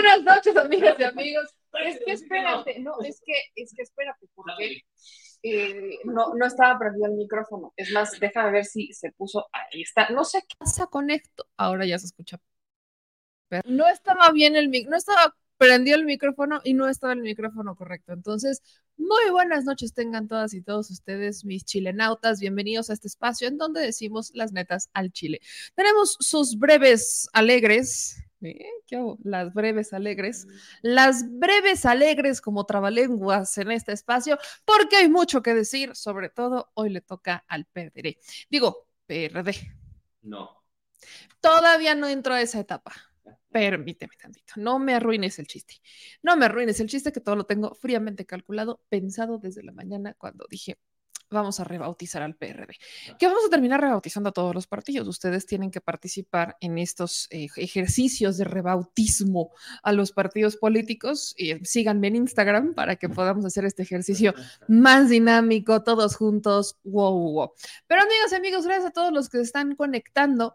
buenas noches, amigas y amigos. Es que espérate, no, es que, es que espérate, porque eh, no, no estaba prendido el micrófono. Es más, déjame ver si se puso. Ahí está. No sé qué pasa con esto. Ahora ya se escucha. no estaba bien el micrófono, no estaba prendió el micrófono y no estaba el micrófono correcto. Entonces, muy buenas noches tengan todas y todos ustedes, mis chilenautas. Bienvenidos a este espacio en donde decimos las netas al Chile. Tenemos sus breves alegres. ¿Eh? ¿Qué hago? Las breves alegres. Las breves alegres como trabalenguas en este espacio, porque hay mucho que decir. Sobre todo, hoy le toca al PRD. Digo, PRD. No. Todavía no entró a esa etapa permíteme tantito, no me arruines el chiste, no me arruines el chiste que todo lo tengo fríamente calculado, pensado desde la mañana cuando dije, vamos a rebautizar al PRD, que vamos a terminar rebautizando a todos los partidos. Ustedes tienen que participar en estos eh, ejercicios de rebautismo a los partidos políticos. Y síganme en Instagram para que podamos hacer este ejercicio más dinámico, todos juntos. Wow, wow. Pero amigos y amigos, gracias a todos los que se están conectando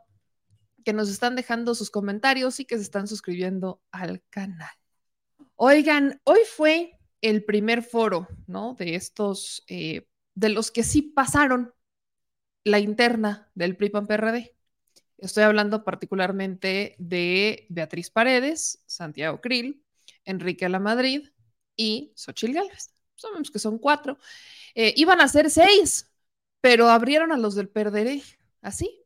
que nos están dejando sus comentarios y que se están suscribiendo al canal. Oigan, hoy fue el primer foro, ¿no? De estos, eh, de los que sí pasaron la interna del PRI-PAN-PRD. Estoy hablando particularmente de Beatriz Paredes, Santiago Krill, Enrique Alamadrid y Xochil Gálvez. Sabemos que son cuatro. Eh, iban a ser seis, pero abrieron a los del PRD, así,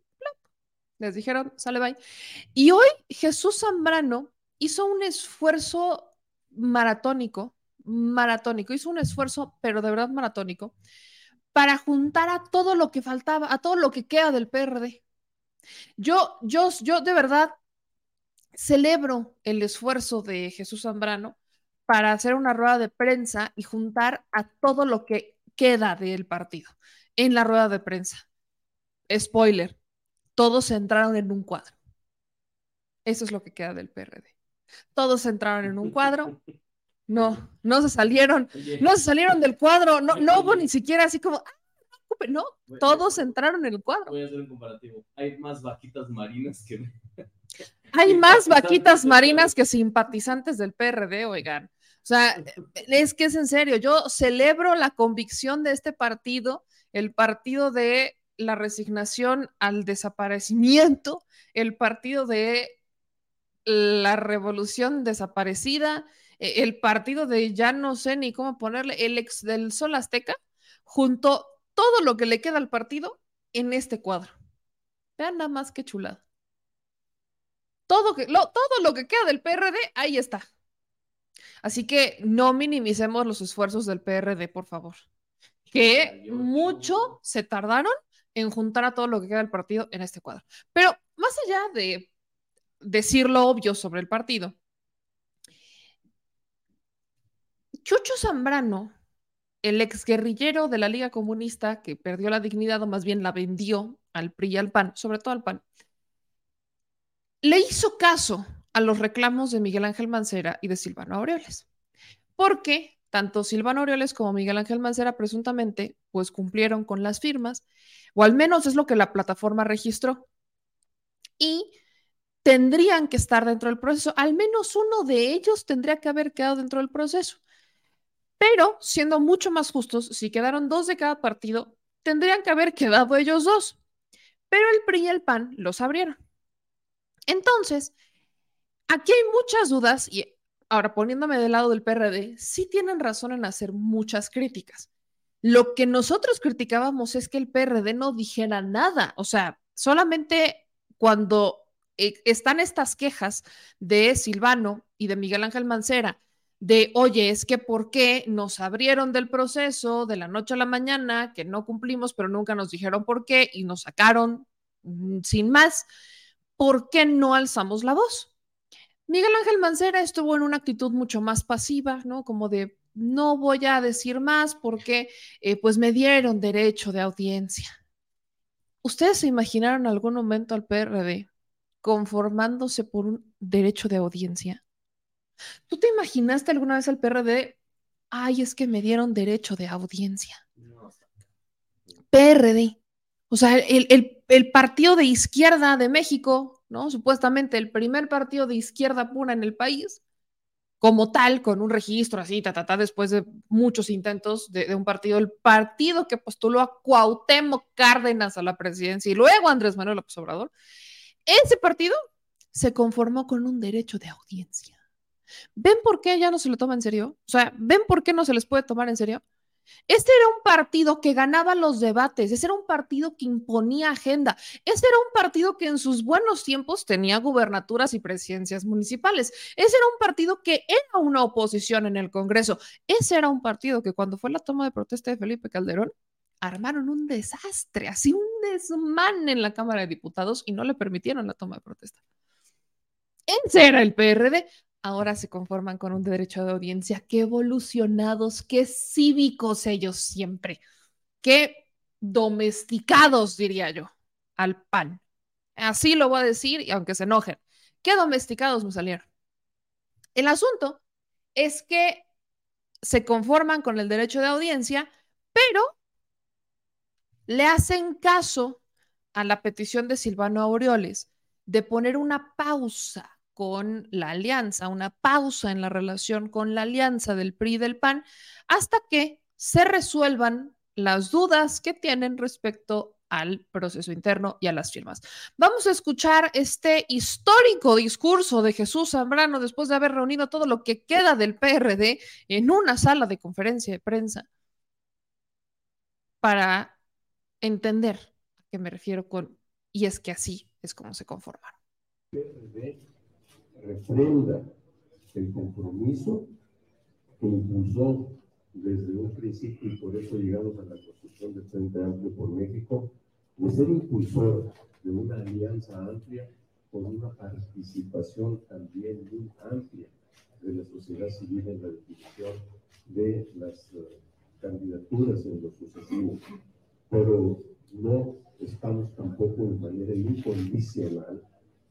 les dijeron, sale bye. Y hoy Jesús Zambrano hizo un esfuerzo maratónico, maratónico, hizo un esfuerzo, pero de verdad maratónico, para juntar a todo lo que faltaba, a todo lo que queda del PRD. Yo, yo, yo de verdad celebro el esfuerzo de Jesús Zambrano para hacer una rueda de prensa y juntar a todo lo que queda del partido en la rueda de prensa. Spoiler, todos entraron en un cuadro. Eso es lo que queda del PRD. Todos entraron en un cuadro. No, no se salieron, no se salieron del cuadro, no, no hubo ni siquiera así como, ah, no, todos entraron en el cuadro. Voy a hacer un comparativo. Hay más vaquitas marinas que... Hay más vaquitas marinas que simpatizantes del PRD, oigan. O sea, es que es en serio, yo celebro la convicción de este partido, el partido de la resignación al desaparecimiento, el partido de la revolución desaparecida, el partido de ya no sé ni cómo ponerle, el ex del Sol Azteca, junto todo lo que le queda al partido en este cuadro. Vean nada más que chulada. Todo, que, lo, todo lo que queda del PRD, ahí está. Así que no minimicemos los esfuerzos del PRD, por favor. Que mucho se tardaron en juntar a todo lo que queda del partido en este cuadro. Pero más allá de decir lo obvio sobre el partido, Chucho Zambrano, el exguerrillero de la Liga Comunista que perdió la dignidad o más bien la vendió al PRI y al PAN, sobre todo al PAN, le hizo caso a los reclamos de Miguel Ángel Mancera y de Silvano Aureoles. Porque tanto Silvano Aureoles como Miguel Ángel Mancera presuntamente pues cumplieron con las firmas, o al menos es lo que la plataforma registró. Y tendrían que estar dentro del proceso, al menos uno de ellos tendría que haber quedado dentro del proceso. Pero, siendo mucho más justos, si quedaron dos de cada partido, tendrían que haber quedado ellos dos. Pero el PRI y el PAN los abrieron. Entonces, aquí hay muchas dudas y ahora poniéndome del lado del PRD, sí tienen razón en hacer muchas críticas. Lo que nosotros criticábamos es que el PRD no dijera nada, o sea, solamente cuando eh, están estas quejas de Silvano y de Miguel Ángel Mancera, de, oye, es que por qué nos abrieron del proceso de la noche a la mañana, que no cumplimos, pero nunca nos dijeron por qué y nos sacaron mm, sin más, ¿por qué no alzamos la voz? Miguel Ángel Mancera estuvo en una actitud mucho más pasiva, ¿no? Como de, no voy a decir más porque eh, pues me dieron derecho de audiencia. ¿Ustedes se imaginaron algún momento al PRD conformándose por un derecho de audiencia? ¿Tú te imaginaste alguna vez al PRD? Ay, es que me dieron derecho de audiencia. PRD. O sea, el, el partido de izquierda de México ¿no? Supuestamente el primer partido de izquierda pura en el país, como tal, con un registro así, ta, ta, ta, después de muchos intentos de, de, un partido, el partido que postuló a Cuauhtémoc Cárdenas a la presidencia y luego Andrés Manuel López Obrador, ese partido se conformó con un derecho de audiencia. ¿Ven por qué ya no se lo toma en serio? O sea, ¿ven por qué no se les puede tomar en serio? Este era un partido que ganaba los debates, ese era un partido que imponía agenda, ese era un partido que en sus buenos tiempos tenía gubernaturas y presidencias municipales, ese era un partido que era una oposición en el Congreso, ese era un partido que cuando fue la toma de protesta de Felipe Calderón, armaron un desastre, así un desmán en la Cámara de Diputados y no le permitieron la toma de protesta. Ese era el PRD ahora se conforman con un derecho de audiencia. Qué evolucionados, qué cívicos ellos siempre, qué domesticados, diría yo, al pan. Así lo voy a decir, y aunque se enojen, qué domesticados me salieron. El asunto es que se conforman con el derecho de audiencia, pero le hacen caso a la petición de Silvano Aureoles de poner una pausa con la alianza, una pausa en la relación con la alianza del PRI y del PAN, hasta que se resuelvan las dudas que tienen respecto al proceso interno y a las firmas. Vamos a escuchar este histórico discurso de Jesús Zambrano después de haber reunido todo lo que queda del PRD en una sala de conferencia de prensa para entender a qué me refiero con, y es que así es como se conformaron refrenda el compromiso que impulsó desde un principio y por eso llegamos a la construcción del Frente Amplio por México, de ser impulsor de una alianza amplia con una participación también muy amplia de la sociedad civil en la definición de las uh, candidaturas en lo sucesivo. Pero no estamos tampoco de manera incondicional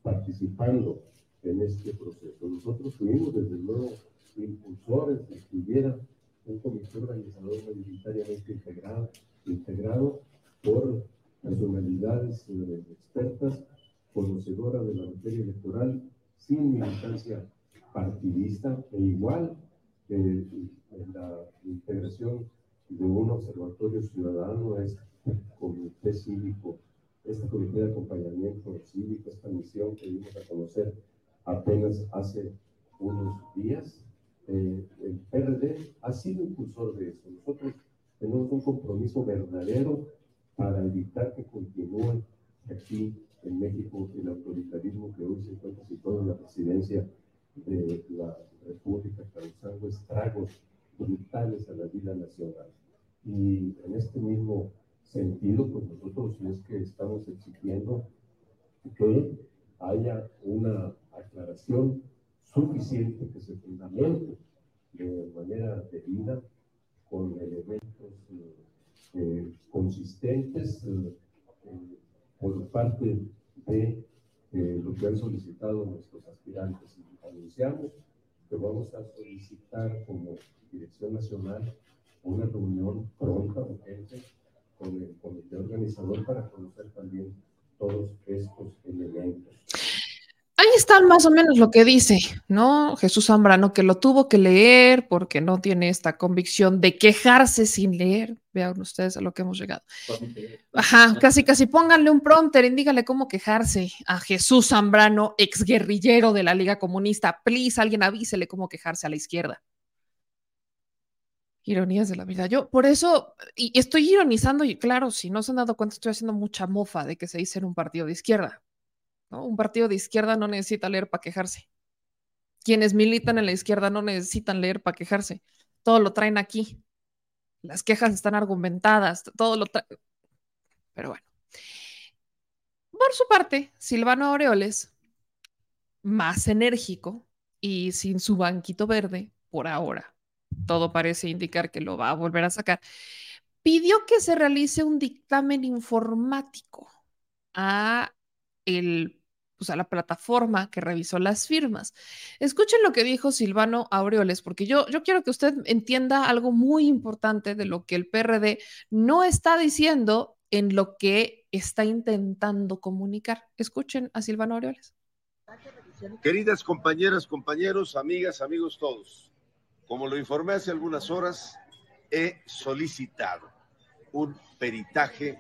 participando en este proceso. Nosotros fuimos desde luego impulsores de que hubiera un comité organizador mayoritariamente integrado, integrado por personalidades eh, expertas, conocedoras de la materia electoral, sin militancia partidista e igual eh, en la integración de un observatorio ciudadano a este comité cívico, este comité de acompañamiento cívico, esta misión que dimos a conocer apenas hace unos días. Eh, el PRD ha sido impulsor de eso. Nosotros tenemos un compromiso verdadero para evitar que continúe aquí en México el autoritarismo que hoy se encuentra situado en la presidencia de la República, causando estragos brutales a la vida nacional. Y en este mismo sentido, pues nosotros es que estamos exigiendo que haya una aclaración suficiente que se fundamente de manera debida con elementos eh, eh consistentes eh, por parte de lo que han solicitado nuestros aspirantes. Y anunciamos que vamos a solicitar como Dirección Nacional una reunión pronta, urgente, con el comité organizador para conocer también todos estos elementos. Está más o menos lo que dice, ¿no? Jesús Zambrano, que lo tuvo que leer porque no tiene esta convicción de quejarse sin leer. Vean ustedes a lo que hemos llegado. Ajá, casi, casi pónganle un prompter y dígale cómo quejarse a Jesús Zambrano, exguerrillero de la Liga Comunista. Please, alguien avísele cómo quejarse a la izquierda. Ironías de la vida. Yo por eso, y estoy ironizando, y claro, si no se han dado cuenta, estoy haciendo mucha mofa de que se dice en un partido de izquierda un partido de izquierda no necesita leer para quejarse. Quienes militan en la izquierda no necesitan leer para quejarse. Todo lo traen aquí. Las quejas están argumentadas, todo lo traen. Pero bueno. Por su parte, Silvano Aureoles, más enérgico y sin su banquito verde, por ahora, todo parece indicar que lo va a volver a sacar, pidió que se realice un dictamen informático a el pues, a la plataforma que revisó las firmas. Escuchen lo que dijo Silvano Aureoles, porque yo, yo quiero que usted entienda algo muy importante de lo que el PRD no está diciendo en lo que está intentando comunicar. Escuchen a Silvano Aureoles. Queridas compañeras, compañeros, amigas, amigos todos, como lo informé hace algunas horas, he solicitado un peritaje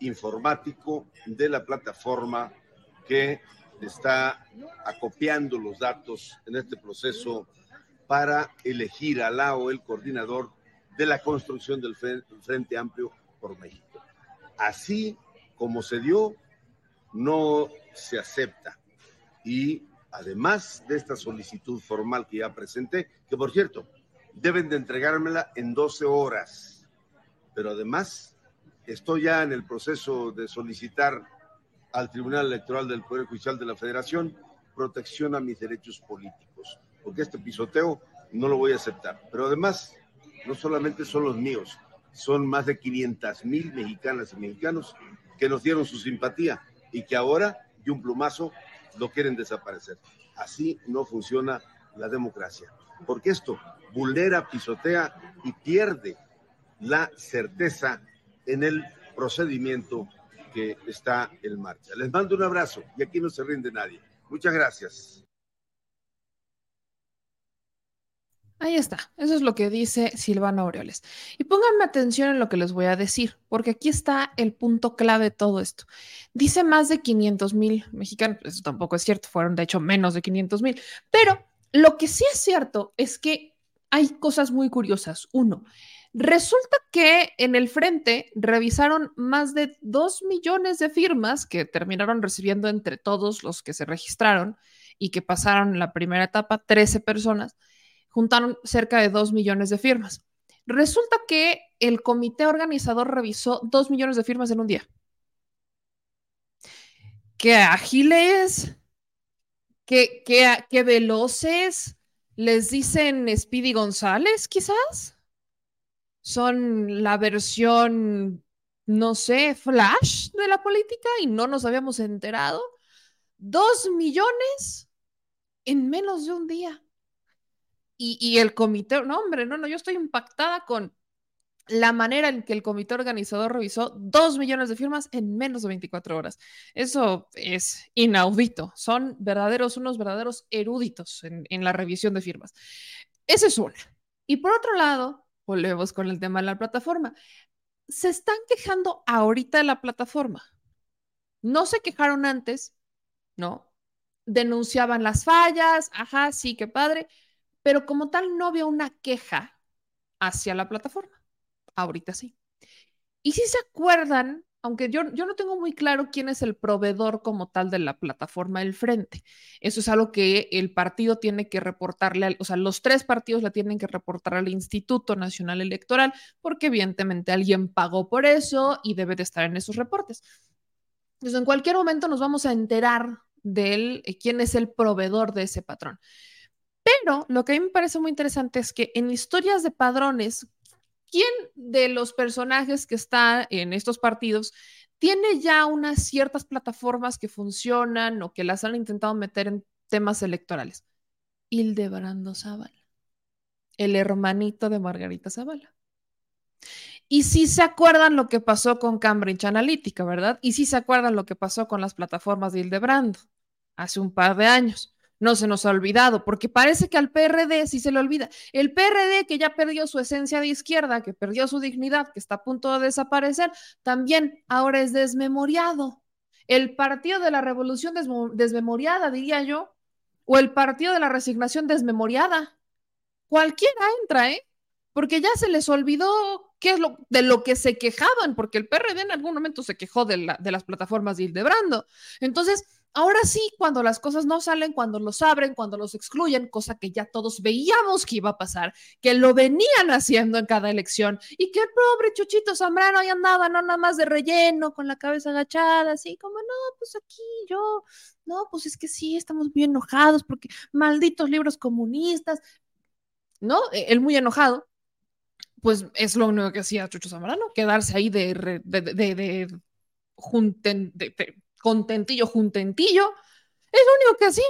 informático de la plataforma que está acopiando los datos en este proceso para elegir a la o el coordinador de la construcción del Frente Amplio por México. Así como se dio, no se acepta. Y además de esta solicitud formal que ya presenté, que por cierto, deben de entregármela en 12 horas, pero además estoy ya en el proceso de solicitar al Tribunal Electoral del Poder Judicial de la Federación protección a mis derechos políticos, porque este pisoteo no lo voy a aceptar. Pero además, no solamente son los míos, son más de 500 mil mexicanas y mexicanos que nos dieron su simpatía y que ahora, de un plumazo, lo quieren desaparecer. Así no funciona la democracia, porque esto vulnera, pisotea y pierde la certeza en el procedimiento que está en marcha. Les mando un abrazo y aquí no se rinde nadie. Muchas gracias. Ahí está, eso es lo que dice Silvana Aureoles. Y pónganme atención en lo que les voy a decir, porque aquí está el punto clave de todo esto. Dice más de 500 mil mexicanos, eso tampoco es cierto, fueron de hecho menos de 500 mil, pero lo que sí es cierto es que hay cosas muy curiosas. Uno, Resulta que en el frente revisaron más de 2 millones de firmas que terminaron recibiendo entre todos los que se registraron y que pasaron la primera etapa, 13 personas, juntaron cerca de 2 millones de firmas. Resulta que el comité organizador revisó 2 millones de firmas en un día. Qué ágiles, qué, qué, qué veloces, les dicen Speedy González, quizás son la versión, no sé, flash de la política y no nos habíamos enterado. Dos millones en menos de un día. Y, el comité, no, hombre, no, no, yo estoy impactada con la manera en que el comité organizador revisó dos millones de firmas en menos de 24 horas. Eso es inaudito. Son verdaderos, unos verdaderos eruditos en, en la revisión de firmas. Esa es una. Y por otro lado, volvemos con el tema de la plataforma. Se están quejando ahorita de la plataforma. No se quejaron antes, ¿no? Denunciaban las fallas, ajá, sí, qué padre, pero como tal no había una queja hacia la plataforma. Ahorita sí. Y si se acuerdan, aunque yo, yo no tengo muy claro quién es el proveedor como tal de la plataforma del frente. Eso es algo que el partido tiene que reportarle, o sea, los tres partidos la tienen que reportar al Instituto Nacional Electoral, porque evidentemente alguien pagó por eso y debe de estar en esos reportes. Entonces, en cualquier momento nos vamos a enterar de eh, quién es el proveedor de ese patrón. Pero lo que a mí me parece muy interesante es que en historias de padrones ¿quién de los personajes que está en estos partidos tiene ya unas ciertas plataformas que funcionan o que las han intentado meter en temas electorales? Hildebrando Zavala, el hermanito de Margarita Zavala. Y si se acuerdan lo que pasó con Cambridge Analytica, ¿verdad? Y si se acuerdan lo que pasó con las plataformas de Hildebrando hace un par de años no se nos ha olvidado, porque parece que al PRD sí se le olvida. El PRD que ya perdió su esencia de izquierda, que perdió su dignidad, que está a punto de desaparecer, también ahora es desmemoriado. El Partido de la Revolución desmemoriada, diría yo, o el Partido de la Resignación desmemoriada. Cualquiera entra, ¿eh? Porque ya se les olvidó qué es lo de lo que se quejaban, porque el PRD en algún momento se quejó de, de las plataformas de Hildebrando. Entonces, Ahora sí, cuando las cosas no salen, cuando los abren, cuando los excluyen, cosa que ya todos veíamos que iba a pasar, que lo venían haciendo en cada elección y que el pobre Chuchito Zambrano ahí andaba, no nada más de relleno, con la cabeza agachada, así como, no, pues aquí yo, no, pues es que sí, estamos bien enojados porque malditos libros comunistas, ¿no? E, él muy enojado, pues es lo único que hacía Chucho Zambrano, quedarse ahí de, de, de, de, de contentillo, juntentillo. Es lo único que hacía.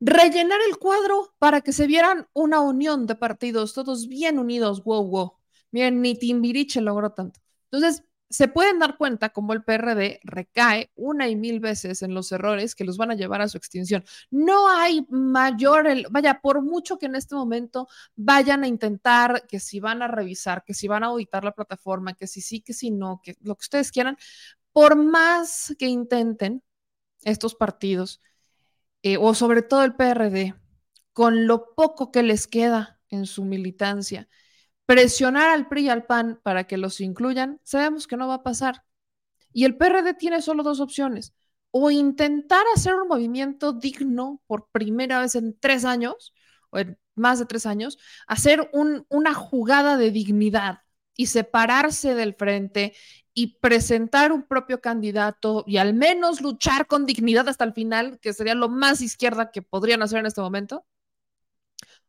Rellenar el cuadro para que se vieran una unión de partidos, todos bien unidos, wow, wow. Miren, ni Timbiriche logró tanto. Entonces, se pueden dar cuenta cómo el PRD recae una y mil veces en los errores que los van a llevar a su extinción. No hay mayor, vaya, por mucho que en este momento vayan a intentar, que si van a revisar, que si van a auditar la plataforma, que si sí, que si no, que lo que ustedes quieran, por más que intenten estos partidos, eh, o sobre todo el PRD, con lo poco que les queda en su militancia, presionar al PRI y al PAN para que los incluyan, sabemos que no va a pasar. Y el PRD tiene solo dos opciones. O intentar hacer un movimiento digno por primera vez en tres años, o en más de tres años, hacer una jugada de dignidad y separarse del frente y presentar un propio candidato y al menos luchar con dignidad hasta el final, que sería lo más izquierda que podrían hacer en este momento.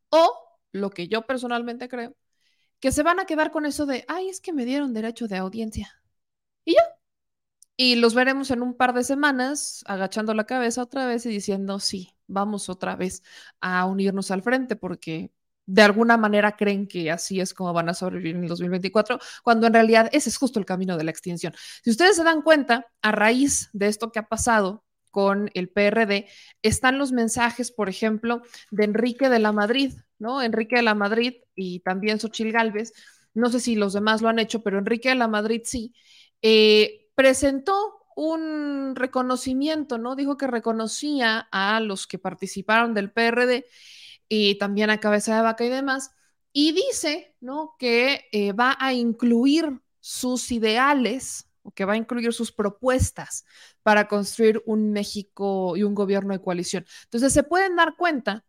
O lo que yo personalmente creo, que se van a quedar con eso de, ay, es que me dieron derecho de audiencia. Y ya. Y los veremos en un par de semanas agachando la cabeza otra vez y diciendo, sí, vamos otra vez a unirnos al frente porque de alguna manera creen que así es como van a sobrevivir en el 2024, cuando en realidad ese es justo el camino de la extinción. Si ustedes se dan cuenta, a raíz de esto que ha pasado con el PRD, están los mensajes, por ejemplo, de Enrique de la Madrid, ¿no? Enrique de la Madrid y también Xochil Gálvez, no sé si los demás lo han hecho, pero Enrique de la Madrid sí, eh, presentó un reconocimiento, ¿no? Dijo que reconocía a los que participaron del PRD y también a Cabeza de Vaca y demás, y dice, ¿no? Que eh, va a incluir sus ideales o que va a incluir sus propuestas para construir un México y un gobierno de coalición. Entonces, se pueden dar cuenta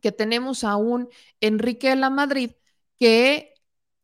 que tenemos a un Enrique de la Madrid que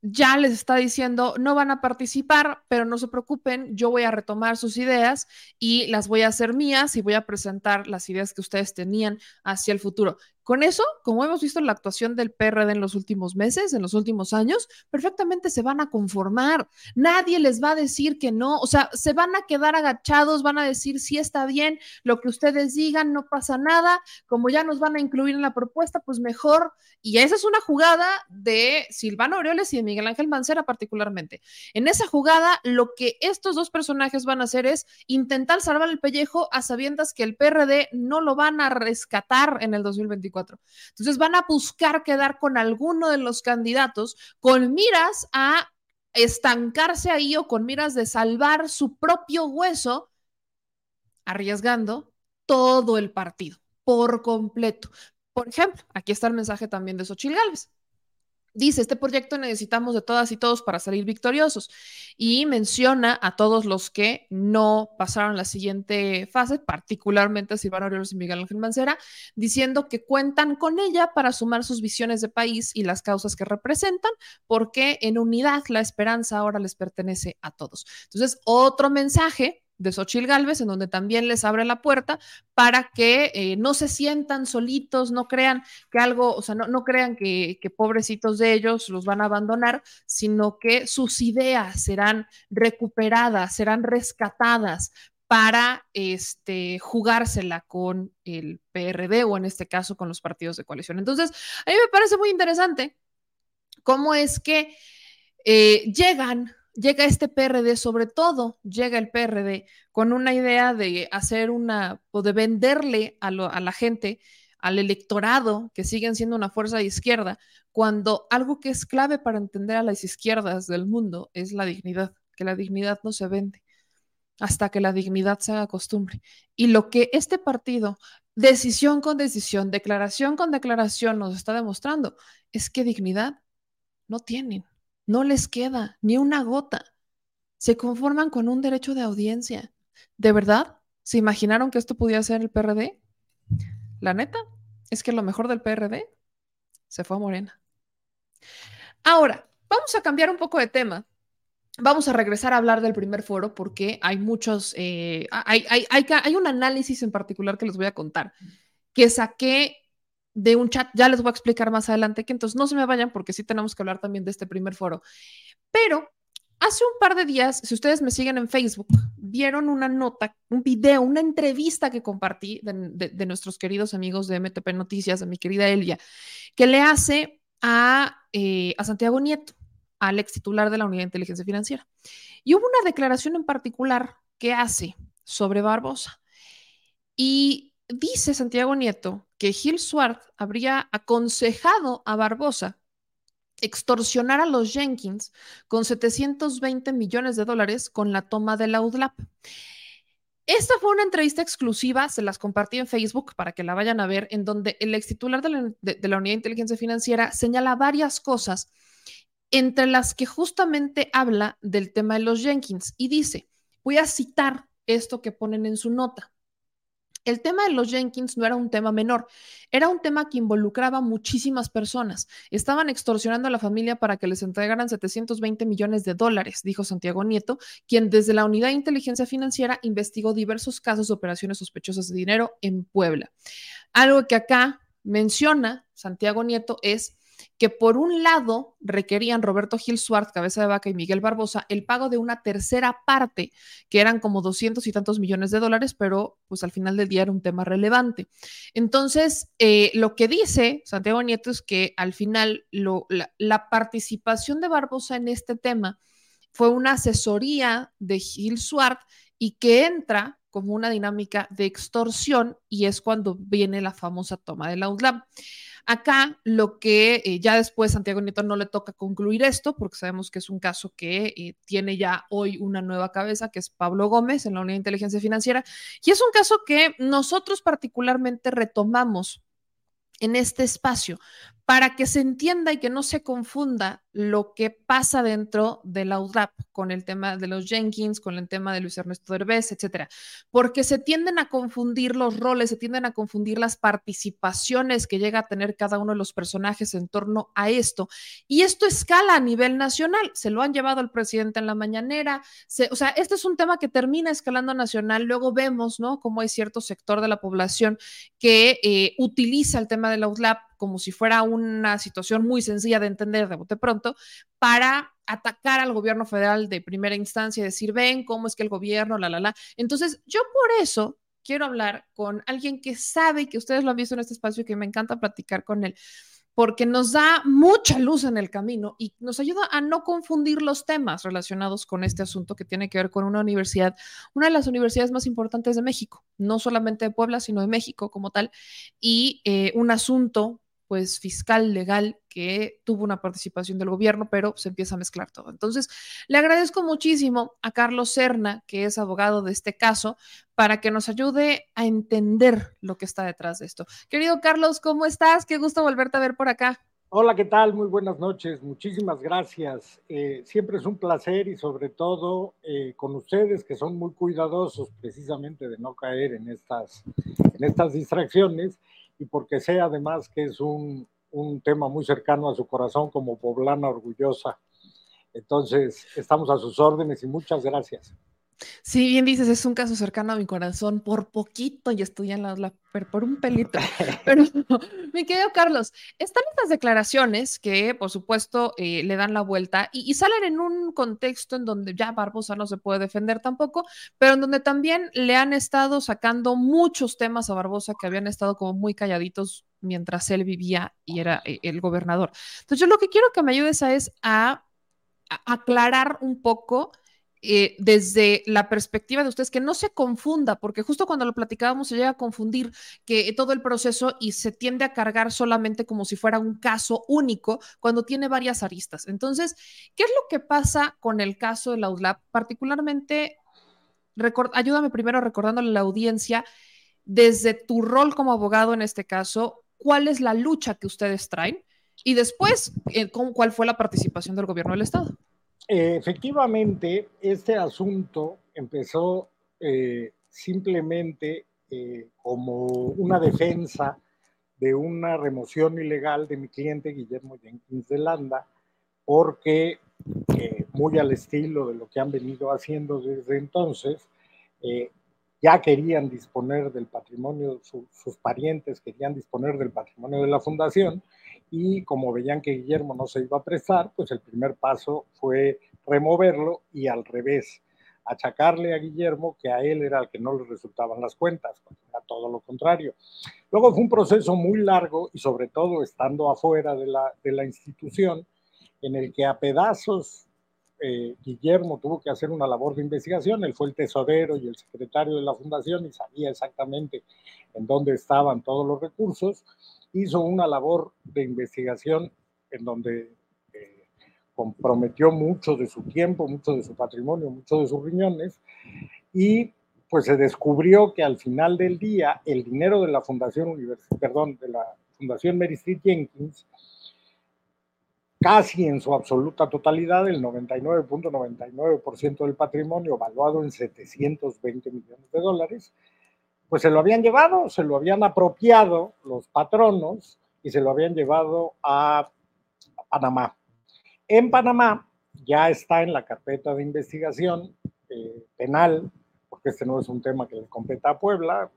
ya les está diciendo, no van a participar, pero no se preocupen, yo voy a retomar sus ideas y las voy a hacer mías y voy a presentar las ideas que ustedes tenían hacia el futuro. Con eso, como hemos visto en la actuación del PRD en los últimos meses, en los últimos años, perfectamente se van a conformar. Nadie les va a decir que no, o sea, se van a quedar agachados, van a decir sí está bien, lo que ustedes digan, no pasa nada, como ya nos van a incluir en la propuesta, pues mejor. Y esa es una jugada de Silvano Aureoles y de Miguel Ángel Mancera particularmente. En esa jugada, lo que estos dos personajes van a hacer es intentar salvar el pellejo a sabiendas que el PRD no lo van a rescatar en el 2024 entonces van a buscar quedar con alguno de los candidatos con miras a estancarse ahí o con miras de salvar su propio hueso, arriesgando todo el partido por completo. Por ejemplo, aquí está el mensaje también de Xochil Gálvez. Dice, este proyecto necesitamos de todas y todos para salir victoriosos y menciona a todos los que no pasaron la siguiente fase, particularmente a Silvano Aureoles y Miguel Ángel Mancera, diciendo que cuentan con ella para sumar sus visiones de país y las causas que representan, porque en unidad la esperanza ahora les pertenece a todos. Entonces, otro mensaje de Xochil Gálvez, en donde también les abre la puerta para que eh, no se sientan solitos, no crean que algo, o sea, no, no crean que, pobrecitos de ellos los van a abandonar, sino que sus ideas serán recuperadas, serán rescatadas para este, jugársela con el PRD o en este caso con los partidos de coalición. Entonces, a mí me parece muy interesante cómo es que eh, llegan llega este PRD, sobre todo llega el PRD con una idea de hacer una o de venderle a, a, la gente, al electorado, que siguen siendo una fuerza de izquierda, cuando algo que es clave para entender a las izquierdas del mundo es la dignidad, que la dignidad no se vende hasta que la dignidad se haga costumbre. Y lo que este partido, decisión con decisión, declaración con declaración, nos está demostrando es que dignidad no tienen no les queda ni una gota. Se conforman con un derecho de audiencia. ¿De verdad? ¿Se imaginaron que esto podía ser el PRD? La neta es que lo mejor del PRD se fue a Morena. Ahora, vamos a cambiar un poco de tema. Vamos a regresar a hablar del primer foro porque hay muchos, eh, hay, hay, hay un análisis en particular que les voy a contar que saqué de un chat, ya les voy a explicar más adelante que entonces no se me vayan porque sí tenemos que hablar también de este primer foro. Pero hace un par de días, si ustedes me siguen en Facebook, vieron una nota, un video, una entrevista que compartí de, nuestros queridos amigos de MTP Noticias, de mi querida Elia, que le hace a, eh, a Santiago Nieto. al ex titular de la Unidad de Inteligencia Financiera. Y hubo una declaración en particular que hace sobre Barbosa. Y dice Santiago Nieto que Gil Swart habría aconsejado a Barbosa extorsionar a los Jenkins con 720 millones de dólares con la toma de la UDLAP. Esta fue una entrevista exclusiva, se las compartí en Facebook para que la vayan a ver, en donde el ex titular de la, de la Unidad de Inteligencia Financiera señala varias cosas, entre las que justamente habla del tema de los Jenkins y dice, voy a citar esto que ponen en su nota. El tema de los Jenkins no era un tema menor, era un tema que involucraba muchísimas personas. Estaban extorsionando a la familia para que les entregaran 720 millones de dólares, dijo Santiago Nieto, quien desde la Unidad de Inteligencia Financiera investigó diversos casos de operaciones sospechosas de dinero en Puebla. Algo que acá menciona Santiago Nieto es que por un lado requerían Roberto Gil Suárez, Cabeza de Vaca y Miguel Barbosa el pago de una tercera parte, que eran como doscientos y tantos millones de dólares, pero pues al final del día era un tema relevante. Entonces, eh, lo que dice Santiago Nieto es que al final la, la participación de Barbosa en este tema fue una asesoría de Gil Suárez y que entra como una dinámica de extorsión y es cuando viene la famosa toma de la UDLAM. Acá lo que eh, ya después Santiago Nieto no le toca concluir esto, porque sabemos que es un caso que eh, tiene ya hoy una nueva cabeza, que es Pablo Gómez en la Unidad de Inteligencia Financiera, y es un caso que nosotros particularmente retomamos en este espacio para que se entienda y que no se confunda lo que pasa dentro de la con el tema de los Jenkins, con el tema de Luis Ernesto Derbez, etcétera, porque se tienden a confundir los roles, se tienden a confundir las participaciones que llega a tener cada uno de los personajes en torno a esto. Y esto escala a nivel nacional, se lo han llevado al presidente en la mañanera, o sea, este es un tema que termina escalando nacional, luego vemos, ¿no? Cómo hay cierto sector de la población que eh, utiliza el tema de la como si fuera una situación muy sencilla de entender de bote pronto, para atacar al gobierno federal de primera instancia y decir, ven, cómo es que el gobierno, la, la, la. Entonces, yo por eso quiero hablar con alguien que sabe que ustedes lo han visto en este espacio y que me encanta platicar con él porque nos da mucha luz en el camino y nos ayuda a no confundir los temas relacionados con este asunto que tiene que ver con una universidad, una de las universidades más importantes de México, no solamente de Puebla, sino de México como tal, y eh, un asunto pues fiscal, legal, que tuvo una participación del gobierno, pero se empieza a mezclar todo. Entonces, le agradezco muchísimo a Carlos Serna, que es abogado de este caso, para que nos ayude a entender lo que está detrás de esto. Querido Carlos, ¿cómo estás? Qué gusto volverte a ver por acá. Hola, ¿qué tal? Muy buenas noches. Muchísimas gracias. Eh, siempre es un placer y sobre todo eh, con ustedes que son muy cuidadosos precisamente de no caer en estas, en estas distracciones y porque sé además que es un, un tema muy cercano a su corazón como poblana orgullosa. Entonces, estamos a sus órdenes y muchas gracias. Sí, bien dices, es un caso cercano a mi corazón, por poquito y estoy en la, por un pelito. Pero, mi querido Carlos, están estas declaraciones que, por supuesto, eh, le dan la vuelta y, salen en un contexto en donde ya Barbosa no se puede defender tampoco, pero en donde también le han estado sacando muchos temas a Barbosa que habían estado como muy calladitos mientras él vivía y era eh, el gobernador. Entonces, yo lo que quiero que me ayudes a es a aclarar un poco eh, desde la perspectiva de ustedes, que no se confunda, porque justo cuando lo platicábamos se llega a confundir que todo el proceso y se tiende a cargar solamente como si fuera un caso único cuando tiene varias aristas. Entonces, ¿qué es lo que pasa con el caso de la UDLAP? Particularmente, ayúdame primero recordándole a la audiencia, desde tu rol como abogado en este caso, ¿cuál es la lucha que ustedes traen? Y después, eh, ¿cuál fue la participación del gobierno del Estado? Efectivamente, este asunto empezó eh, simplemente eh, como una defensa de una remoción ilegal de mi cliente Guillermo Jenkins de Landa, porque eh, muy al estilo de lo que han venido haciendo desde entonces, ya querían disponer del patrimonio, sus parientes querían disponer del patrimonio de la fundación y como veían que Guillermo no se iba a prestar, pues el primer paso fue removerlo y al revés, achacarle a Guillermo que a él era el que no le resultaban las cuentas, era todo lo contrario. Luego fue un proceso muy largo y sobre todo estando afuera de la, de la institución, en el que a pedazos eh, Guillermo tuvo que hacer una labor de investigación, él fue el tesorero y el secretario de la fundación y sabía exactamente en dónde estaban todos los recursos, hizo una labor de investigación en donde eh, comprometió mucho de su tiempo, mucho de su patrimonio, mucho de sus riñones y pues se descubrió que al final del día el dinero de la Fundación perdón, de la Fundación Mary Street Jenkins casi en su absoluta totalidad, el 99.99% del patrimonio valuado en 720 millones de dólares, pues se lo habían llevado, se lo habían apropiado los patronos y se lo habían llevado a, Panamá. En Panamá ya está en la carpeta de investigación eh, penal, porque este no es un tema que le competa a Puebla,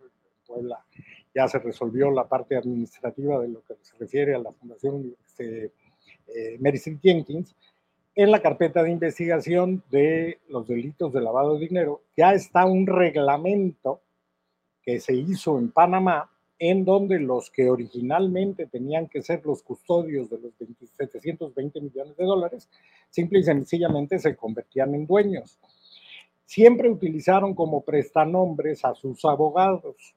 Puebla ya se resolvió la parte administrativa de lo que se refiere a la Fundación este, eh, Jenkins, en la carpeta de investigación de los delitos de lavado de dinero, ya está un reglamento que se hizo en Panamá, en donde los que originalmente tenían que ser los custodios de los 720 millones de dólares, simple y sencillamente se convertían en dueños. Siempre utilizaron como prestanombres a sus abogados.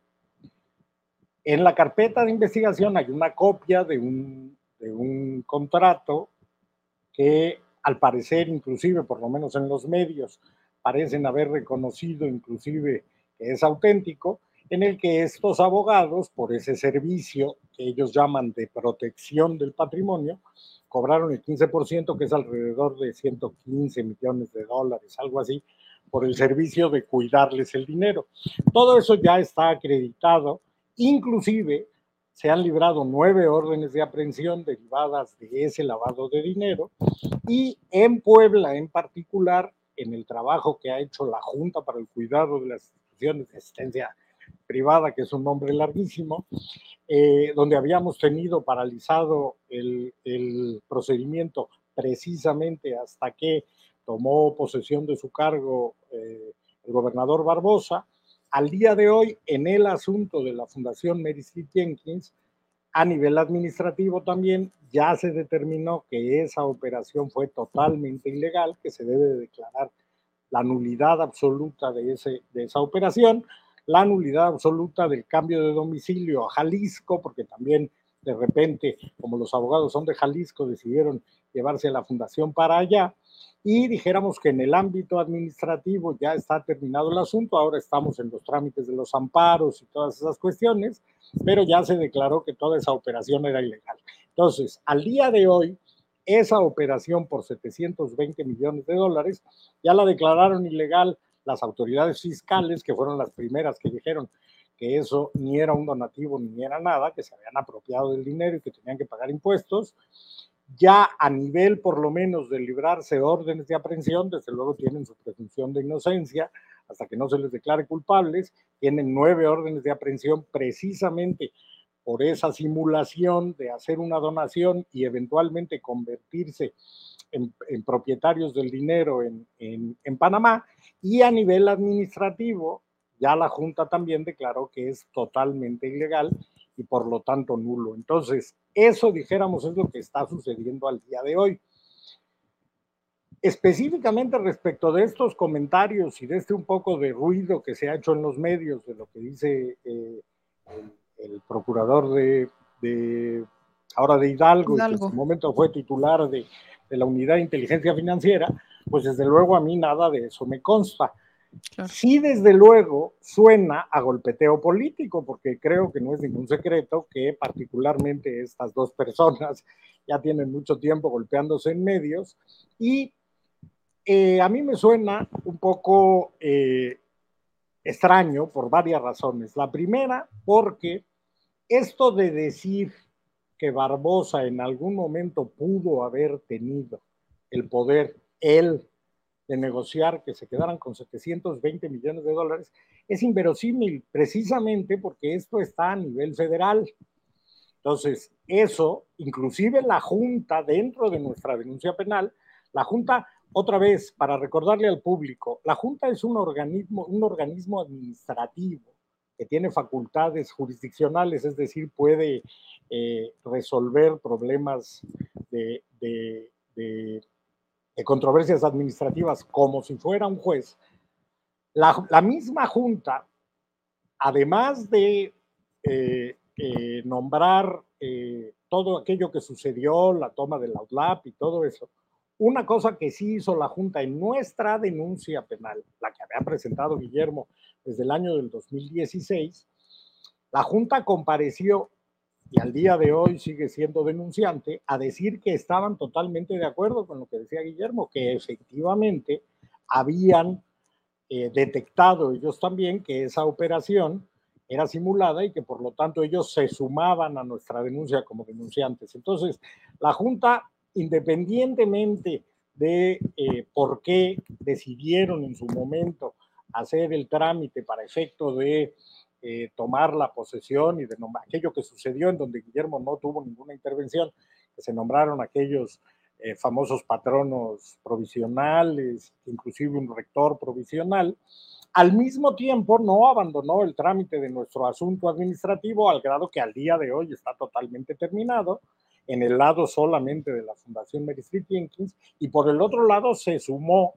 En la carpeta de investigación hay una copia de un de un contrato que al parecer, inclusive, por lo menos en los medios, parecen haber reconocido inclusive que es auténtico, en el que estos abogados, por ese servicio que ellos llaman de protección del patrimonio, cobraron el 15%, que es alrededor de 115 millones de dólares, algo así, por el servicio de cuidarles el dinero. Todo eso ya está acreditado, inclusive se han librado nueve órdenes de aprehensión derivadas de ese lavado de dinero y en Puebla en particular, en el trabajo que ha hecho la Junta para el Cuidado de las Instituciones de Asistencia Privada, que es un nombre larguísimo, eh, donde habíamos tenido paralizado el, procedimiento precisamente hasta que tomó posesión de su cargo eh, el gobernador Barbosa, al día de hoy, en el asunto de la Fundación Mary Street Jenkins, a nivel administrativo también ya se determinó que esa operación fue totalmente ilegal, que se debe declarar la nulidad absoluta de, ese, de esa operación, la nulidad absoluta del cambio de domicilio a Jalisco, porque también de repente, como los abogados son de Jalisco, decidieron llevarse a la fundación para allá y dijéramos que en el ámbito administrativo ya está terminado el asunto, ahora estamos en los trámites de los amparos y todas esas cuestiones, pero ya se declaró que toda esa operación era ilegal. Entonces, al día de hoy, esa operación por 720 millones de dólares ya la declararon ilegal las autoridades fiscales, que fueron las primeras que dijeron que eso ni era un donativo ni era nada, que se habían apropiado del dinero y que tenían que pagar impuestos ya a nivel por lo menos de librarse órdenes de aprehensión, desde luego tienen su presunción de inocencia hasta que no se les declare culpables, tienen nueve órdenes de aprehensión precisamente por esa simulación de hacer una donación y eventualmente convertirse en, propietarios del dinero en, en Panamá. Y a nivel administrativo, ya la Junta también declaró que es totalmente ilegal y por lo tanto nulo. Entonces, eso, dijéramos, es lo que está sucediendo al día de hoy. Específicamente respecto de estos comentarios y de este un poco de ruido que se ha hecho en los medios de lo que dice eh, el, procurador de, ahora de Hidalgo, que en su momento fue titular de, de la unidad de inteligencia financiera, pues desde luego a mí nada de eso me consta. Sí, desde luego, suena a golpeteo político, porque creo que no es ningún secreto que particularmente estas dos personas ya tienen mucho tiempo golpeándose en medios y eh, a mí me suena un poco eh, extraño por varias razones. La primera, porque esto de decir que Barbosa en algún momento pudo haber tenido el poder, él, de negociar que se quedaran con 720 millones de dólares es inverosímil, precisamente porque esto está a nivel federal. Entonces, eso, inclusive la Junta, dentro de nuestra denuncia penal, la Junta, otra vez, para recordarle al público, la Junta es un organismo, un organismo administrativo que tiene facultades jurisdiccionales, es decir, puede eh, resolver problemas de controversias administrativas como si fuera un juez, la, la misma Junta, además de eh, eh, nombrar eh, todo aquello que sucedió, la toma del OUTLAP y todo eso, una cosa que sí hizo la Junta en nuestra denuncia penal, la que había presentado Guillermo desde el año del 2016, la Junta compareció y al día de hoy sigue siendo denunciante a decir que estaban totalmente de acuerdo con lo que decía Guillermo, que efectivamente habían eh, detectado ellos también que esa operación era simulada y que por lo tanto ellos se sumaban a nuestra denuncia como denunciantes. Entonces, la Junta, independientemente de eh, por qué decidieron en su momento hacer el trámite para efecto de eh, tomar la posesión y de aquello que sucedió en donde Guillermo no tuvo ninguna intervención, que se nombraron aquellos eh, famosos patronos provisionales, inclusive un rector provisional, al mismo tiempo no abandonó el trámite de nuestro asunto administrativo al grado que al día de hoy está totalmente terminado en el lado solamente de la Fundación Mary Street Jenkins y por el otro lado se sumó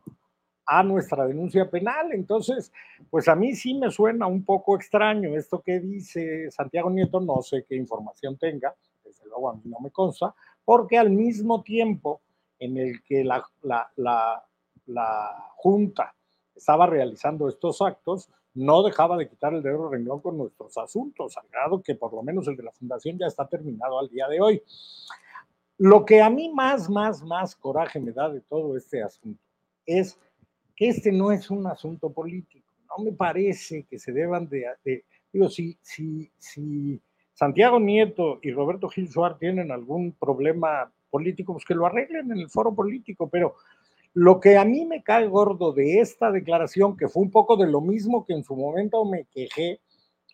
a nuestra denuncia penal. Entonces, pues a mí sí me suena un poco extraño esto que dice Santiago Nieto, no sé qué información tenga, desde luego a mí no me consta, porque al mismo tiempo en el que la, la, la, Junta estaba realizando estos actos, no dejaba de quitar el dedo renglón con nuestros asuntos, al grado que por lo menos el de la Fundación ya está terminado al día de hoy. Lo que a mí más, más, más coraje me da de todo este asunto es este no es un asunto político. No me parece que se deban de... de digo, si, si, si Santiago Nieto y Roberto Gil Suárez tienen algún problema político, pues que lo arreglen en el foro político, pero lo que a mí me cae gordo de esta declaración, que fue un poco de lo mismo que en su momento me quejé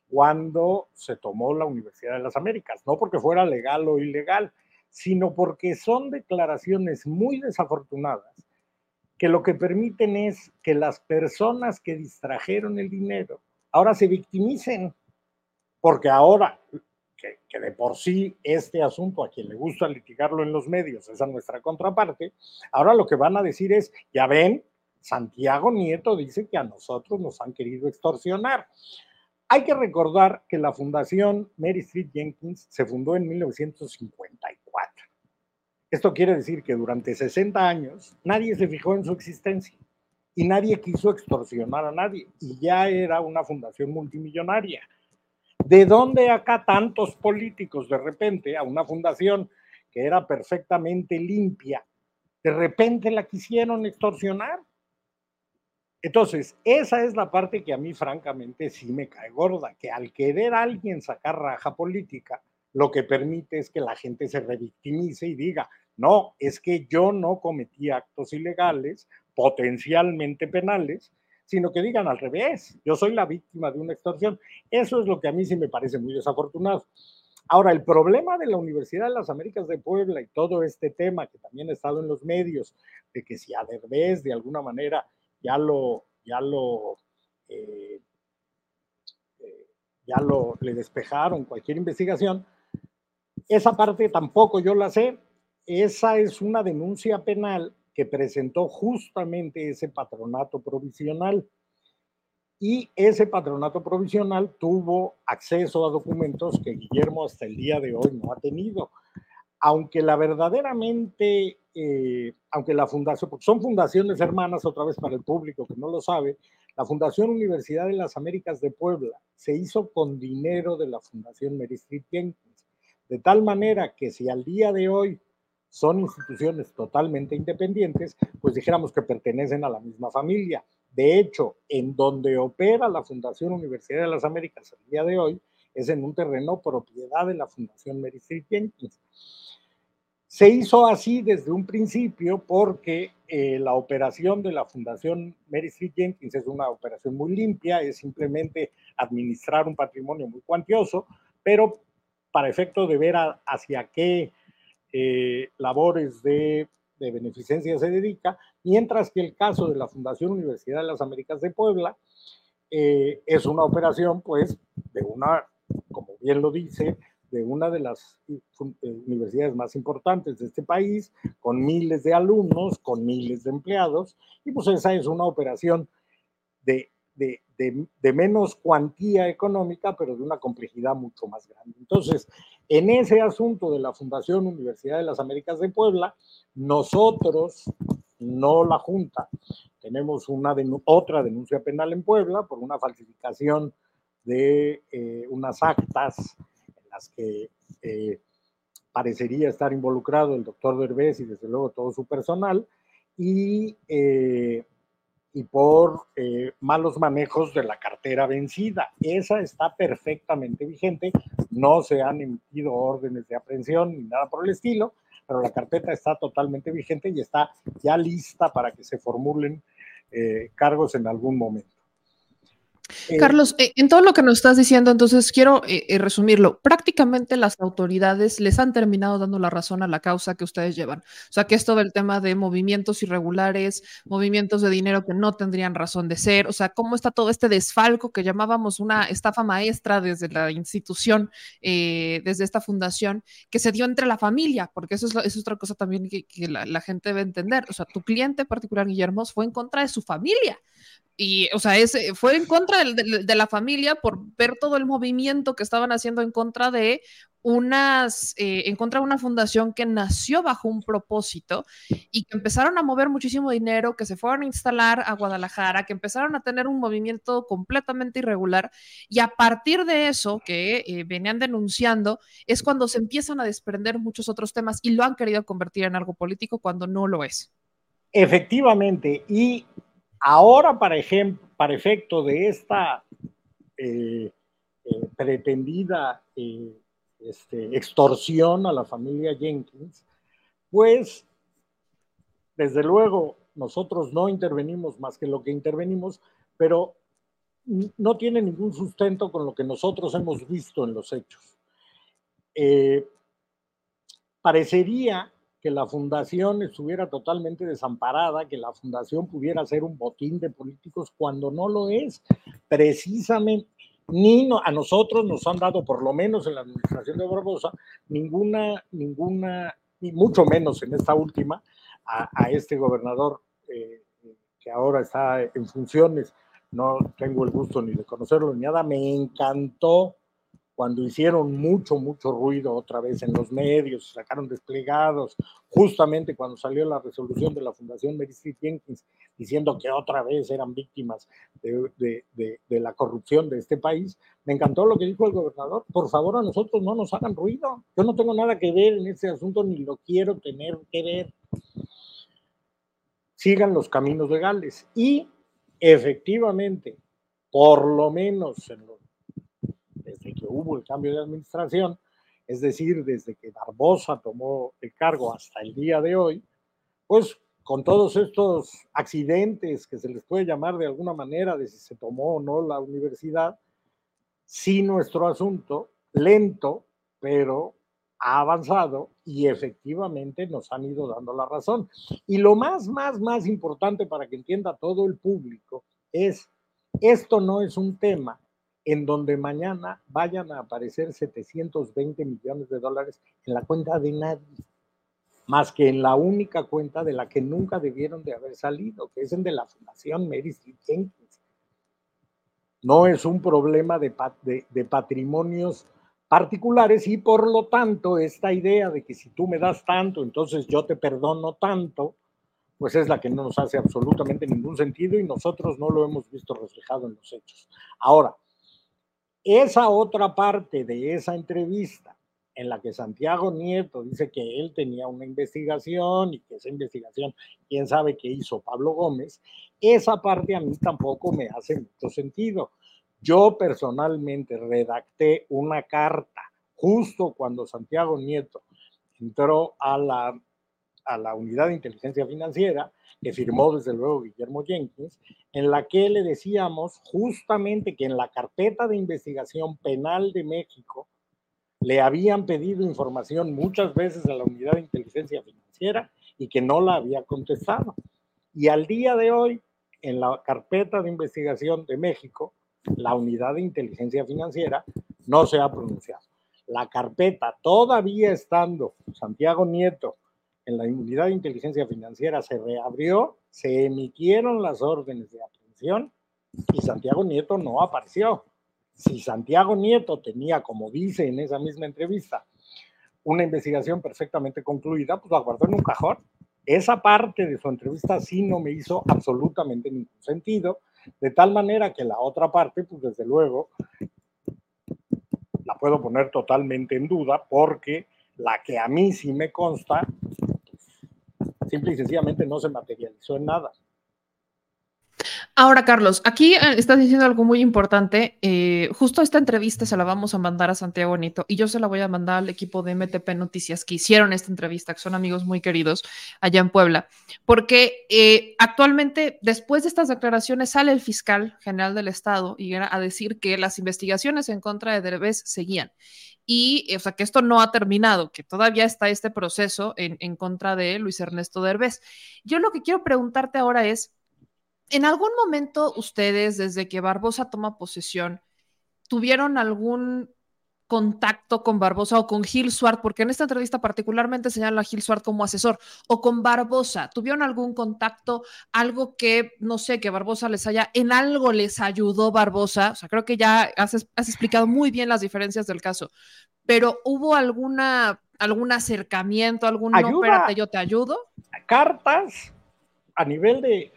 cuando se tomó la Universidad de las Américas, no porque fuera legal o ilegal, sino porque son declaraciones muy desafortunadas que lo que permiten es que las personas que distrajeron el dinero ahora se victimicen, porque ahora que, de por sí este asunto a quien le gusta litigarlo en los medios es a nuestra contraparte, ahora lo que van a decir es, ya ven, Santiago Nieto dice que a nosotros nos han querido extorsionar. Hay que recordar que la Fundación Mary Street Jenkins se fundó en 1954. Esto quiere decir que durante 60 años nadie se fijó en su existencia y nadie quiso extorsionar a nadie y ya era una fundación multimillonaria. ¿De dónde acá tantos políticos de repente a una fundación que era perfectamente limpia, de repente la quisieron extorsionar? Entonces, esa es la parte que a mí francamente sí me cae gorda, que al querer alguien sacar raja política, lo que permite es que la gente se revictimice y diga, no, es que yo no cometí actos ilegales, potencialmente penales, sino que digan al revés, yo soy la víctima de una extorsión. Eso es lo que a mí sí me parece muy desafortunado. Ahora, el problema de la Universidad de las Américas de Puebla y todo este tema que también ha estado en los medios, de que si a Derbez de alguna manera ya lo, ya lo, eh, eh, ya lo, le despejaron cualquier investigación, esa parte tampoco yo la sé. Esa es una denuncia penal que presentó justamente ese patronato provisional. Y ese patronato provisional tuvo acceso a documentos que Guillermo hasta el día de hoy no ha tenido. Aunque la verdaderamente, eh, aunque la fundación, porque son fundaciones hermanas, otra vez para el público que no lo sabe, la Fundación Universidad de las Américas de Puebla se hizo con dinero de la Fundación Mary Jenkins, de tal manera que si al día de hoy son instituciones totalmente independientes, pues dijéramos que pertenecen a la misma familia. De hecho, en donde opera la Fundación Universidad de las Américas el día de hoy es en un terreno propiedad de la Fundación Mary Jenkins. Se hizo así desde un principio porque eh, la operación de la Fundación Mary Jenkins es una operación muy limpia, es simplemente administrar un patrimonio muy cuantioso, pero para efecto de ver a, hacia qué eh, labores de, beneficencia se dedica, mientras que el caso de la Fundación Universidad de las Américas de Puebla eh, es una operación, pues, de una, como bien lo dice, de una de las eh, universidades más importantes de este país, con miles de alumnos, con miles de empleados, y pues esa es una operación de, de, de, menos cuantía económica, pero de una complejidad mucho más grande. Entonces, en ese asunto de la Fundación Universidad de las Américas de Puebla, nosotros, no la Junta, tenemos una otra denuncia penal en Puebla por una falsificación de eh, unas actas en las que eh, parecería estar involucrado el doctor Derbez y desde luego todo su personal, y eh, y por eh, malos manejos de la cartera vencida. Esa está perfectamente vigente, no se han emitido órdenes de aprehensión ni nada por el estilo, pero la carpeta está totalmente vigente y está ya lista para que se formulen eh, cargos en algún momento. Eh, Carlos, eh, en todo lo que nos estás diciendo, entonces quiero eh, resumirlo. Prácticamente las autoridades les han terminado dando la razón a la causa que ustedes llevan. O sea, que es todo el tema de movimientos irregulares, movimientos de dinero que no tendrían razón de ser. O sea, cómo está todo este desfalco que llamábamos una estafa maestra desde la institución, desde esta fundación, que se dio entre la familia, porque eso es, otra cosa también que, la, la gente debe entender. O sea, tu cliente particular, Guillermo, fue en contra de su familia y, o sea, fue en contra de, la familia por ver todo el movimiento que estaban haciendo en contra de unas, eh, en contra de una fundación que nació bajo un propósito y que empezaron a mover muchísimo dinero, que se fueron a instalar a Guadalajara, que empezaron a tener un movimiento completamente irregular y a partir de eso que eh, venían denunciando es cuando se empiezan a desprender muchos otros temas y lo han querido convertir en algo político cuando no lo es. Efectivamente, y Ahora, para, ejemplo, para efecto de esta eh, eh, pretendida eh, este, extorsión a la familia Jenkins, pues, desde luego, nosotros no intervenimos más que lo que intervenimos, pero no tiene ningún sustento con lo que nosotros hemos visto en los hechos. parecería que la fundación estuviera totalmente desamparada, que la fundación pudiera ser un botín de políticos cuando no lo es. Precisamente, ni a nosotros nos han dado, por lo menos en la administración de Barbosa, ninguna, ninguna, y mucho menos en esta última, a, este gobernador eh, que ahora está en funciones. No tengo el gusto ni de conocerlo ni nada. Me encantó cuando hicieron mucho, mucho ruido otra vez en los medios, sacaron desplegados, justamente cuando salió la resolución de la Fundación Mary Street Jenkins diciendo que otra vez eran víctimas de, de, la corrupción de este país, me encantó lo que dijo el gobernador, por favor a nosotros no nos hagan ruido, yo no tengo nada que ver en ese asunto ni lo quiero tener que ver. Sigan los caminos legales y efectivamente, por lo menos en los hubo el cambio de administración, es decir, desde que Barbosa tomó el cargo hasta el día de hoy, pues con todos estos accidentes que se les puede llamar de alguna manera de si se tomó o no la universidad, sí nuestro asunto, lento, pero ha avanzado y efectivamente nos han ido dando la razón. Y lo más, más, más importante para que entienda todo el público es, esto no es un tema en donde mañana vayan a aparecer 720 millones de dólares en la cuenta de nadie, más que en la única cuenta de la que nunca debieron de haber salido, que es en de la Fundación Mary Street Jenkins. No es un problema de, de patrimonios particulares y por lo tanto esta idea de que si tú me das tanto, entonces yo te perdono tanto, pues es la que no nos hace absolutamente ningún sentido y nosotros no lo hemos visto reflejado en los hechos. Ahora, esa otra parte de esa entrevista en la que Santiago Nieto dice que él tenía una investigación y que esa investigación, quién sabe qué hizo Pablo Gómez, esa parte a mí tampoco me hace mucho sentido. Yo personalmente redacté una carta justo cuando Santiago Nieto entró a la, a la unidad de inteligencia financiera que firmó desde luego Guillermo Jenkins, en la que le decíamos justamente que en la carpeta de investigación penal de México le habían pedido información muchas veces a la unidad de inteligencia financiera y que no la había contestado. Y al día de hoy, en la carpeta de investigación de México, la unidad de inteligencia financiera no se ha pronunciado. la carpeta todavía estando Santiago Nieto en la inmunidad de inteligencia financiera se reabrió, se emitieron las órdenes de aprehensión y Santiago Nieto no apareció. Si Santiago Nieto tenía, como dice en esa misma entrevista, una investigación perfectamente concluida, pues la guardó en un cajón. Esa parte de su entrevista sí no me hizo absolutamente ningún sentido, de tal manera que la otra parte, pues desde luego, la puedo poner totalmente en duda porque la que a mí sí me consta, simple y sencillamente no se materializó en nada. Ahora, Carlos, aquí eh, estás diciendo algo muy importante. Eh, justo esta entrevista se la vamos a mandar a Santiago Nito y yo se la voy a mandar al equipo de MTP Noticias que hicieron esta entrevista, que son amigos muy queridos allá en Puebla, porque eh, actualmente, después de estas declaraciones, sale el fiscal general del Estado y a decir que las investigaciones en contra de Derbez seguían. Y, o sea, que esto no ha terminado, que todavía está este proceso en, en contra de Luis Ernesto Derbez. Yo lo que quiero preguntarte ahora es, ¿En algún momento ustedes, desde que Barbosa toma posesión, tuvieron algún contacto con Barbosa o con Gil Suart? Porque en esta entrevista particularmente señala a Gil Suart como asesor, o con Barbosa. ¿Tuvieron algún contacto, algo que, no sé, que Barbosa les haya, en algo les ayudó Barbosa? O sea, creo que ya has, explicado muy bien las diferencias del caso, pero ¿hubo alguna, algún acercamiento, algún, no, espérate, yo te ayudo? Cartas a nivel de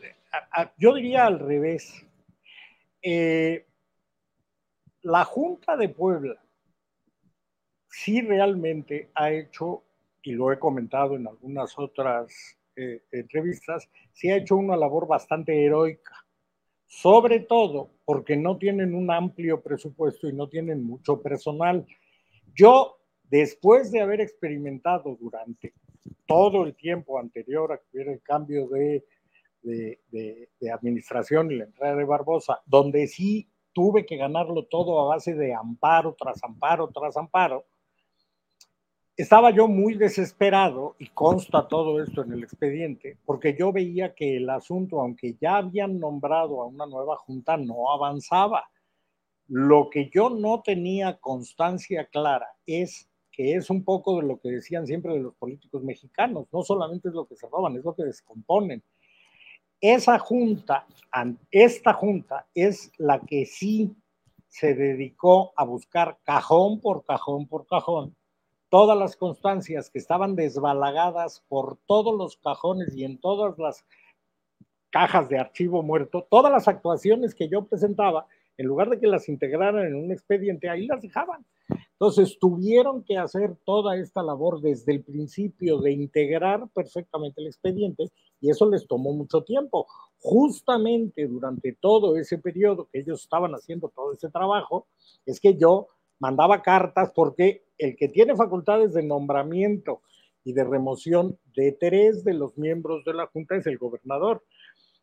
yo diría al revés. Eh, la Junta de Puebla sí realmente ha hecho, y lo he comentado en algunas otras eh, entrevistas, sí ha hecho una labor bastante heroica, sobre todo porque no tienen un amplio presupuesto y no tienen mucho personal. Yo, después de haber experimentado durante todo el tiempo anterior a que hubiera el cambio de de, administración y la entrada de Barbosa, donde sí tuve que ganarlo todo a base de amparo tras amparo tras amparo, estaba yo muy desesperado, y consta todo esto en el expediente, porque yo veía que el asunto, aunque ya habían nombrado a una nueva junta, no avanzaba. Lo que yo no tenía constancia clara es que es un poco de lo que decían siempre de los políticos mexicanos, no solamente es lo que se es lo que descomponen. Esa junta, esta junta es la que sí se dedicó a buscar cajón por cajón por cajón todas las constancias que estaban desbalagadas por todos los cajones y en todas las cajas de archivo muerto, todas las actuaciones que yo presentaba, en lugar de que las integraran en un expediente, ahí las dejaban. Entonces, tuvieron que hacer toda esta labor desde el principio de integrar perfectamente el expediente y eso les tomó mucho tiempo. Justamente durante todo ese periodo que ellos estaban haciendo todo ese trabajo, es que yo mandaba cartas porque el que tiene facultades de nombramiento y de remoción de tres de los miembros de la Junta es el gobernador.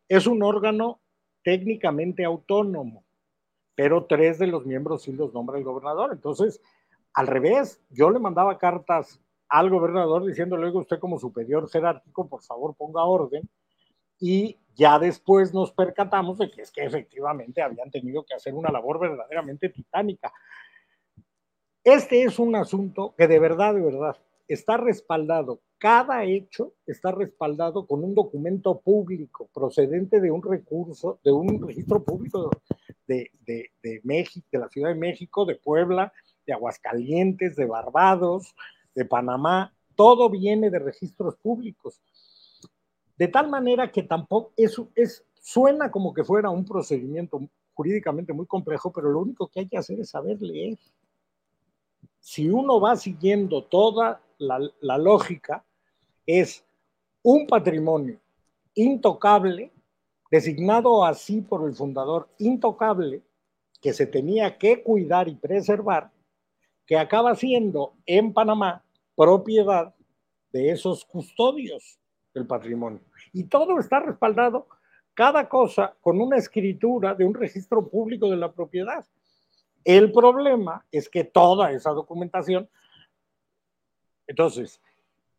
Es un órgano técnicamente autónomo, pero tres de los miembros sí los nombra el gobernador. Entonces, al revés, yo le mandaba cartas al gobernador diciéndole, oiga, usted como superior jerárquico, por favor ponga orden. Y ya después nos percatamos de que es que efectivamente habían tenido que hacer una labor verdaderamente titánica. Este es un asunto que de verdad, de verdad, está respaldado. Cada hecho está respaldado con un documento público procedente de un recurso, de un registro público de, de, de México, de la Ciudad de México, de Puebla, de Aguascalientes, de Barbados, de Panamá, todo viene de registros públicos. De tal manera que tampoco eso es, suena como que fuera un procedimiento jurídicamente muy complejo, pero lo único que hay que hacer es saber leer. Si uno va siguiendo toda la, la lógica, es un patrimonio intocable, designado así por el fundador, intocable, que se tenía que cuidar y preservar, que acaba siendo en Panamá propiedad de esos custodios del patrimonio. Y todo está respaldado, cada cosa, con una escritura de un registro público de la propiedad. El problema es que toda esa documentación, entonces,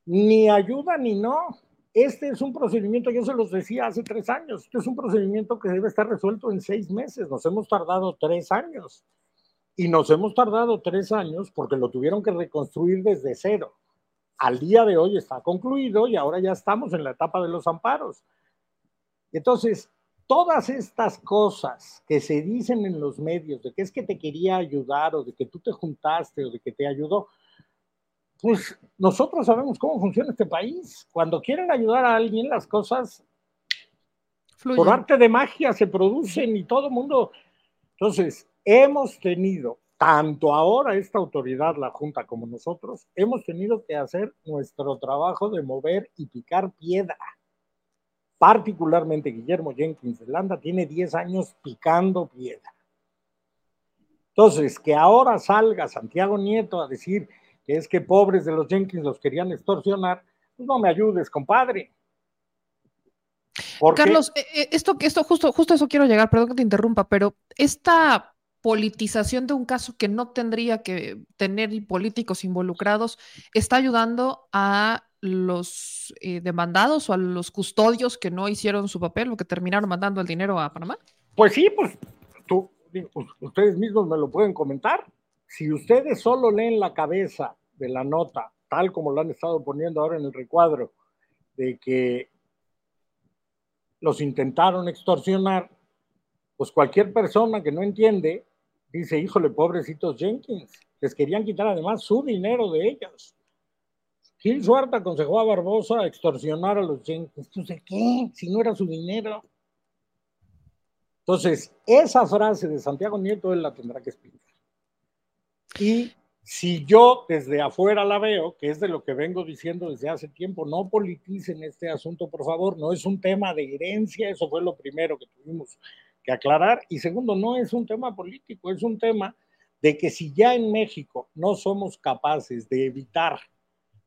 ni ayuda ni no. Este es un procedimiento, yo se los decía hace tres años, este es un procedimiento que debe estar resuelto en seis meses, nos hemos tardado tres años. Y nos hemos tardado tres años porque lo tuvieron que reconstruir desde cero. Al día de hoy está concluido y ahora ya estamos en la etapa de los amparos. Entonces, todas estas cosas que se dicen en los medios de que es que te quería ayudar o de que tú te juntaste o de que te ayudó, pues nosotros sabemos cómo funciona este país. Cuando quieren ayudar a alguien, las cosas Fluye. por arte de magia se producen y todo el mundo. Entonces, hemos tenido, tanto ahora esta autoridad, la Junta, como nosotros, hemos tenido que hacer nuestro trabajo de mover y picar piedra. Particularmente Guillermo Jenkins de Landa tiene 10 años picando piedra. Entonces, que ahora salga Santiago Nieto a decir que es que pobres de los Jenkins los querían extorsionar, pues no me ayudes, compadre. Carlos, eh, eh, esto, esto justo, justo eso quiero llegar, perdón que te interrumpa, pero esta politización de un caso que no tendría que tener políticos involucrados está ayudando a los eh, demandados o a los custodios que no hicieron su papel o que terminaron mandando el dinero a Panamá. Pues sí, pues pues, ustedes mismos me lo pueden comentar. Si ustedes solo leen la cabeza de la nota, tal como lo han estado poniendo ahora en el recuadro, de que los intentaron extorsionar, pues cualquier persona que no entiende dice, híjole, pobrecitos Jenkins, les querían quitar además su dinero de ellos. Gil Suárez aconsejó a Barbosa a extorsionar a los Jenkins. ¿Tú sé qué? Si no era su dinero. Entonces, esa frase de Santiago Nieto él la tendrá que explicar. Y si yo desde afuera la veo, que es de lo que vengo diciendo desde hace tiempo, no politicen este asunto, por favor, no es un tema de herencia, eso fue lo primero que tuvimos que aclarar. Y segundo, no es un tema político, es un tema de que si ya en México no somos capaces de evitar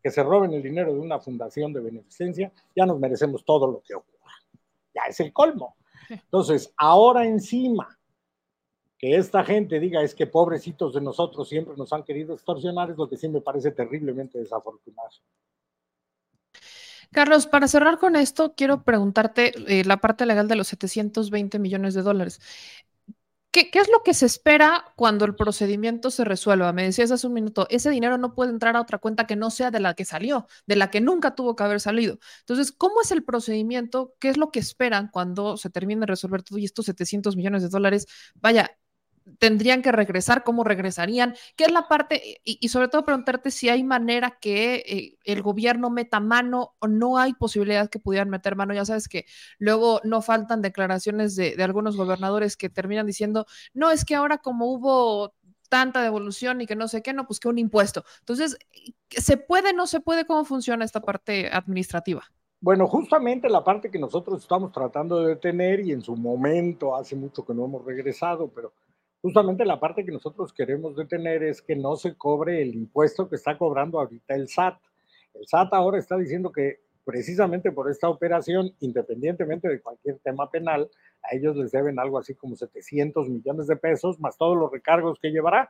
que se roben el dinero de una fundación de beneficencia, ya nos merecemos todo lo que ocurra. Ya es el colmo. Entonces, ahora encima que esta gente diga es que pobrecitos de nosotros siempre nos han querido extorsionar es lo que sí me parece terriblemente desafortunado. Carlos, para cerrar con esto, quiero preguntarte eh, la parte legal de los 720 millones de dólares. ¿Qué, ¿Qué, es lo que se espera cuando el procedimiento se resuelva? Me decías hace un minuto, ese dinero no puede entrar a otra cuenta que no sea de la que salió, de la que nunca tuvo que haber salido. Entonces, ¿cómo es el procedimiento? ¿Qué es lo que esperan cuando se termine de resolver todo y estos 700 millones de dólares? Vaya, tendrían que regresar, cómo regresarían, qué es la parte, y, sobre todo preguntarte si hay manera que eh, el gobierno meta mano o no hay posibilidad que pudieran meter mano. Ya sabes que luego no faltan declaraciones de, de algunos gobernadores que terminan diciendo, no, es que ahora como hubo tanta devolución y que no sé qué, no, pues que un impuesto. Entonces, ¿se puede, no se puede? ¿Cómo funciona esta parte administrativa? Bueno, justamente la parte que nosotros estamos tratando de detener y en su momento, hace mucho que no hemos regresado, pero justamente la parte que nosotros queremos detener es que no se cobre el impuesto que está cobrando ahorita el SAT. El SAT ahora está diciendo que precisamente por esta operación, independientemente de cualquier tema penal, a ellos les deben algo así como 700 millones de pesos, más todos los recargos que llevará.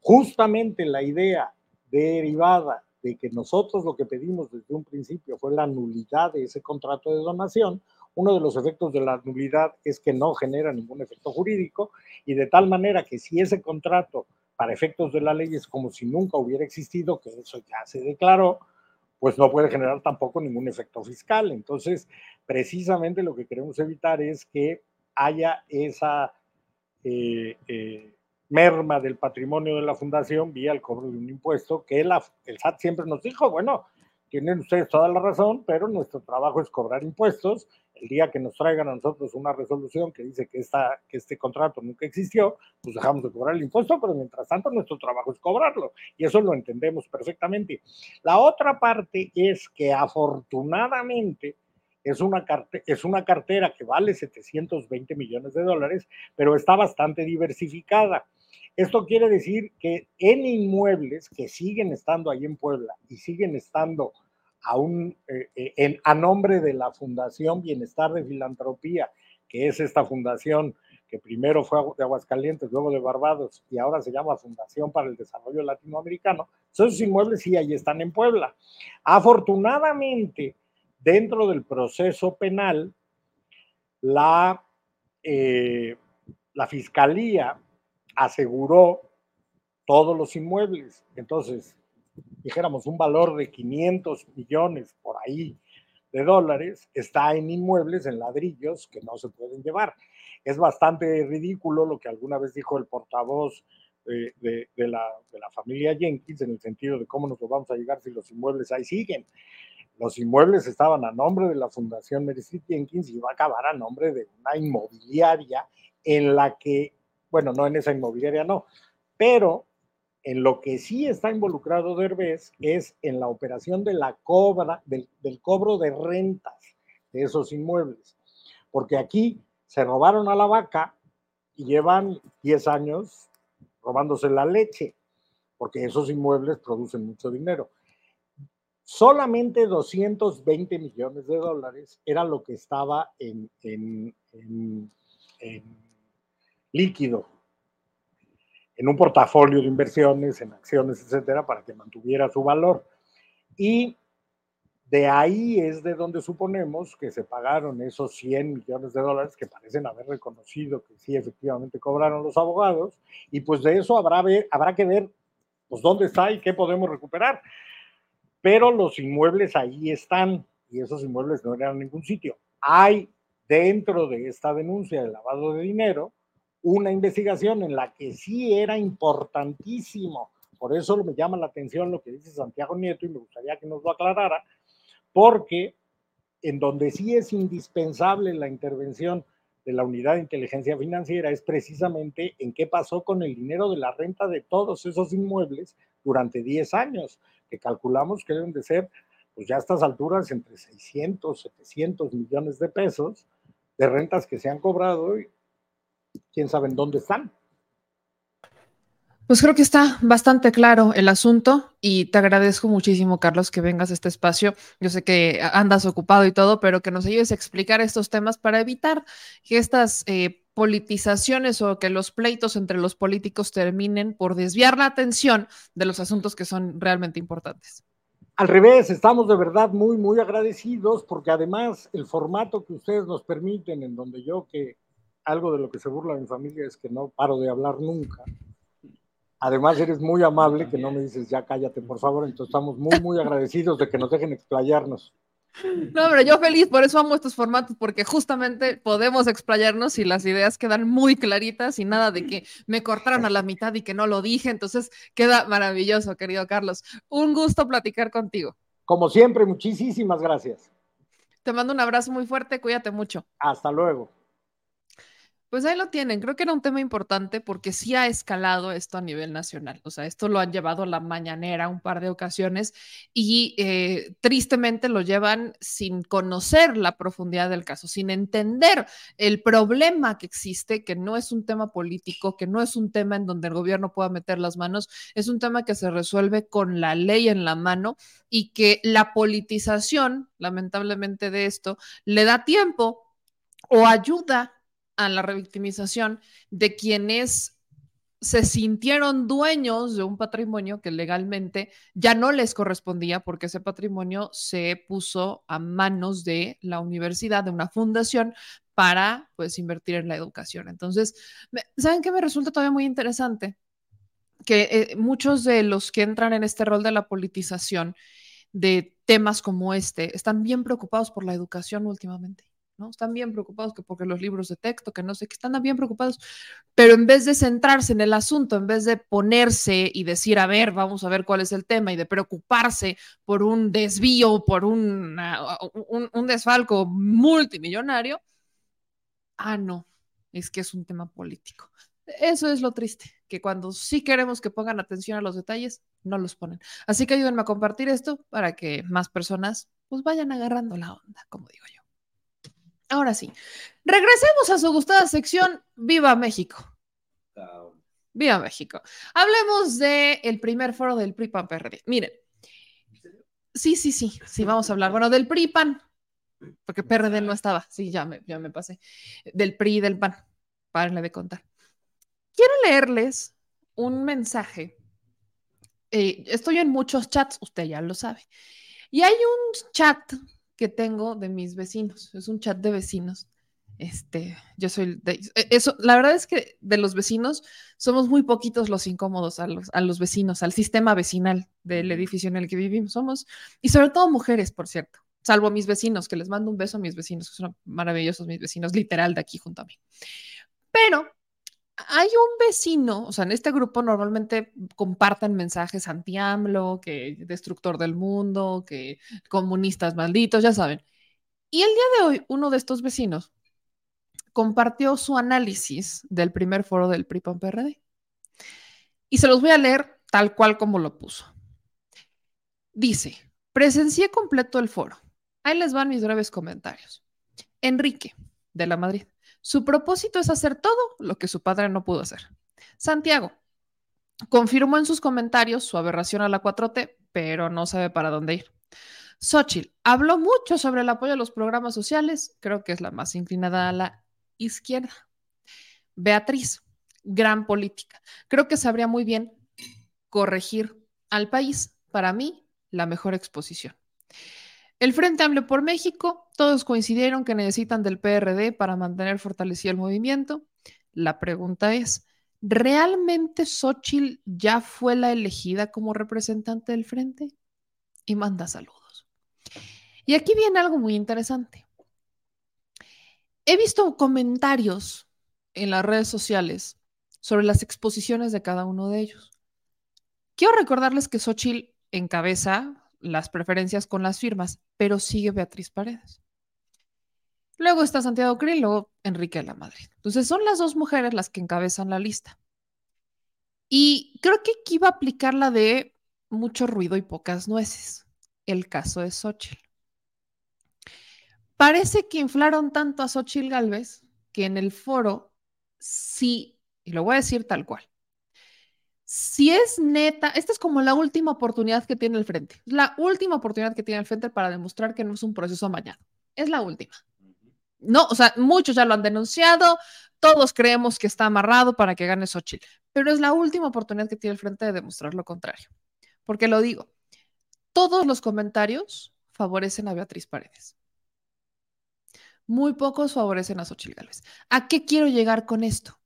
Justamente la idea derivada de que nosotros lo que pedimos desde un principio fue la nulidad de ese contrato de donación, uno de los efectos de la nulidad es que no genera ningún efecto jurídico y de tal manera que si ese contrato para efectos de la ley es como si nunca hubiera existido, que eso ya se declaró, pues no puede generar tampoco ningún efecto fiscal. Entonces, precisamente lo que queremos evitar es que haya esa eh, eh, merma del patrimonio de la fundación vía el cobro de un impuesto que el SAT siempre nos dijo, bueno, tienen ustedes toda la razón, pero nuestro trabajo es cobrar impuestos. El día que nos traigan a nosotros una resolución que dice que, esta, que este contrato nunca existió, pues dejamos de cobrar el impuesto, pero mientras tanto nuestro trabajo es cobrarlo. Y eso lo entendemos perfectamente. La otra parte es que afortunadamente es una, es una cartera que vale 720 millones de dólares, pero está bastante diversificada. Esto quiere decir que en inmuebles que siguen estando ahí en Puebla y siguen estando a, un, eh, en, a nombre de la Fundación Bienestar de Filantropía, que es esta fundación que primero fue de Aguascalientes, luego de Barbados y ahora se llama Fundación para el Desarrollo Latinoamericano, esos inmuebles sí ahí están en Puebla. Afortunadamente, dentro del proceso penal, la, eh, la Fiscalía aseguró todos los inmuebles. Entonces, dijéramos, un valor de 500 millones por ahí de dólares está en inmuebles, en ladrillos que no se pueden llevar. Es bastante ridículo lo que alguna vez dijo el portavoz de, de, la, de, la, familia Jenkins en el sentido de cómo nos lo vamos a llegar si los inmuebles ahí siguen. Los inmuebles estaban a nombre de la Fundación Mary Jenkins y va a acabar a nombre de una inmobiliaria en la que, bueno, no en esa inmobiliaria, no, pero en lo que sí está involucrado Derbez es en la operación de la cobra, del, cobro de rentas de esos inmuebles. Porque aquí se robaron a la vaca y llevan 10 años robándose la leche, porque esos inmuebles producen mucho dinero. Solamente 220 millones de dólares era lo que estaba en, en líquido en un portafolio de inversiones, en acciones, etcétera, para que mantuviera su valor. Y de ahí es de donde suponemos que se pagaron esos 100 millones de dólares que parecen haber reconocido que sí efectivamente cobraron los abogados, y pues de eso habrá, habrá que ver pues dónde está y qué podemos recuperar. Pero los inmuebles ahí están, y esos inmuebles no eran en ningún sitio. Hay dentro de esta denuncia de lavado de dinero, una investigación en la que sí era importantísimo. Por eso me llama la atención lo que dice Santiago Nieto y me gustaría que nos lo aclarara, porque en donde sí es indispensable la intervención de la unidad de inteligencia financiera es precisamente en qué pasó con el dinero de la renta de todos esos inmuebles durante 10 años, que calculamos que deben de ser, pues ya a estas alturas, entre 600, 700 millones de pesos de rentas que se han cobrado quién sabe en dónde están. Pues creo que está bastante claro el asunto y te agradezco muchísimo, Carlos, que vengas a este espacio. Yo sé que andas ocupado y todo, pero que nos ayudes a explicar estos temas para evitar que estas eh, politizaciones o que los pleitos entre los políticos terminen por desviar la atención de los asuntos que son realmente importantes. Al revés, estamos de verdad muy, muy agradecidos porque además el formato que ustedes nos permiten, en donde yo que algo de lo que se burla mi familia es que no paro de hablar nunca. Además, eres muy amable que no me dices ya cállate, por favor. Entonces, estamos muy, muy agradecidos de que nos dejen explayarnos. No, pero yo feliz, por eso amo estos formatos, porque justamente podemos explayarnos y las ideas quedan muy claritas y nada de que me cortaron a la mitad y que no lo dije. Entonces, queda maravilloso, querido Carlos. Un gusto platicar contigo. Como siempre, muchísimas gracias. Te mando un abrazo muy fuerte, cuídate mucho. Hasta luego. Pues ahí lo tienen. Creo que era un tema importante porque sí ha escalado esto a nivel nacional. O sea, esto lo han llevado a la mañanera un par de ocasiones y eh, tristemente lo llevan sin conocer la profundidad del caso, sin entender el problema que existe, que no es un tema político, que no es un tema en donde el gobierno pueda meter las manos, es un tema que se resuelve con la ley en la mano y que la politización, lamentablemente de esto, le da tiempo o ayuda a la revictimización de quienes se sintieron dueños de un patrimonio que legalmente ya no les correspondía porque ese patrimonio se puso a manos de la universidad, de una fundación para pues invertir en la educación. Entonces, ¿saben qué me resulta todavía muy interesante? Que eh, muchos de los que entran en este rol de la politización de temas como este están bien preocupados por la educación últimamente. ¿No? Están bien preocupados que porque los libros de texto, que no sé, que están bien preocupados, pero en vez de centrarse en el asunto, en vez de ponerse y decir, a ver, vamos a ver cuál es el tema y de preocuparse por un desvío, por un, un, un desfalco multimillonario, ah, no, es que es un tema político. Eso es lo triste, que cuando sí queremos que pongan atención a los detalles, no los ponen. Así que ayúdenme a compartir esto para que más personas pues vayan agarrando la onda, como digo yo. Ahora sí, regresemos a su gustada sección Viva México. Viva México. Hablemos del el primer foro del PRI-PAN PRD. Miren, sí, sí, sí, sí, vamos a hablar. Bueno, del PRI-PAN, porque PRD no estaba, sí, ya me, ya me pasé. Del PRI y del PAN, párenle de contar. Quiero leerles un mensaje. Eh, estoy en muchos chats, usted ya lo sabe. Y hay un chat que tengo de mis vecinos. Es un chat de vecinos Este, yo soy de e, eso. La verdad es que de los vecinos somos muy poquitos los incómodos a los, a los vecinos, al sistema vecinal del edificio en el que vivimos. Somos, y sobre todo mujeres, por cierto, salvo a mis vecinos, que les mando un beso a mis vecinos, que son maravillosos mis vecinos, literal de aquí junto a mí. Pero hay un vecino, o sea, en este grupo normalmente comparten mensajes anti-AMLO, que destructor del mundo, que comunistas malditos, ya saben. Y el día de hoy, uno de estos vecinos compartió su análisis del primer foro del PRI-PAN-PRD. Y se los voy a leer tal cual como lo puso. Dice, presencié completo el foro. Ahí les van mis breves comentarios. Enrique, de la Madrid. Su propósito es hacer todo lo que su padre no pudo hacer. Santiago, confirmó en sus comentarios su aberración a la 4T, pero no sabe para dónde ir. Xochitl habló mucho sobre el apoyo a los programas sociales, creo que es la más inclinada a la izquierda. Beatriz, gran política. Creo que sabría muy bien corregir al país. Para mí, la mejor exposición. El Frente Amplio por México, todos coincidieron que necesitan del PRD para mantener fortalecido el movimiento. La pregunta es, ¿realmente Xochitl ya fue la elegida como representante del Frente? Y manda saludos. Y aquí viene algo muy interesante. He visto comentarios en las redes sociales sobre las exposiciones de cada uno de ellos. Quiero recordarles que Xochitl encabeza las preferencias con las firmas, pero sigue Beatriz Paredes. Luego está Santiago Krill, luego Enrique de la Madrid. Entonces son las dos mujeres las que encabezan la lista. Y creo que aquí iba a aplicar la de mucho ruido y pocas nueces, el caso de Xochitl. Parece que inflaron tanto a Xochitl Galvez que en el foro sí, y lo voy a decir tal cual, si es neta, esta es como la última oportunidad que tiene el frente. La última oportunidad que tiene el frente para demostrar que no es un proceso amañado. Es la última. No, o sea, muchos ya lo han denunciado, todos creemos que está amarrado para que gane Xochitl, pero es la última oportunidad que tiene el frente de demostrar lo contrario. Porque lo digo, todos los comentarios favorecen a Beatriz Paredes. Muy pocos favorecen a Xochitl Gálvez. ¿A qué quiero llegar con esto?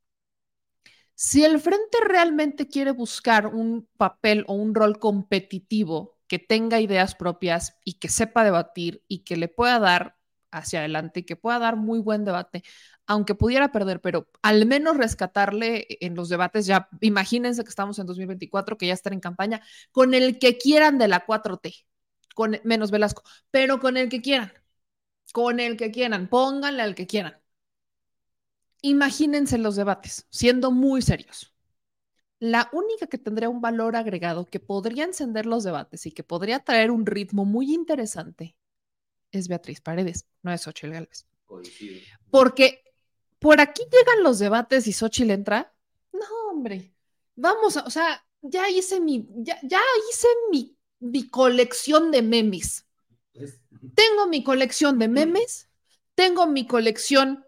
Si el frente realmente quiere buscar un papel o un rol competitivo que tenga ideas propias y que sepa debatir y que le pueda dar hacia adelante y que pueda dar muy buen debate, aunque pudiera perder, pero al menos rescatarle en los debates, ya imagínense que estamos en 2024, que ya están en campaña, con el que quieran de la 4T, con menos Velasco, pero con el que quieran, con el que quieran, pónganle al que quieran. Imagínense los debates, siendo muy serios. La única que tendría un valor agregado que podría encender los debates y que podría traer un ritmo muy interesante es Beatriz Paredes, no es Xochitl Gálvez. Porque por aquí llegan los debates y Xochitl entra. No, hombre, vamos, a, o sea, ya hice mi, ya, ya hice mi, mi colección de memes. Tengo mi colección de memes, tengo mi colección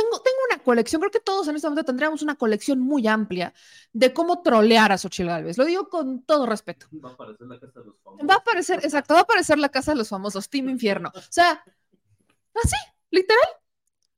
tengo, una colección, creo que todos en este momento tendríamos una colección muy amplia de cómo trolear a Xochitl Galvez. Lo digo con todo respeto. Va a aparecer la casa de los famosos. Va a aparecer, exacto, va a aparecer la casa de los famosos, Team Infierno. O sea, así, literal.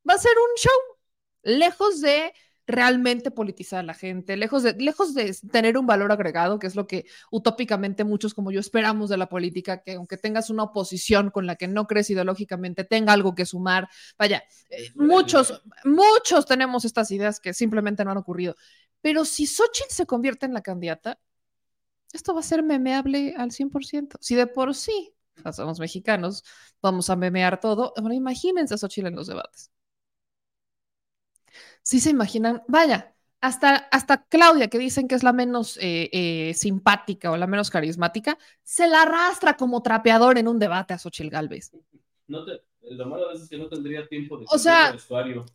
Va a ser un show. Lejos de realmente politizar a la gente, lejos de, lejos de tener un valor agregado, que es lo que utópicamente muchos como yo esperamos de la política, que aunque tengas una oposición con la que no crees ideológicamente, tenga algo que sumar. Vaya, eh, muchos, muchos tenemos estas ideas que simplemente no han ocurrido. Pero si Xochitl se convierte en la candidata, esto va a ser memeable al 100%. Si de por sí, somos mexicanos, vamos a memear todo, ahora imagínense a Xochitl en los debates sí se imaginan, vaya, hasta, hasta Claudia, que dicen que es la menos eh, eh, simpática o la menos carismática, se la arrastra como trapeador en un debate a Xochil. No te, lo malo es que no tendría tiempo de o sea, vestuario.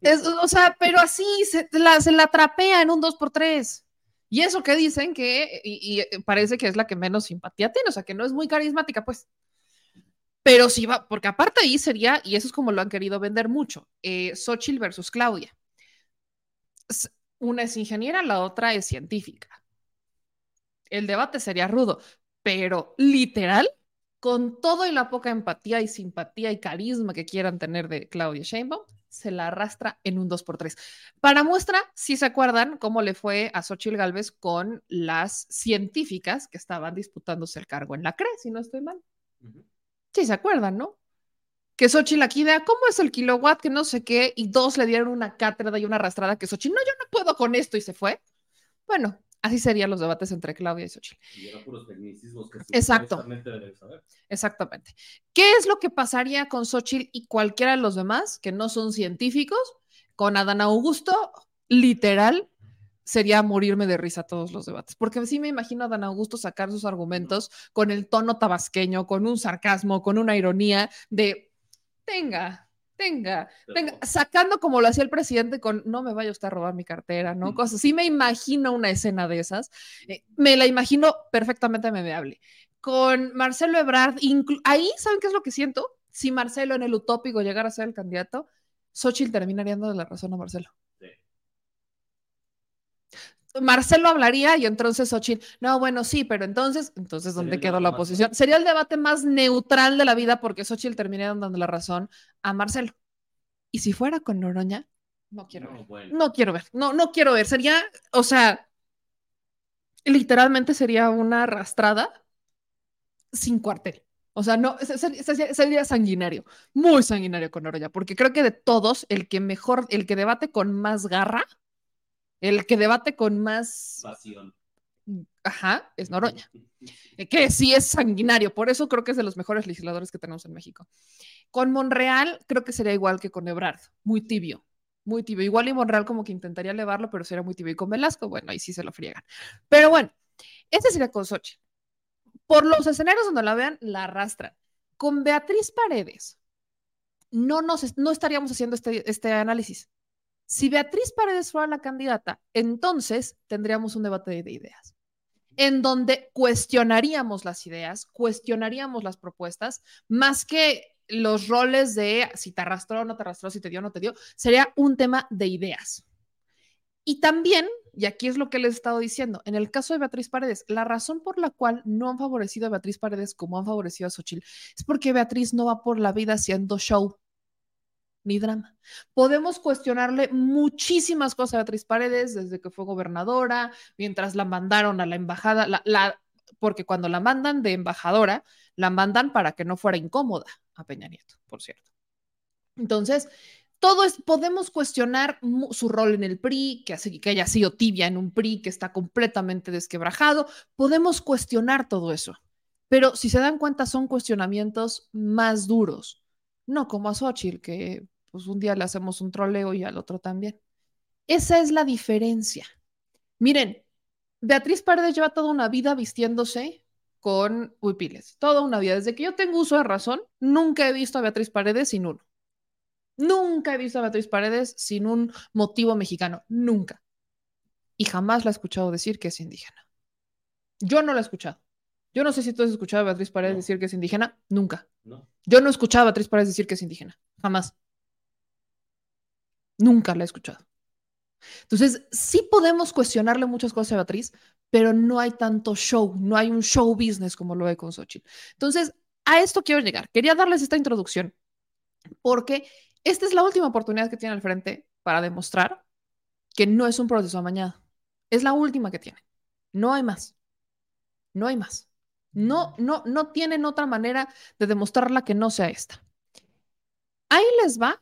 o sea, pero así se la, se la trapea en un 2x3. Y eso que dicen que, y, y, parece que es la que menos simpatía tiene, o sea, que no es muy carismática, pues. Pero sí va, porque aparte ahí sería, y eso es como lo han querido vender mucho, eh, Xochitl versus Claudia una es ingeniera, la otra es científica. El debate sería rudo, pero literal, con todo y la poca empatía y simpatía y carisma que quieran tener de Claudia Sheinbaum, se la arrastra en un 2x3. Para muestra, si se acuerdan cómo le fue a Xochitl Galvez con las científicas que estaban disputándose el cargo en la CRE, si no estoy mal. Sí, se acuerdan, ¿no? Que Xochitl aquí vea cómo es el kilowatt, que no sé qué, y dos le dieron una cátedra y una arrastrada que Xochitl, no, yo no puedo con esto y se fue. Bueno, así serían los debates entre Claudia y Xochitl. Y eran puros tecnicismos que Exacto. saber. Exactamente. ¿Qué es lo que pasaría con Xochitl y cualquiera de los demás que no son científicos? Con Adán Augusto, literal, sería morirme de risa todos los debates. Porque sí me imagino a Adán Augusto sacar sus argumentos con el tono tabasqueño, con un sarcasmo, con una ironía de, tenga, tenga, tenga, sacando como lo hacía el presidente con, no me vaya usted a robar mi cartera, ¿no? Cosas. Sí me imagino una escena de esas. Eh, me la imagino perfectamente memeable con Marcelo Ebrard, ahí, ¿saben qué es lo que siento? Si Marcelo en el utópico llegara a ser el candidato, Xochitl terminaría dando la razón a Marcelo. Marcelo hablaría y entonces Xochitl, no, bueno, sí, pero entonces, entonces, ¿dónde quedó la oposición? Sería el debate más neutral de la vida porque Xochitl terminaría dando la razón a Marcelo. Y si fuera con Noroña, no quiero no, ver. No quiero ver, no, no quiero ver. Sería, o sea, literalmente sería una arrastrada sin cuartel. O sea, no, sería sanguinario, muy sanguinario con Noroña, porque creo que de todos, el que mejor, el que debate con más garra, el que debate con más pasión. Ajá, es Noroña, que sí es sanguinario, por eso creo que es de los mejores legisladores que tenemos en México. Con Monreal creo que sería igual que con Ebrard, muy tibio, muy tibio. Igual y Monreal como que intentaría elevarlo, pero sería muy tibio. Y con Velasco, bueno, ahí sí se lo friegan. Pero bueno, este sería con Xochitl por los escenarios donde la vean, la arrastran. Con Beatriz Paredes, no, nos, no estaríamos haciendo este, este análisis. Si Beatriz Paredes fuera la candidata, entonces tendríamos un debate de ideas, en donde cuestionaríamos las ideas, cuestionaríamos las propuestas, más que los roles de si te arrastró o no te arrastró, si te dio o no te dio, sería un tema de ideas. Y también, y aquí es lo que les he estado diciendo, en el caso de Beatriz Paredes, la razón por la cual no han favorecido a Beatriz Paredes como han favorecido a Xochitl es porque Beatriz no va por la vida haciendo show ni drama. Podemos cuestionarle muchísimas cosas a Beatriz Paredes desde que fue gobernadora, mientras la mandaron a la embajada, la, porque cuando la mandan de embajadora, la mandan para que no fuera incómoda a Peña Nieto, por cierto. Entonces, todo es, podemos cuestionar su rol en el PRI, que, que haya sido tibia en un PRI que está completamente desquebrajado, podemos cuestionar todo eso. Pero si se dan cuenta, son cuestionamientos más duros, no como a Xochitl, que pues un día le hacemos un troleo y al otro también. Esa es la diferencia. Miren, Beatriz Paredes lleva toda una vida vistiéndose con huipiles, toda una vida. Desde que yo tengo uso de razón, nunca he visto a Beatriz Paredes sin uno. Nunca he visto a Beatriz Paredes sin un motivo mexicano, nunca. Y jamás la he escuchado decir que es indígena. Yo no la he escuchado. Yo no sé si tú has escuchado a Beatriz Paredes decir que es indígena, nunca. Yo no he escuchado a Beatriz Paredes decir que es indígena, jamás. Nunca la he escuchado. Entonces, sí podemos cuestionarle muchas cosas a Beatriz, pero no hay tanto show, no hay un show business como lo hay con Xochitl. Entonces, a esto quiero llegar. Quería darles esta introducción porque esta es la última oportunidad que tiene al frente para demostrar que no es un proceso amañado. Es la última que tiene. No hay más. No hay más. No, no, no tienen otra manera de demostrarla que no sea esta. Ahí les va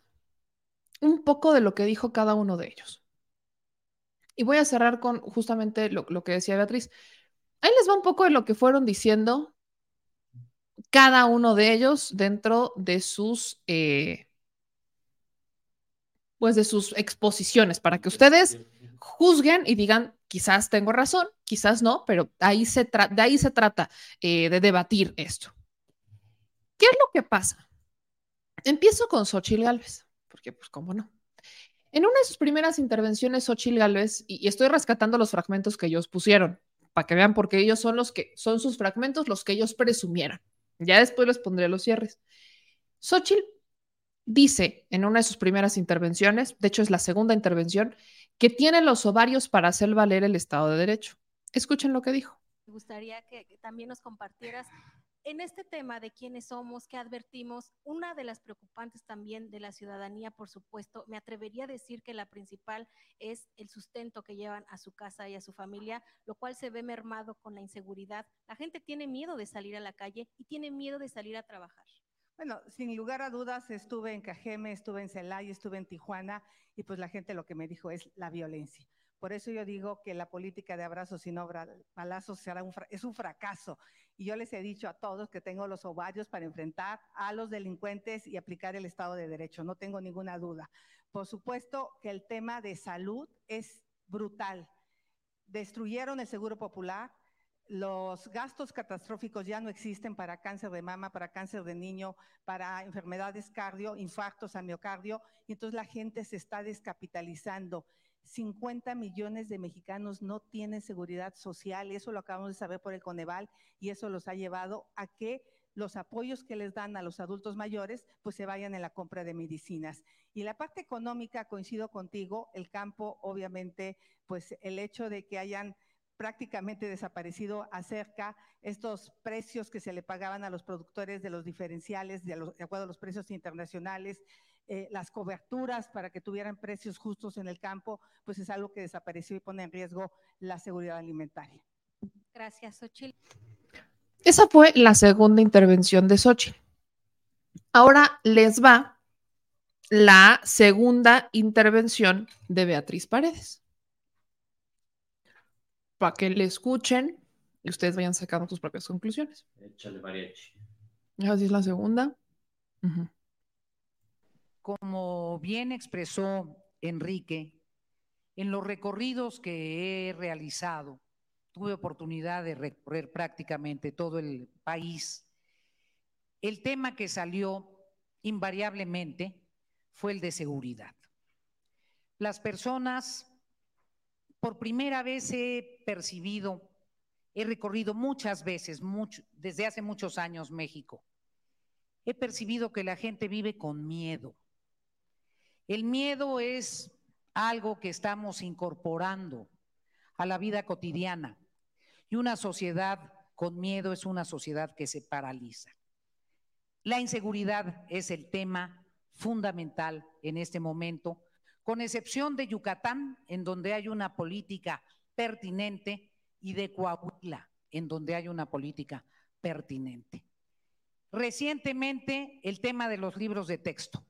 un poco de lo que dijo cada uno de ellos. Y voy a cerrar con justamente lo, que decía Beatriz. Ahí les va un poco de lo que fueron diciendo cada uno de ellos dentro de sus eh, pues de sus exposiciones para que ustedes juzguen y digan, quizás tengo razón, quizás no, pero ahí se de ahí se trata eh, de debatir esto. ¿Qué es lo que pasa? Empiezo con Xochitl Gálvez, porque pues cómo no. En una de sus primeras intervenciones, Xochitl Gálvez, y, estoy rescatando los fragmentos que ellos pusieron, para que vean, porque ellos son los que, son sus fragmentos los que ellos presumieron. Ya después les pondré los cierres. Xochitl dice en una de sus primeras intervenciones, de hecho es la segunda intervención, que tiene los ovarios para hacer valer el Estado de Derecho. Escuchen lo que dijo. Me gustaría que, también nos compartieras, en este tema de quiénes somos, qué advertimos, una de las preocupantes también de la ciudadanía, por supuesto, me atrevería a decir que la principal es el sustento que llevan a su casa y a su familia, lo cual se ve mermado con la inseguridad. La gente tiene miedo de salir a la calle y tiene miedo de salir a trabajar. Bueno, sin lugar a dudas, estuve en Cajeme, estuve en Celaya, estuve en Tijuana y pues la gente lo que me dijo es la violencia. Por eso yo digo que la política de abrazos y no balazos es un fracaso. Y yo les he dicho a todos que tengo los ovarios para enfrentar a los delincuentes y aplicar el Estado de Derecho. No tengo ninguna duda. Por supuesto que el tema de salud es brutal. Destruyeron el Seguro Popular, los gastos catastróficos ya no existen para cáncer de mama, para cáncer de niño, para enfermedades cardio, infartos a miocardio, y entonces la gente se está descapitalizando. 50 millones de mexicanos no tienen seguridad social, eso lo acabamos de saber por el Coneval y eso los ha llevado a que los apoyos que les dan a los adultos mayores pues se vayan en la compra de medicinas. Y la parte económica, coincido contigo, el campo obviamente pues el hecho de que hayan prácticamente desaparecido acerca estos precios que se le pagaban a los productores de los diferenciales de, de acuerdo a los precios internacionales, eh, las coberturas para que tuvieran precios justos en el campo, pues es algo que desapareció y pone en riesgo la seguridad alimentaria. Gracias, Xochitl. Esa fue la segunda intervención de Xochitl. Ahora les va la segunda intervención de Beatriz Paredes. Para que le escuchen y ustedes vayan sacando sus propias conclusiones. Échale mariachi. Así es la segunda. Uh -huh. Como bien expresó Enrique, en los recorridos que he realizado, tuve oportunidad de recorrer prácticamente todo el país. El tema que salió invariablemente fue el de seguridad. Las personas, por primera vez he percibido, he recorrido muchas veces, desde hace muchos años México, he percibido que la gente vive con miedo. El miedo es algo que estamos incorporando a la vida cotidiana y una sociedad con miedo es una sociedad que se paraliza. La inseguridad es el tema fundamental en este momento, con excepción de Yucatán, en donde hay una política pertinente, y de Coahuila, en donde hay una política pertinente. Recientemente, el tema de los libros de texto.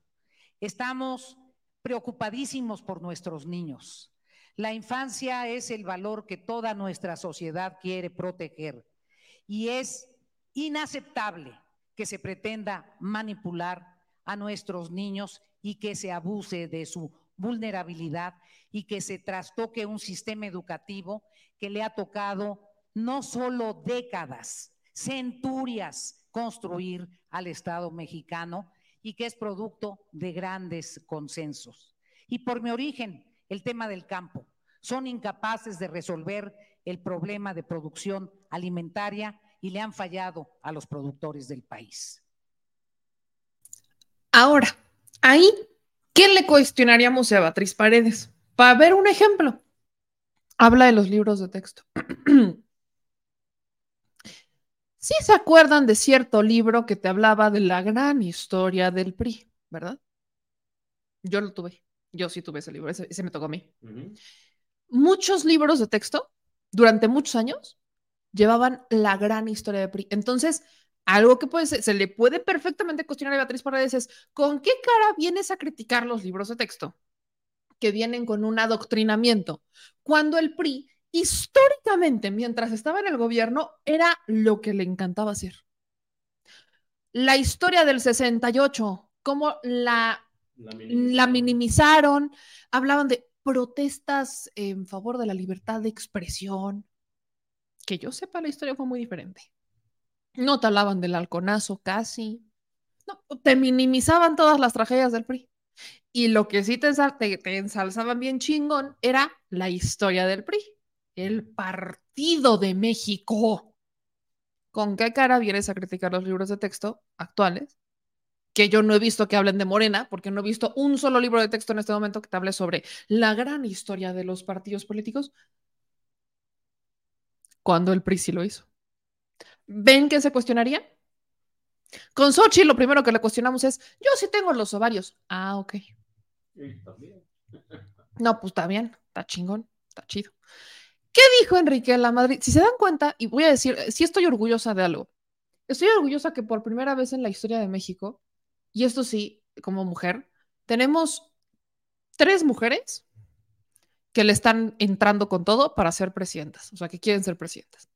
Estamos preocupadísimos por nuestros niños. La infancia es el valor que toda nuestra sociedad quiere proteger y es inaceptable que se pretenda manipular a nuestros niños y que se abuse de su vulnerabilidad y que se trastoque un sistema educativo que le ha tocado no solo décadas, centurias construir al Estado mexicano y que es producto de grandes consensos. Y por mi origen, el tema del campo. Son incapaces de resolver el problema de producción alimentaria y le han fallado a los productores del país. Ahora, ahí, ¿qué le cuestionaríamos a Beatriz Paredes? Para ver un ejemplo, habla de los libros de texto. Sí se acuerdan de cierto libro que te hablaba de la gran historia del PRI, ¿verdad? Yo lo tuve. Yo sí tuve ese libro, ese, ese me tocó a mí. Uh -huh. Muchos libros de texto, durante muchos años, llevaban la gran historia del PRI. Entonces, algo que puede ser, se le puede perfectamente cuestionar a Beatriz Paredes es, ¿con qué cara vienes a criticar los libros de texto? Que vienen con un adoctrinamiento. Cuando el PRI históricamente, mientras estaba en el gobierno, era lo que le encantaba hacer. La historia del 68, cómo la, la, minimizaron. la minimizaron, hablaban de protestas en favor de la libertad de expresión. Que yo sepa, la historia fue muy diferente. No te hablaban del halconazo casi. No, te minimizaban todas las tragedias del PRI. Y lo que sí te, te, te ensalzaban bien chingón era la historia del PRI el Partido de México. ¿Con qué cara vienes a criticar los libros de texto actuales? Que yo no he visto que hablen de Morena, porque no he visto un solo libro de texto en este momento que te hable sobre la gran historia de los partidos políticos. Cuando el PRI sí lo hizo. ¿Ven que se cuestionaría? Con Sochi lo primero que le cuestionamos es, yo sí tengo los ovarios. Ah, ok. No, pues está bien, está chingón, está chido. ¿Qué dijo Enrique la Madrid? Si se dan cuenta, y voy a decir, sí estoy orgullosa de algo. Estoy orgullosa que por primera vez en la historia de México, y esto sí, como mujer, tenemos tres mujeres que le están entrando con todo para ser presidentas, o sea, que quieren ser presidentas.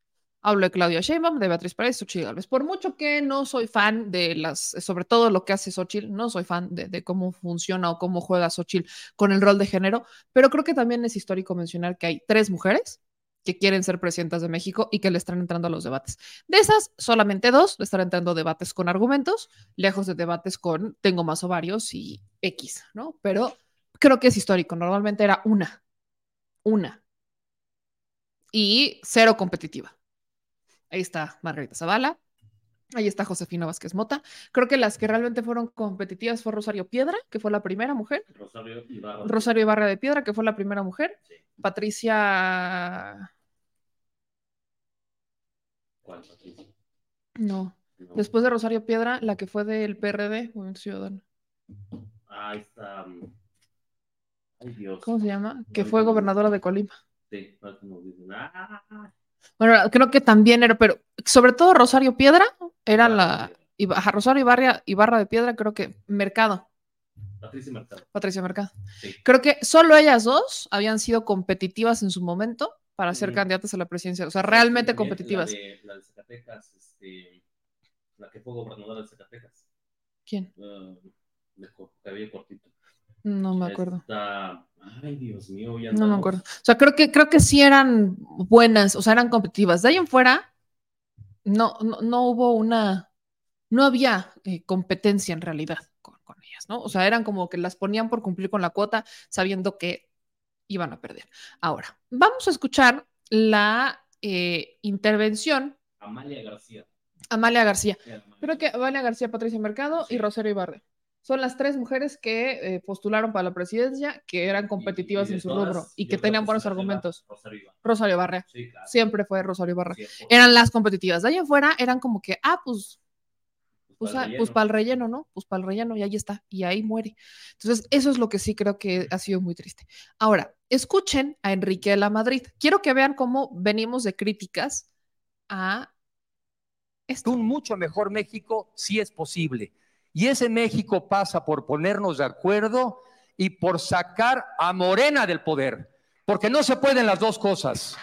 Hablo de Claudia Sheinbaum, de Beatriz Paredes, Xochitl Gálvez. Por mucho que no soy fan de las, sobre todo lo que hace Xochitl, no soy fan de, de cómo funciona o cómo juega Xochitl con el rol de género, pero creo que también es histórico mencionar que hay tres mujeres que quieren ser presidentas de México y que le están entrando a los debates. De esas, solamente dos le están entrando debates con argumentos, lejos de debates con tengo más ovarios y X, ¿no? Pero creo que es histórico. Normalmente era una, una. Y cero competitiva. Ahí está Margarita Zavala. Ahí está Josefina Vázquez Mota. Creo que las que realmente fueron competitivas fue Rosario Piedra, que fue la primera mujer. Rosario Ibarra. Rosario Ibarra de Piedra, que fue la primera mujer. Sí. Patricia. ¿Cuál, Patricia? No. No. Después de Rosario Piedra, la que fue del PRD, Movimiento Ciudadano. Ah, ahí está. mm, Ay, Dios. ¿Cómo se llama? Que fue no. gobernadora de Colima. Sí. Ah, Bueno, creo que también era, pero sobre todo Rosario Piedra era la. Iba- ajá, Rosario Ibarra, Ibarra de Piedra, creo que Mercado. Patricia Mercado. Patricia Mercado. Sí. Creo que solo ellas dos habían sido competitivas en su momento para ser candidatas a la presidencia. O sea, realmente También competitivas. La de, la de Zacatecas, este, la que fue gobernadora de Zacatecas. ¿Quién? ah, de cabello cortito. No me acuerdo. Esta- Ay, Dios mío, ya No me andamos. acuerdo. O sea, creo que, creo que sí eran buenas, o sea, eran competitivas. De ahí en fuera, no, no, no hubo una, no había eh, competencia en realidad con, con ellas, ¿no? O sea, eran como que las ponían por cumplir con la cuota, sabiendo que iban a perder. Ahora, vamos a escuchar la eh, intervención Amalia García. Amalia García. Amalia. Creo que Amalia García, Patricia Mercado y. Rosario Ibarre. Son las tres mujeres que eh, postularon para la presidencia, que eran competitivas Y- y en su todas, rubro y que tenían que buenos argumentos. Rosario Ibarra. Rosario Ibarra. Sí, claro. Siempre fue Rosario Ibarra. 100%. Eran las competitivas. De ahí en fuera eran como que, ah, pues, pues, para el pues relleno. para el relleno, ¿no? Pues para el relleno y ahí está. Y ahí muere. Entonces, eso es lo que sí creo que ha sido muy triste. Ahora, escuchen a Enrique de la Madrid. Quiero que vean cómo venimos de críticas a esto. Un mucho mejor México sí es posible. Y ese México pasa por ponernos de acuerdo y por sacar a Morena del poder, porque no se pueden las dos cosas.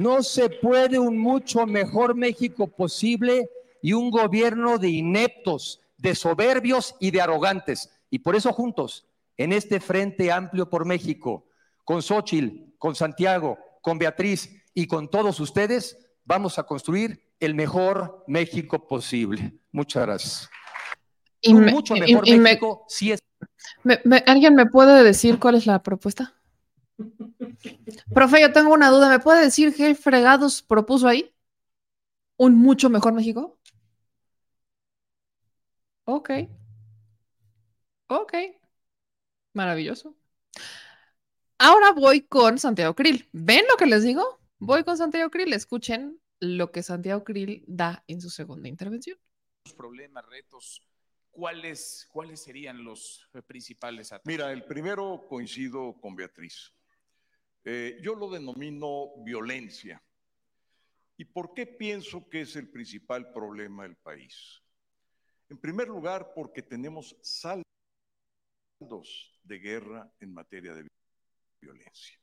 No se puede un mucho mejor México posible y un gobierno de ineptos, de soberbios y de arrogantes. Y por eso juntos, en este Frente Amplio por México, con Xochitl, con Santiago, con Beatriz y con todos ustedes, vamos a construir el mejor México posible. Muchas gracias. Y un me- mucho mejor y México sí es me- ¿Alguien me puede decir cuál es la propuesta? Profe, yo tengo una duda. ¿Me puede decir qué fregados propuso ahí? ¿Un mucho mejor México? Ok. Ok. Maravilloso. Ahora voy con Santiago Krill. ¿Ven lo que les digo? Voy con Santiago Krill. Escuchen lo que Santiago Krill da en su segunda intervención. problemas, retos, ¿cuáles, cuáles serían los eh, principales atajos? Mira, el primero coincido con Beatriz. Eh, yo lo denomino violencia. ¿Y por qué pienso que es el principal problema del país? En primer lugar, porque tenemos saldos de guerra en materia de violencia.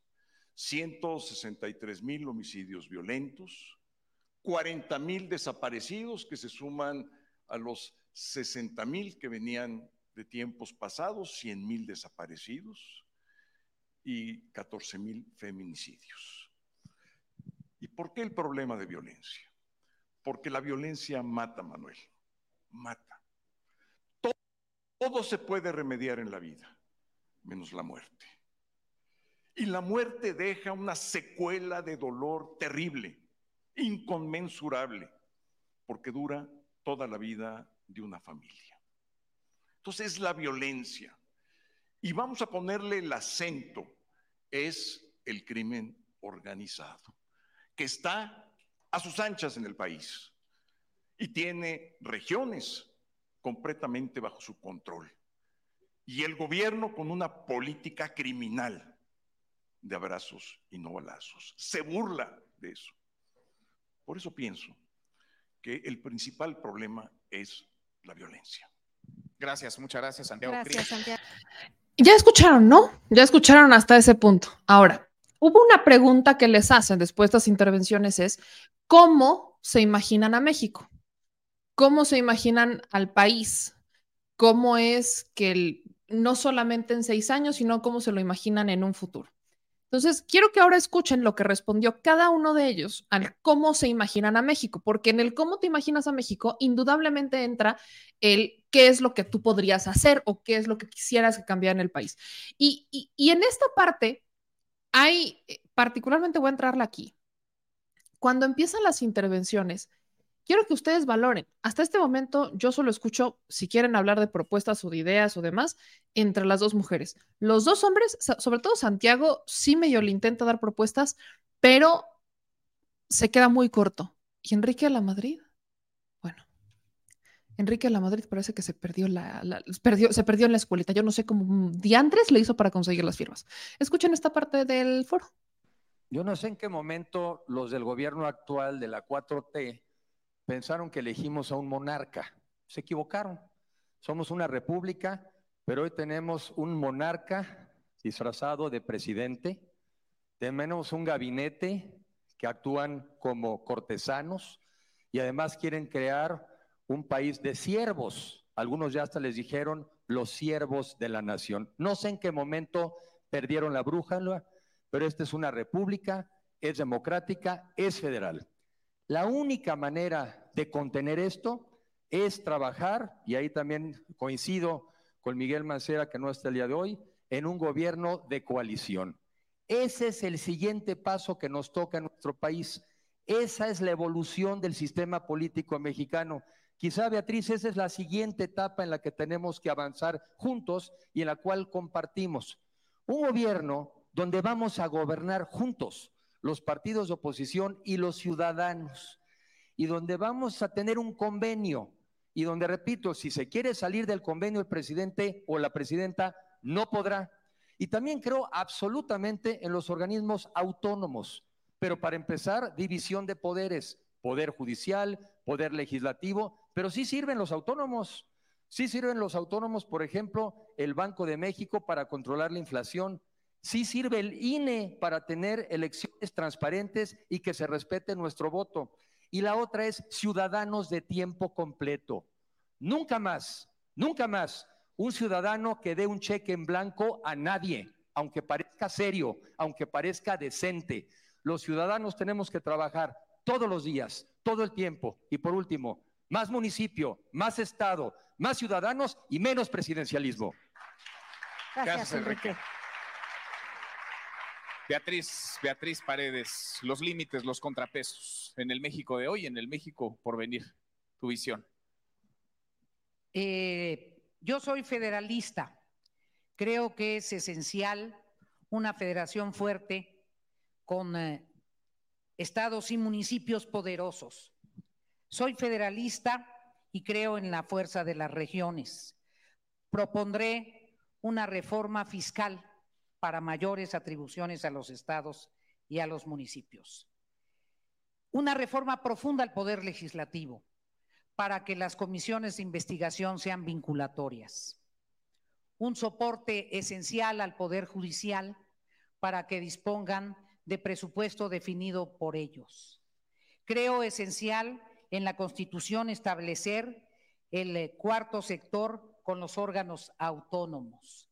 163 mil homicidios violentos, 40 mil desaparecidos que se suman a los 60 mil que venían de tiempos pasados, 100 mil desaparecidos y 14 mil feminicidios. ¿Y por qué el problema de violencia? Porque la violencia mata, Manuel, mata. Todo, todo se puede remediar en la vida, menos la muerte. Y la muerte deja una secuela de dolor terrible, inconmensurable, porque dura toda la vida de una familia. Entonces es la violencia. Y vamos a ponerle el acento, es el crimen organizado, que está a sus anchas en el país y tiene regiones completamente bajo su control. Y el gobierno con una política criminal de abrazos y no balazos. Se burla de eso. Por eso pienso que el principal problema es la violencia. Gracias, muchas gracias, Santiago. Gracias. Santiago. Ya escucharon, ¿no? Ya escucharon hasta ese punto. Ahora, hubo una pregunta que les hacen después de estas intervenciones es, ¿cómo se imaginan a México? ¿Cómo se imaginan al país? ¿Cómo es que el- no solamente en seis años, sino cómo se lo imaginan en un futuro? Entonces, quiero que ahora escuchen lo que respondió cada uno de ellos al cómo se imaginan a México, porque en el cómo te imaginas a México, indudablemente entra el qué es lo que tú podrías hacer o qué es lo que quisieras que cambiara en el país. Y, y- en esta parte, hay, eh, particularmente voy a entrarla aquí, cuando empiezan las intervenciones, quiero que ustedes valoren. Hasta este momento yo solo escucho, si quieren hablar de propuestas o de ideas o demás, entre las dos mujeres. Los dos hombres, sobre todo Santiago, sí medio le intenta dar propuestas, pero se queda muy corto. ¿Y Enrique a la Madrid? Bueno, Enrique a la Madrid parece que se perdió, la, la- perdió, se perdió en la escuelita. Yo no sé cómo diantres le hizo para conseguir las firmas. Escuchen esta parte del foro. Yo no sé en qué momento los del gobierno actual de la 4T pensaron que elegimos a un monarca. Se equivocaron. Somos una república, pero hoy tenemos un monarca disfrazado de presidente. Tenemos un gabinete que actúan como cortesanos y además quieren crear un país de siervos. Algunos ya hasta les dijeron los siervos de la nación. No sé en qué momento perdieron la brújula, pero esta es una república, es democrática, es federal. La única manera de contener esto es trabajar, y ahí también coincido con Miguel Mancera, que no está el día de hoy, en un gobierno de coalición. Ese es el siguiente paso que nos toca en nuestro país. Esa es la evolución del sistema político mexicano. Quizá, Beatriz, esa es la siguiente etapa en la que tenemos que avanzar juntos y en la cual compartimos. Un gobierno donde vamos a gobernar juntos, los partidos de oposición y los ciudadanos, y donde vamos a tener un convenio, y donde, repito, si se quiere salir del convenio el presidente o la presidenta, no podrá. Y también creo absolutamente en los organismos autónomos, pero para empezar, división de poderes, poder judicial, poder legislativo, pero sí sirven los autónomos. Sí sirven los autónomos, por ejemplo, el Banco de México para controlar la inflación. Sí sirve el INE para tener elecciones transparentes y que se respete nuestro voto. Y la otra es ciudadanos de tiempo completo. Nunca más, nunca más un ciudadano que dé un cheque en blanco a nadie, aunque parezca serio, aunque parezca decente. Los ciudadanos tenemos que trabajar todos los días, todo el tiempo. Y por último, más municipio, más Estado, más ciudadanos y menos presidencialismo. Gracias, Enrique. Beatriz, Beatriz Paredes, los límites, los contrapesos en el México de hoy, en el México por venir, tu visión. Eh, yo soy federalista. Creo que es esencial una federación fuerte con eh, estados y municipios poderosos. Soy federalista y creo en la fuerza de las regiones. Propondré una reforma fiscal para mayores atribuciones a los estados y a los municipios. Una reforma profunda al poder legislativo para que las comisiones de investigación sean vinculatorias. Un soporte esencial al Poder Judicial para que dispongan de presupuesto definido por ellos. Creo esencial en la Constitución establecer el cuarto sector con los órganos autónomos.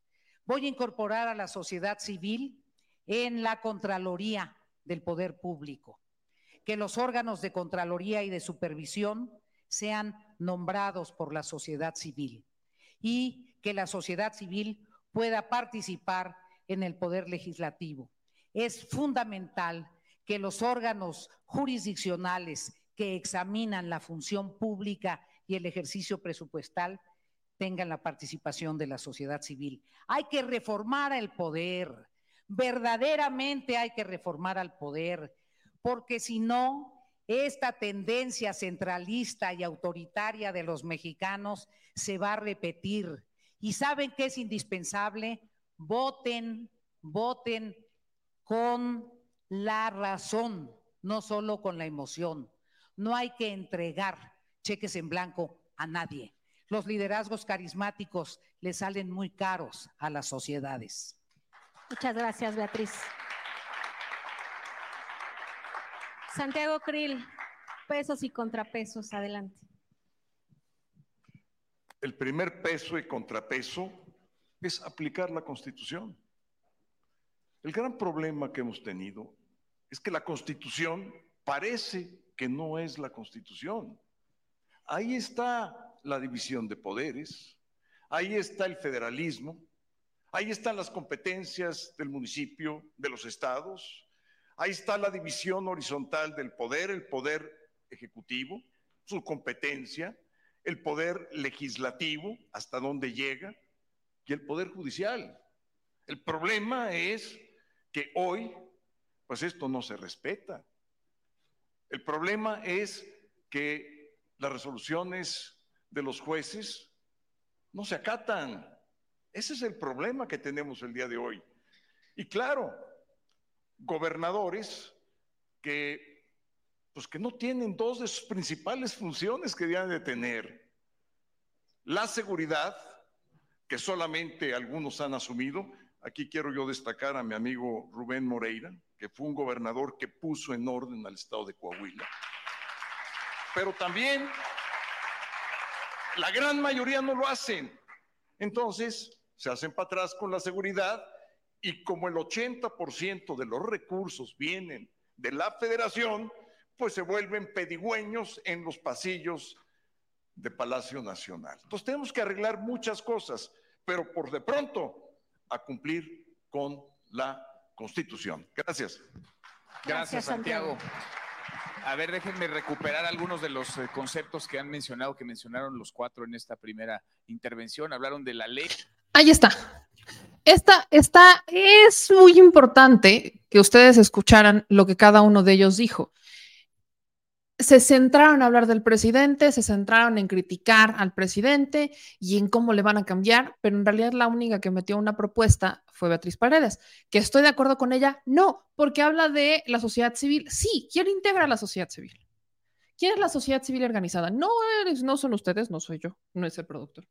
Voy a incorporar a la sociedad civil en la Contraloría del Poder Público, que los órganos de Contraloría y de Supervisión sean nombrados por la sociedad civil y que la sociedad civil pueda participar en el poder legislativo. Es fundamental que los órganos jurisdiccionales que examinan la función pública y el ejercicio presupuestal tengan la participación de la sociedad civil. Hay que reformar el poder, verdaderamente hay que reformar al poder, porque si no, esta tendencia centralista y autoritaria de los mexicanos se va a repetir. ¿Y saben qué es indispensable? Voten, voten con la razón, no solo con la emoción. No hay que entregar cheques en blanco a nadie. Los liderazgos carismáticos le salen muy caros a las sociedades. Muchas gracias, Beatriz. Santiago Krill, pesos y contrapesos, adelante. El primer peso y contrapeso es aplicar la Constitución. El gran problema que hemos tenido es que la Constitución parece que no es la Constitución. Ahí está la división de poderes, ahí está el federalismo, ahí están las competencias del municipio, de los estados, ahí está la división horizontal del poder, el poder ejecutivo, su competencia, el poder legislativo, hasta dónde llega, y el poder judicial. El problema es que hoy, pues esto no se respeta. El problema es que las resoluciones de los jueces no se acatan. Ese es el problema que tenemos el día de hoy. Y claro, gobernadores que pues que no tienen dos de sus principales funciones que deben de tener. La seguridad, que solamente algunos han asumido. Aquí quiero yo destacar a mi amigo Rubén Moreira, que fue un gobernador que puso en orden al estado de Coahuila. Pero también la gran mayoría no lo hacen. Entonces, se hacen para atrás con la seguridad y como el 80% de los recursos vienen de la federación, pues se vuelven pedigüeños en los pasillos de Palacio Nacional. Entonces tenemos que arreglar muchas cosas, pero por de pronto a cumplir con la Constitución. Gracias. Gracias, Santiago. A ver, déjenme recuperar algunos de los eh, conceptos que han mencionado, que mencionaron los cuatro en esta primera intervención. Hablaron de la ley. Ahí está. Esta, esta es muy importante que ustedes escucharan lo que cada uno de ellos dijo se centraron a hablar del presidente, se centraron en criticar al presidente y en cómo le van a cambiar, pero en realidad la única que metió una propuesta fue Beatriz Paredes. ¿Que estoy de acuerdo con ella? No, porque habla de la sociedad civil. Sí, ¿quién integra la sociedad civil? ¿Quién es la sociedad civil organizada? No, eres, no son ustedes, no soy yo, no es el productor.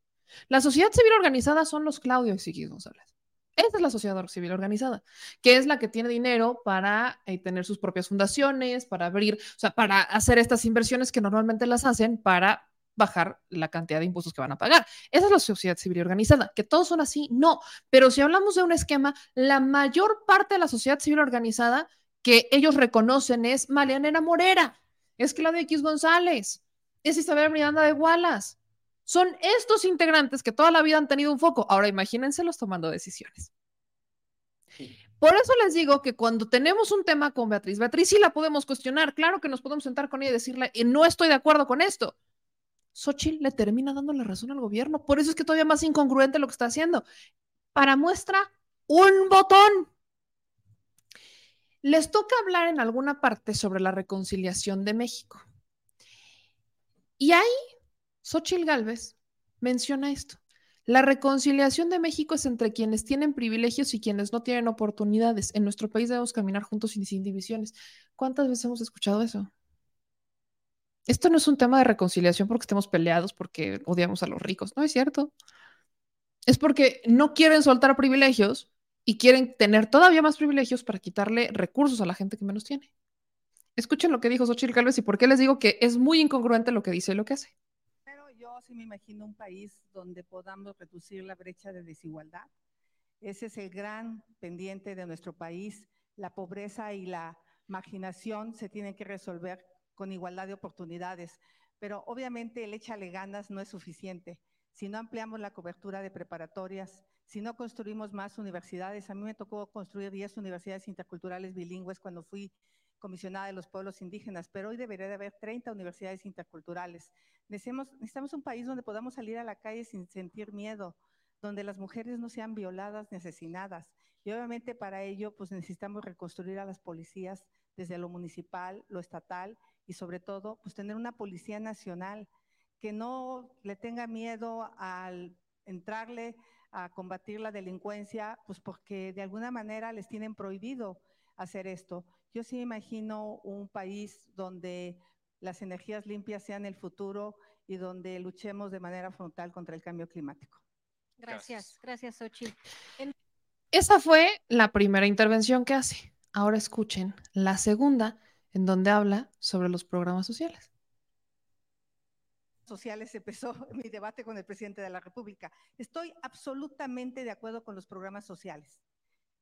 La sociedad civil organizada son los Claudio y González. Esa es la sociedad civil organizada, que es la que tiene dinero para eh, tener sus propias fundaciones, para abrir, o sea, para hacer estas inversiones que normalmente las hacen para bajar la cantidad de impuestos que van a pagar. Esa es la sociedad civil organizada, que todos son así, no. Pero si hablamos de un esquema, la mayor parte de la sociedad civil organizada que ellos reconocen es Marianera Morera, es Claudia X González, es Isabel Miranda de Wallace, son estos integrantes que toda la vida han tenido un foco. Ahora imagínenselos tomando decisiones. Por eso les digo que cuando tenemos un tema con Beatriz, Beatriz sí la podemos cuestionar. Claro que nos podemos sentar con ella y decirle, y no estoy de acuerdo con esto. Xochitl le termina dando la razón al gobierno. Por eso es que todavía más incongruente lo que está haciendo. Para muestra, un botón. Les toca hablar en alguna parte sobre la reconciliación de México. Y ahí Xochitl Gálvez menciona esto. La reconciliación de México es entre quienes tienen privilegios y quienes no tienen oportunidades. En nuestro país debemos caminar juntos y sin divisiones. ¿Cuántas veces hemos escuchado eso? Esto no es un tema de reconciliación porque estemos peleados, porque odiamos a los ricos. No es cierto. Es porque no quieren soltar privilegios y quieren tener todavía más privilegios para quitarle recursos a la gente que menos tiene. Escuchen lo que dijo Xochitl Gálvez y por qué les digo que es muy incongruente lo que dice y lo que hace sí me imagino un país donde podamos reducir la brecha de desigualdad. Ese es el gran pendiente de nuestro país. La pobreza y la marginación se tienen que resolver con igualdad de oportunidades. Pero obviamente el échale ganas no es suficiente. Si no ampliamos la cobertura de preparatorias, si no construimos más universidades, a mí me tocó construir 10 universidades interculturales bilingües cuando fui comisionada de los pueblos indígenas, pero hoy debería de haber 30 universidades interculturales. Necesitamos, necesitamos un país donde podamos salir a la calle sin sentir miedo, donde las mujeres no sean violadas ni asesinadas. Y obviamente para ello pues necesitamos reconstruir a las policías desde lo municipal, lo estatal y sobre todo, pues tener una policía nacional que no le tenga miedo al entrarle a combatir la delincuencia, pues porque de alguna manera les tienen prohibido hacer esto. Yo sí me imagino un país donde las energías limpias sean el futuro y donde luchemos de manera frontal contra el cambio climático. Gracias, gracias, Xochitl. Esa fue la primera intervención que hace. Ahora escuchen la segunda, en donde habla sobre los programas sociales. Sociales empezó mi debate con el presidente de la República. Estoy absolutamente de acuerdo con los programas sociales.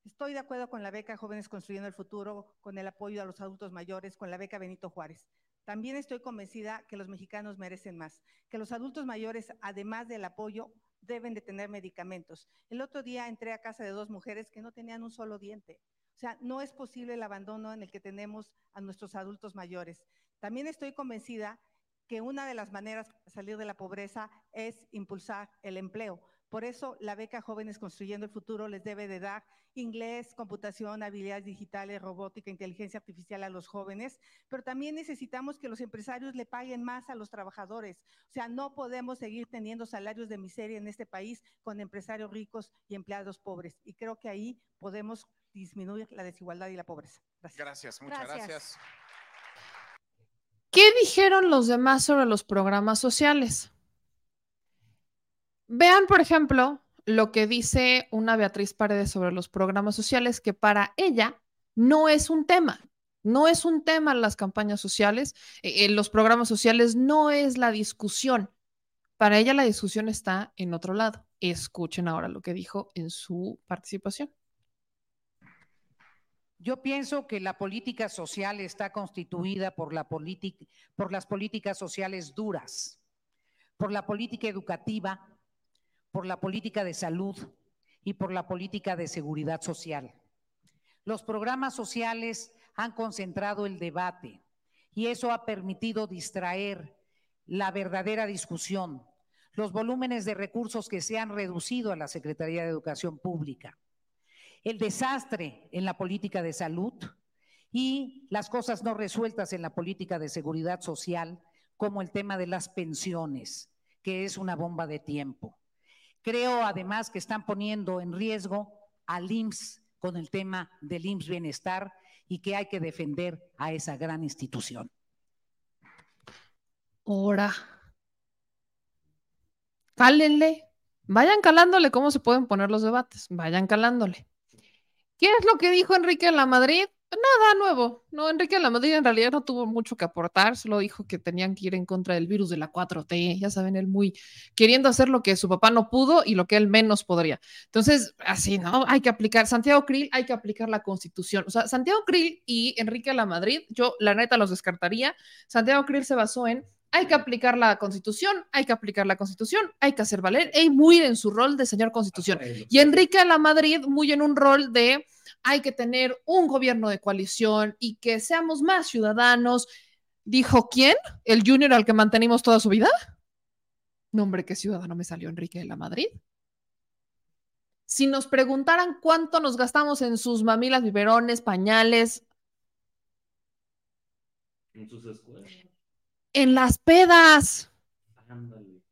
Estoy de acuerdo con la beca Jóvenes Construyendo el Futuro, con el apoyo a los adultos mayores, con la beca Benito Juárez. También estoy convencida que los mexicanos merecen más, que los adultos mayores, además del apoyo, deben de tener medicamentos. El otro día entré a casa de dos mujeres que no tenían un solo diente. O sea, no es posible el abandono en el que tenemos a nuestros adultos mayores. También estoy convencida que una de las maneras de salir de la pobreza es impulsar el empleo. Por eso la beca Jóvenes Construyendo el Futuro les debe de dar inglés, computación, habilidades digitales, robótica, inteligencia artificial a los jóvenes, pero también necesitamos que los empresarios le paguen más a los trabajadores. O sea, no podemos seguir teniendo salarios de miseria en este país con empresarios ricos y empleados pobres. Y creo que ahí podemos disminuir la desigualdad y la pobreza. Gracias. Gracias, muchas Gracias. gracias. ¿Qué dijeron los demás sobre los programas sociales? Vean, por ejemplo, lo que dice una Beatriz Paredes sobre los programas sociales, que para ella no es un tema. No es un tema las campañas sociales, eh, eh, los programas sociales no es la discusión. Para ella la discusión está en otro lado. Escuchen ahora lo que dijo en su participación. Yo pienso que la política social está constituida por, la por las políticas sociales duras, por la política educativa, por la política de salud y por la política de seguridad social. Los programas sociales han concentrado el debate y eso ha permitido distraer la verdadera discusión, los volúmenes de recursos que se han reducido a la Secretaría de Educación Pública, el desastre en la política de salud y las cosas no resueltas en la política de seguridad social, como el tema de las pensiones, que es una bomba de tiempo. Creo además que están poniendo en riesgo al IMSS con el tema del IMSS Bienestar y que hay que defender a esa gran institución. Ahora, cálenle, vayan calándole cómo se pueden poner los debates, vayan calándole. ¿Qué es lo que dijo Enrique de la Madrid? Nada nuevo. No, Enrique de la Madrid en realidad no tuvo mucho que aportar, solo dijo que tenían que ir en contra del virus de la 4T, ya saben, él muy queriendo hacer lo que su papá no pudo y lo que él menos podría. Entonces, así, ¿no? Hay que aplicar, Santiago Krill, hay que aplicar la constitución. O sea, Santiago Krill y Enrique de la Madrid, yo la neta los descartaría. Santiago Krill se basó en hay que aplicar la constitución, hay que aplicar la constitución, hay que hacer valer, y muy en su rol de señor constitución. Y Enrique de la Madrid muy en un rol de hay que tener un gobierno de coalición y que seamos más ciudadanos. Dijo, ¿quién? ¿El junior al que mantenimos toda su vida? No, hombre, qué ciudadano me salió Enrique de la Madrid. Si nos preguntaran cuánto nos gastamos en sus mamilas, biberones, pañales, En sus escuelas. En las pedas. Ándale.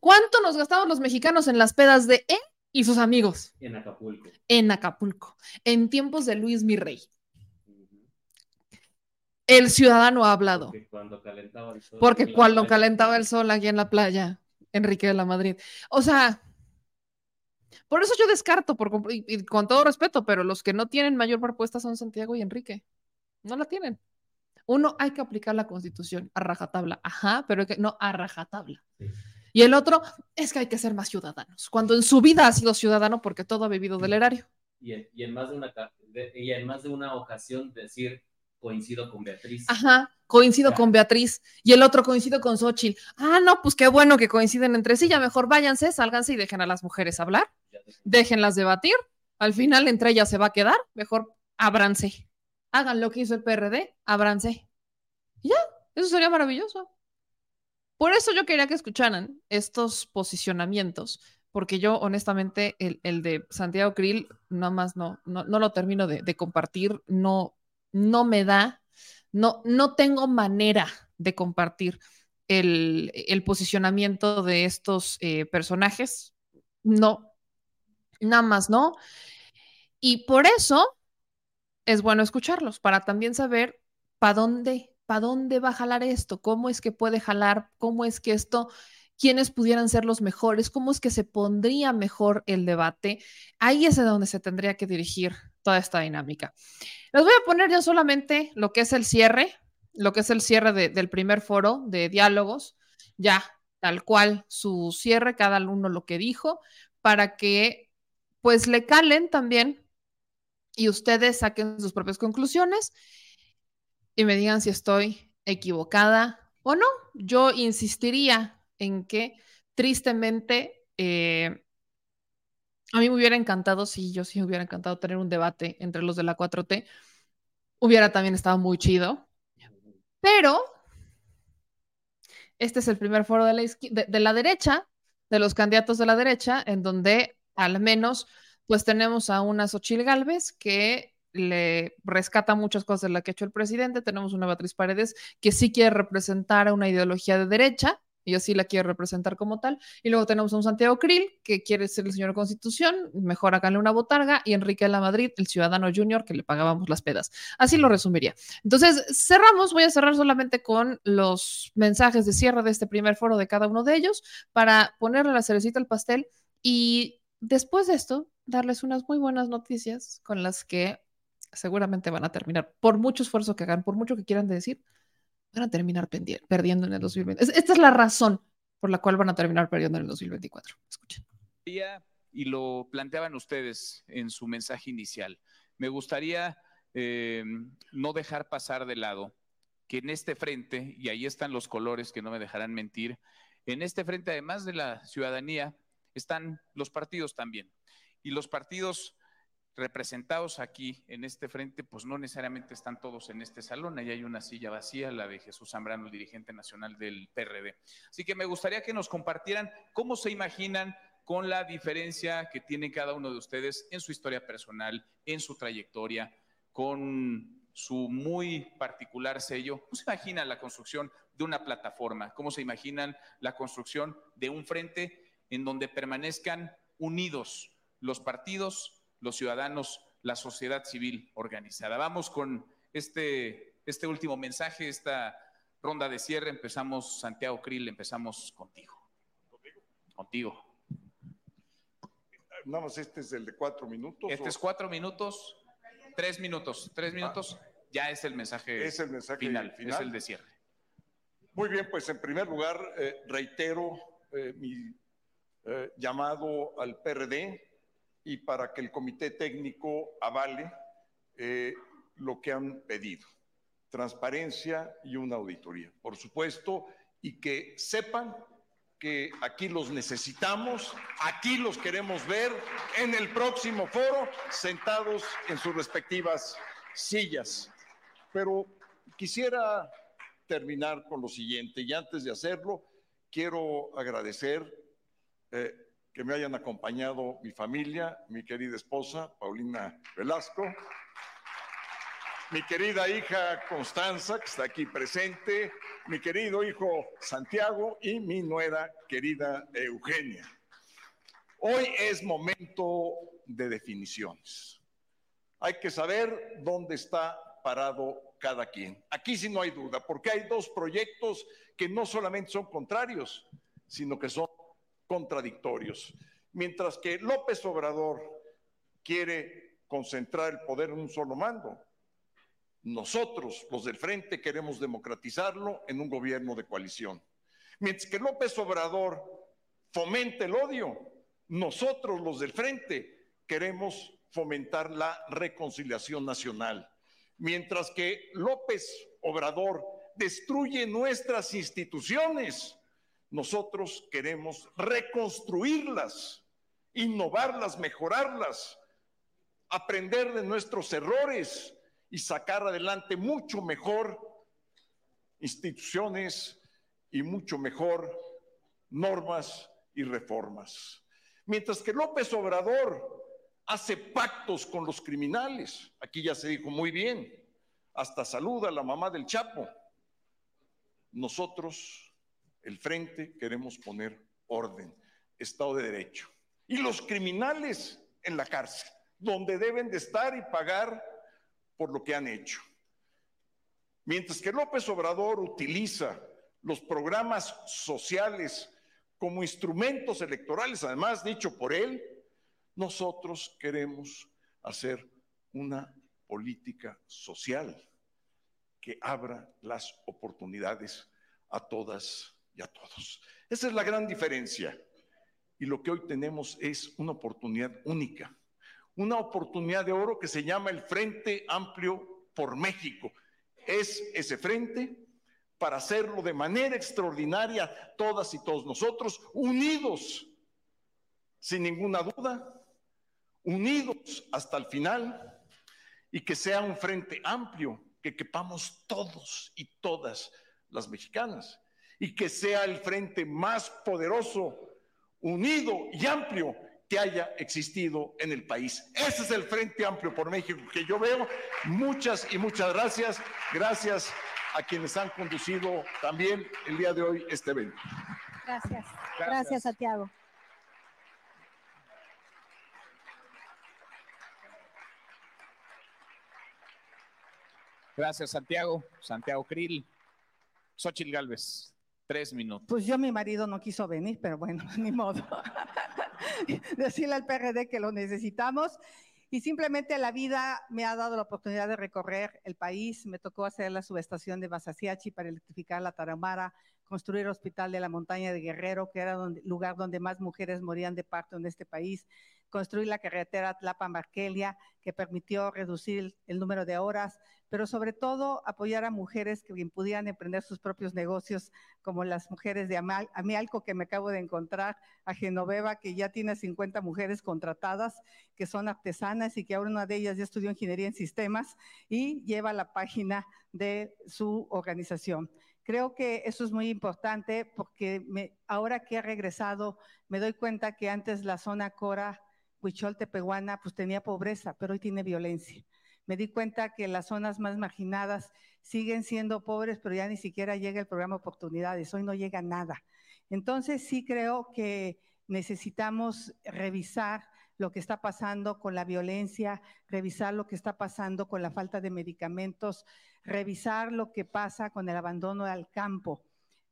¿Cuánto nos gastamos los mexicanos en las pedas de él y sus amigos En Acapulco. en Acapulco, en tiempos de Luis Mirrey? El ciudadano ha hablado. Porque cuando calentaba el sol. Porque cuando calentaba el sol aquí en la playa, Enrique de la Madrid. O sea, por eso yo descarto, por, y con todo respeto, pero los que no tienen mayor propuesta son Santiago y Enrique. No la tienen. Uno, hay que aplicar la constitución a rajatabla. Ajá, pero que, no a rajatabla. Y el otro, es que hay que ser más ciudadanos. Cuando en su vida ha sido ciudadano porque todo ha vivido del erario. Y en, y en más de una de- y en más de una ocasión decir coincido con Beatriz. Ajá, coincido con Beatriz y el otro coincido con Xochitl. Ah, no, pues qué bueno que coinciden entre sí, ya mejor váyanse, sálganse y dejen a las mujeres hablar, déjenlas debatir, al final entre ellas se va a quedar, mejor ábranse, hagan lo que hizo el PRD, ábranse. Y Ya, eso sería maravilloso. Por eso yo quería que escucharan estos posicionamientos, porque yo honestamente el, el de Santiago Krill nada más no, no, no lo termino de, de compartir, no, no me da No, no tengo manera de compartir el, el posicionamiento de estos eh, personajes. No, nada más no. Y por eso es bueno escucharlos, para también saber para dónde, para dónde va a jalar esto, cómo es que puede jalar, cómo es que esto, quiénes pudieran ser los mejores, cómo es que se pondría mejor el debate. Ahí es de donde se tendría que dirigir toda esta dinámica. Les voy a poner ya solamente lo que es el cierre, lo que es el cierre de- del primer foro de diálogos, ya tal cual su cierre, cada uno lo que dijo, para que pues le calen también y ustedes saquen sus propias conclusiones y me digan si estoy equivocada o no. Yo insistiría en que tristemente eh, a mí me hubiera encantado, sí, yo sí me hubiera encantado tener un debate entre los de la 4T. Hubiera también estado muy chido. Pero este es el primer foro de la, de, de la derecha, de los candidatos de la derecha, en donde al menos pues tenemos a una Xochil Gálvez que le rescata muchas cosas de la que ha hecho el presidente. Tenemos una Beatriz Paredes que sí quiere representar a una ideología de derecha, y así la quiere representar como tal. Y luego tenemos a un Santiago Krill que quiere ser el señor Constitución, mejor háganle una botarga, y Enrique de la Madrid, el ciudadano junior que le pagábamos las pedas. Así lo resumiría. Entonces, cerramos, voy a cerrar solamente con los mensajes de cierre de este primer foro de cada uno de ellos para ponerle la cerecita al pastel y después de esto, darles unas muy buenas noticias con las que seguramente van a terminar, por mucho esfuerzo que hagan, por mucho que quieran decir, van a terminar perdiendo en el 2020. Es- Esta es la razón por la cual van a terminar perdiendo en el 2024. Escuchen. y lo planteaban ustedes en su mensaje inicial, me gustaría eh, no dejar pasar de lado que en este frente, y ahí están los colores que no me dejarán mentir, en este frente, además de la ciudadanía, están los partidos también. Y los partidos representados aquí en este frente, pues no necesariamente están todos en este salón. Ahí hay una silla vacía, la de Jesús Zambrano, el dirigente nacional del PRD. Así que me gustaría que nos compartieran cómo se imaginan con la diferencia que tiene cada uno de ustedes en su historia personal, en su trayectoria, con su muy particular sello. ¿Cómo se imagina la construcción de una plataforma? ¿Cómo se imaginan la construcción de un frente en donde permanezcan unidos los partidos, los ciudadanos, la sociedad civil organizada? Vamos con este, este último mensaje, esta ronda de cierre. Empezamos, Santiago Krill, empezamos contigo. Contigo. Nada más este es el de cuatro minutos. Este ¿o? es cuatro minutos, tres minutos, tres minutos, ya es el mensaje, Es el mensaje final, final. es el de cierre. Muy bien, pues en primer lugar eh, reitero eh, mi eh, llamado al PRD y para que el comité técnico avale eh, lo que han pedido, transparencia y una auditoría, por supuesto, y que sepan que aquí los necesitamos, aquí los queremos ver en el próximo foro, sentados en sus respectivas sillas. Pero quisiera terminar con lo siguiente y antes de hacerlo, quiero agradecer eh, que me hayan acompañado mi familia, mi querida esposa, Paulina Velasco, mi querida hija Constanza, que está aquí presente, mi querido hijo Santiago y mi nuera querida Eugenia. Hoy es momento de definiciones. Hay que saber dónde está parado cada quien. Aquí sí no hay duda, porque hay dos proyectos que no solamente son contrarios, sino que son contradictorios. Mientras que López Obrador quiere concentrar el poder en un solo mando, nosotros, los del frente, queremos democratizarlo en un gobierno de coalición. Mientras que López Obrador fomente el odio, nosotros, los del frente, queremos fomentar la reconciliación nacional. Mientras que López Obrador destruye nuestras instituciones, nosotros queremos reconstruirlas, innovarlas, mejorarlas, aprender de nuestros errores y sacar adelante mucho mejor instituciones y mucho mejor normas y reformas. Mientras que López Obrador hace pactos con los criminales, aquí ya se dijo muy bien, hasta saluda a la mamá del Chapo. Nosotros, el frente, queremos poner orden, Estado de Derecho. Y los criminales en la cárcel, donde deben de estar y pagar por lo que han hecho. Mientras que López Obrador utiliza los programas sociales como instrumentos electorales, además dicho por él, nosotros queremos hacer una política social que abra las oportunidades a todas y a todos. Esa es la gran diferencia. Y lo que hoy tenemos es una oportunidad única, una oportunidad de oro que se llama el Frente Amplio por México. Es ese frente para hacerlo de manera extraordinaria, todas y todos nosotros, unidos, sin ninguna duda, unidos hasta el final, y que sea un frente amplio, que quepamos todos y todas las mexicanas, y que sea el frente más poderoso, unido y amplio que haya existido en el país. Ese es el Frente Amplio por México que yo veo. Muchas y muchas gracias. Gracias a quienes han conducido también el día de hoy este evento. Gracias. Gracias, Santiago. Gracias, Santiago. Santiago Krill. Xochil Gálvez, tres minutos. Pues yo, mi marido no quiso venir, pero bueno, ni modo. Decirle al PRD que lo necesitamos. Y simplemente la vida me ha dado la oportunidad de recorrer el país. Me tocó hacer la subestación de Basasiachi para electrificar la Tarahumara, construir el Hospital de la Montaña de Guerrero, que era el lugar donde más mujeres morían de parto en este país, construir la carretera Tlapan-Barquelia, que permitió reducir el número de horas, pero sobre todo apoyar a mujeres que pudieran emprender sus propios negocios, como las mujeres de Amialco, que me acabo de encontrar, a Genoveva, que ya tiene 50 mujeres contratadas, que son artesanas y que ahora una de ellas ya estudió ingeniería en sistemas y lleva la página de su organización. Creo que eso es muy importante porque me, ahora que he regresado me doy cuenta que antes la zona Cora, Huichol, Tepehuana, pues tenía pobreza, pero hoy tiene violencia. Me di cuenta que las zonas más marginadas siguen siendo pobres, pero ya ni siquiera llega el programa Oportunidades, hoy no llega nada. Entonces sí creo que necesitamos revisar lo que está pasando con la violencia, revisar lo que está pasando con la falta de medicamentos, revisar lo que pasa con el abandono al campo.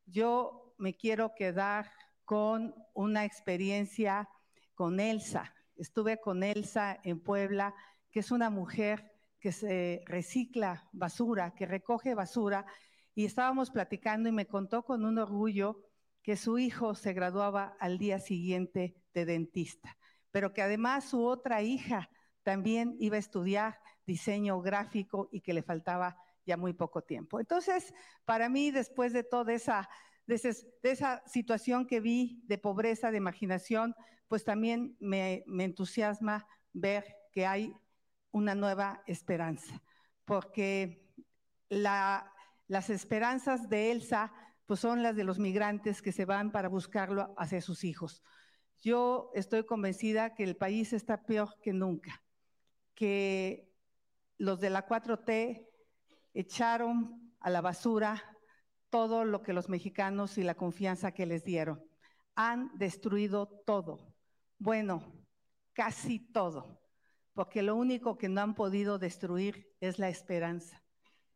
Yo me quiero quedar con una experiencia con Elsa. Estuve con Elsa en Puebla, que es una mujer que se recicla basura, que recoge basura, y estábamos platicando y me contó con un orgullo que su hijo se graduaba al día siguiente de dentista, pero que además su otra hija también iba a estudiar diseño gráfico y que le faltaba ya muy poco tiempo. Entonces, para mí, después de toda esa, de, esa situación que vi de pobreza, de marginación, pues también me, entusiasma ver que hay una nueva esperanza, porque las esperanzas de Elsa pues son las de los migrantes que se van para buscarlo hacia sus hijos. Yo estoy convencida que el país está peor que nunca, que los de la 4T echaron a la basura todo lo que los mexicanos y la confianza que les dieron. Han destruido todo. Bueno, casi todo. Porque lo único que no han podido destruir es la esperanza.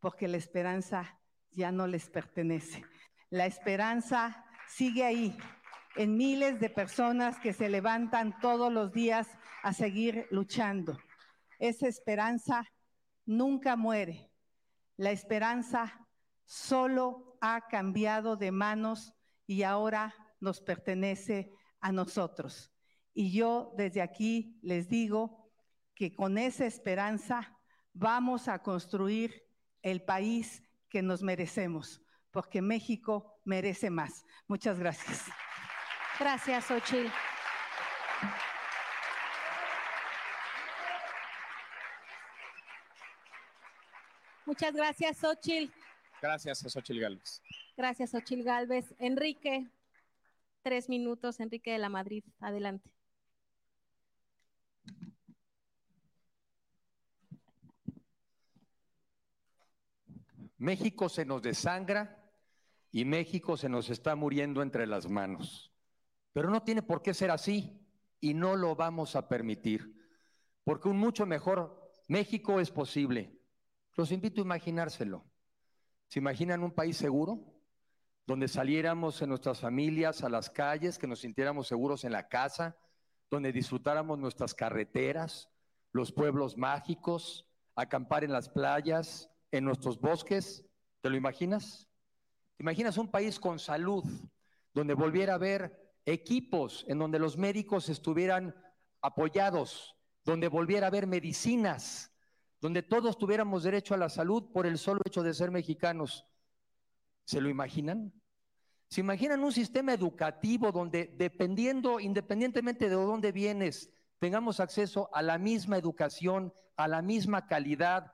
Porque la esperanza ya no les pertenece. La esperanza sigue ahí, en miles de personas que se levantan todos los días a seguir luchando. Esa esperanza nunca muere la esperanza solo ha cambiado de manos y ahora nos pertenece a nosotros. Y yo desde aquí les digo que con esa esperanza vamos a construir el país que nos merecemos, porque México merece más. Muchas gracias. Gracias, Ochil. Muchas gracias, Xochil. Gracias a Xochil Gálvez. Gracias, Xochil Gálvez. Enrique, tres minutos, Enrique de la Madrid. Adelante. México se nos desangra y México se nos está muriendo entre las manos. Pero no tiene por qué ser así y no lo vamos a permitir, porque un mucho mejor México es posible. Los invito a imaginárselo. ¿Se imaginan un país seguro? Donde saliéramos en nuestras familias a las calles, que nos sintiéramos seguros en la casa, donde disfrutáramos nuestras carreteras, los pueblos mágicos, acampar en las playas, en nuestros bosques. ¿Te lo imaginas? ¿Te imaginas un país con salud, donde volviera a haber equipos, en donde los médicos estuvieran apoyados, donde volviera a haber medicinas, donde todos tuviéramos derecho a la salud por el solo hecho de ser mexicanos? ¿Se lo imaginan? ¿Se imaginan un sistema educativo donde dependiendo, independientemente de dónde vienes, tengamos acceso a la misma educación, a la misma calidad,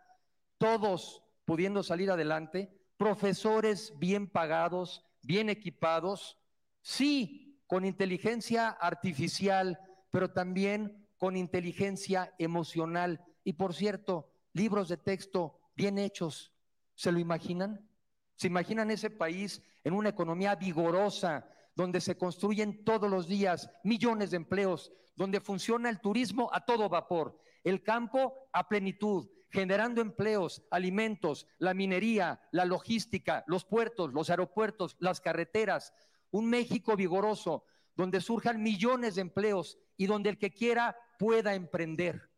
todos pudiendo salir adelante, profesores bien pagados, bien equipados, sí, con inteligencia artificial, pero también con inteligencia emocional. Y por cierto, libros de texto bien hechos. ¿Se lo imaginan? ¿Se imaginan ese país en una economía vigorosa, donde se construyen todos los días millones de empleos, donde funciona el turismo a todo vapor, el campo a plenitud, generando empleos, alimentos, la minería, la logística, los puertos, los aeropuertos, las carreteras, un México vigoroso, donde surjan millones de empleos y donde el que quiera pueda emprender.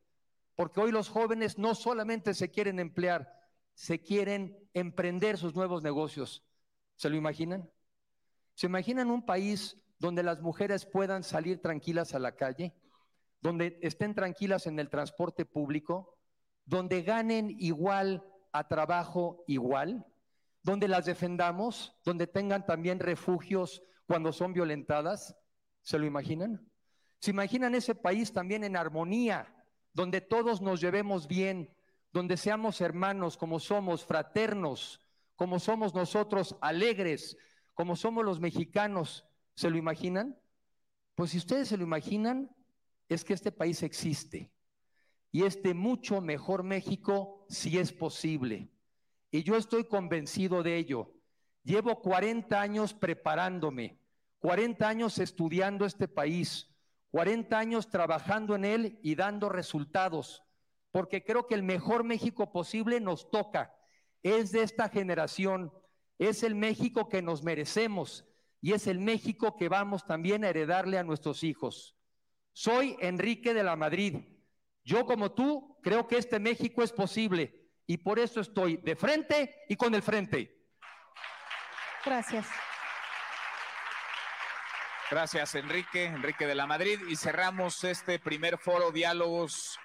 Porque hoy los jóvenes no solamente se quieren emplear, se quieren emprender sus nuevos negocios. ¿Se lo imaginan? ¿Se imaginan un país donde las mujeres puedan salir tranquilas a la calle? Donde estén tranquilas en el transporte público? Donde ganen igual a trabajo igual? Donde las defendamos? Donde tengan también refugios cuando son violentadas? ¿Se lo imaginan? ¿Se imaginan ese país también en armonía? Donde todos nos llevemos bien, donde seamos hermanos como somos, fraternos, como somos nosotros, alegres, como somos los mexicanos, ¿se lo imaginan? Pues si ustedes se lo imaginan, es que este país existe. Y este mucho mejor México sí es posible. Y yo estoy convencido de ello. Llevo 40 años preparándome, 40 años estudiando este país, 40 años trabajando en él y dando resultados, porque creo que el mejor México posible nos toca. Es de esta generación es el México que nos merecemos y es el México que vamos también a heredarle a nuestros hijos. Soy Enrique de la Madrid. Yo como tú creo que este México es posible y por eso estoy de frente y con el frente. Gracias. Gracias, Enrique, Enrique de la Madrid. Y cerramos este primer foro diálogos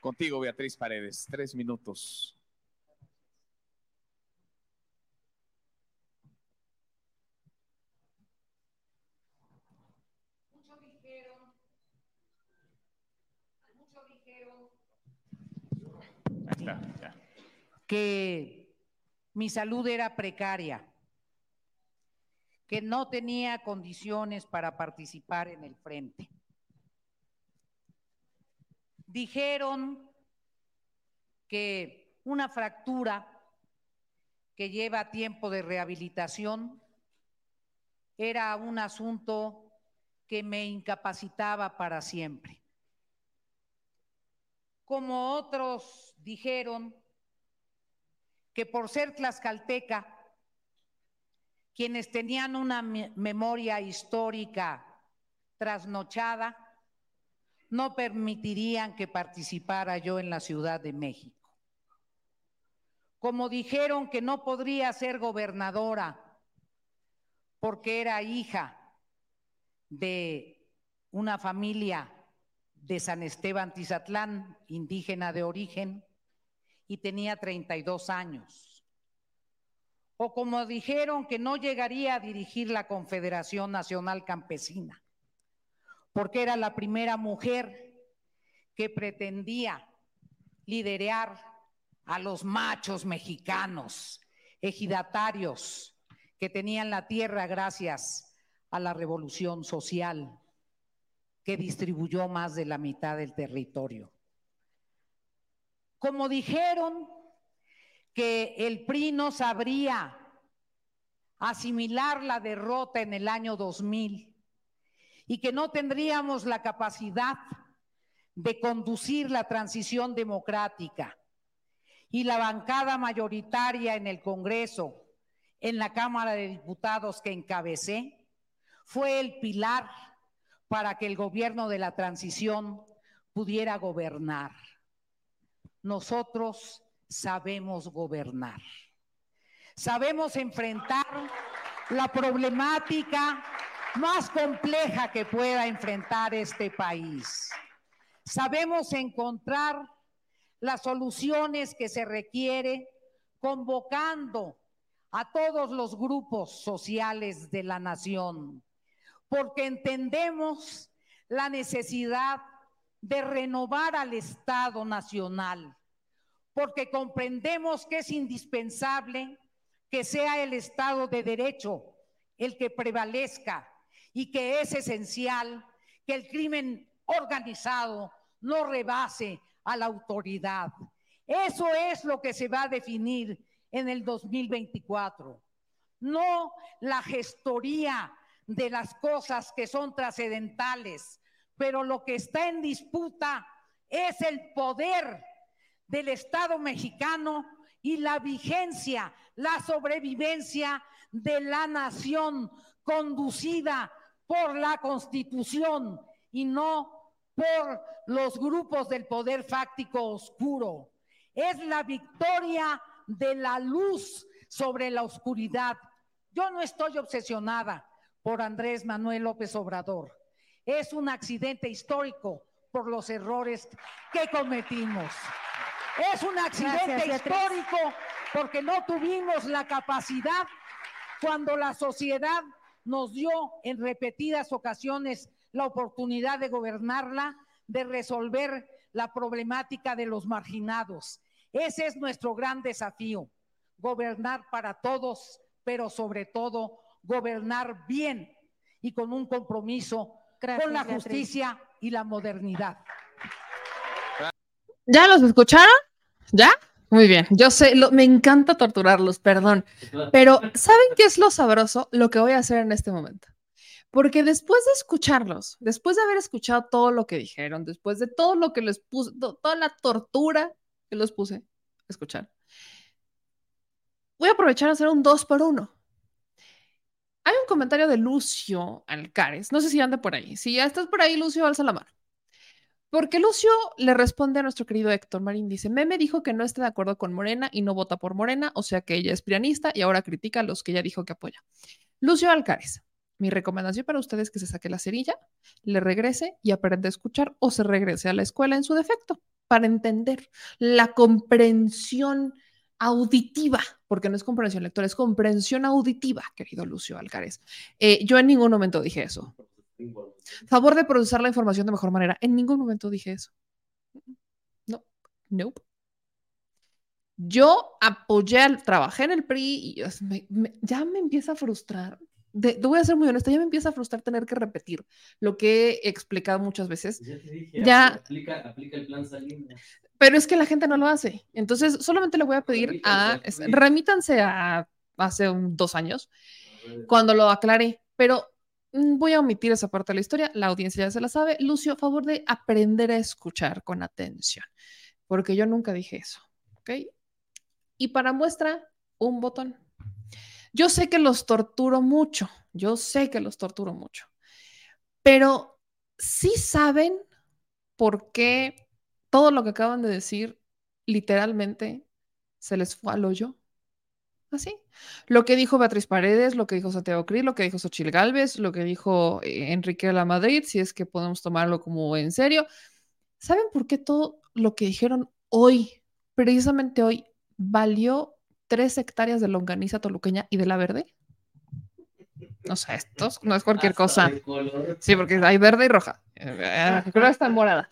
contigo, Beatriz Paredes. Tres minutos. que mi salud era precaria, que no tenía condiciones para participar en el frente. Dijeron que una fractura que lleva tiempo de rehabilitación era un asunto que me incapacitaba para siempre. Como otros dijeron que por ser tlaxcalteca, quienes tenían una memoria histórica trasnochada, no permitirían que participara yo en la Ciudad de México. Como dijeron que no podría ser gobernadora porque era hija de una familia de San Esteban Tizatlán, indígena de origen, y tenía 32 años. O como dijeron que no llegaría a dirigir la Confederación Nacional Campesina, porque era la primera mujer que pretendía liderar a los machos mexicanos, ejidatarios, que tenían la tierra gracias a la revolución social que distribuyó más de la mitad del territorio. Como dijeron que el PRI no sabría asimilar la derrota en el año 2000 y que no tendríamos la capacidad de conducir la transición democrática. Y la bancada mayoritaria en el Congreso, en la Cámara de Diputados que encabecé, fue el pilar para que el gobierno de la transición pudiera gobernar. Nosotros sabemos gobernar. Sabemos enfrentar la problemática más compleja que pueda enfrentar este país. Sabemos encontrar las soluciones que se requiere convocando a todos los grupos sociales de la nación, porque entendemos la necesidad de renovar al Estado Nacional, porque comprendemos que es indispensable que sea el Estado de Derecho el que prevalezca y que es esencial que el crimen organizado no rebase a la autoridad. Eso es lo que se va a definir en el 2024. No la gestoría de las cosas que son trascendentales, pero lo que está en disputa es el poder del Estado mexicano y la vigencia, la sobrevivencia de la nación conducida por la constitución y no por los grupos del poder fáctico oscuro. Es la victoria de la luz sobre la oscuridad. Yo no estoy obsesionada por Andrés Manuel López Obrador. Es un accidente histórico por los errores que cometimos. Es un accidente histórico porque no tuvimos la capacidad cuando la sociedad nos dio en repetidas ocasiones la oportunidad de gobernarla, de resolver la problemática de los marginados. Ese es nuestro gran desafío, gobernar para todos, pero sobre todo gobernar bien y con un compromiso con la justicia y la modernidad. ¿Ya los escucharon? ¿Ya? Muy bien, yo sé, lo- me encanta torturarlos, perdón, pero ¿saben qué es lo sabroso? Lo que voy a hacer en este momento. Porque después de escucharlos, después de haber escuchado todo lo que dijeron, después de todo lo que les puse, to- toda la tortura que los puse a escuchar, voy a aprovechar a hacer un dos por uno. Hay un comentario de Lucio Alcares, no sé si anda por ahí. Si ya estás por ahí, Lucio, alza la mano. Porque Lucio le responde a nuestro querido Héctor Marín, dice, Meme dijo que no está de acuerdo con Morena y no vota por Morena, o sea que ella es prianista y ahora critica a los que ella dijo que apoya. Lucio Alcares, mi recomendación para ustedes es que se saque la cerilla, le regrese y aprenda a escuchar o se regrese a la escuela en su defecto para entender la comprensión auditiva, porque no es comprensión lectora, es comprensión auditiva, querido Lucio Alcares. Eh, yo en ningún momento dije eso. Favor de procesar la información de mejor manera. En ningún momento dije eso. No, nope. Yo apoyé, al, trabajé en el PRI y es- me- me- ya me empieza a frustrar. De, te voy a ser muy honesta, ya me empieza a frustrar tener que repetir lo que he explicado muchas veces. Ya te dije, Ya, aplica, aplica el plan Salinas. pero es que la gente no lo hace. Entonces, solamente le voy a pedir a, Remítanse PRI. remítanse a hace un- dos años, cuando lo aclaré, pero voy a omitir esa parte de la historia, la audiencia ya se la sabe. Lucio, a favor de aprender a escuchar con atención, porque yo nunca dije eso, ¿ok? Y para muestra, un botón. Yo sé que los torturo mucho, yo sé que los torturo mucho, pero sí saben por qué todo lo que acaban de decir literalmente se les fue al hoyo. Así. Lo que dijo Beatriz Paredes, lo que dijo Santiago Cris, lo que dijo Xochil Gálvez, lo que dijo eh, Enrique de la Madrid, si es que podemos tomarlo como en serio. ¿Saben por qué todo lo que dijeron hoy, precisamente hoy, valió tres hectáreas de longaniza toluqueña y de la verde? O sea, esto no es cualquier cosa. Sí, porque hay verde y roja. Eh, Creo que está morada.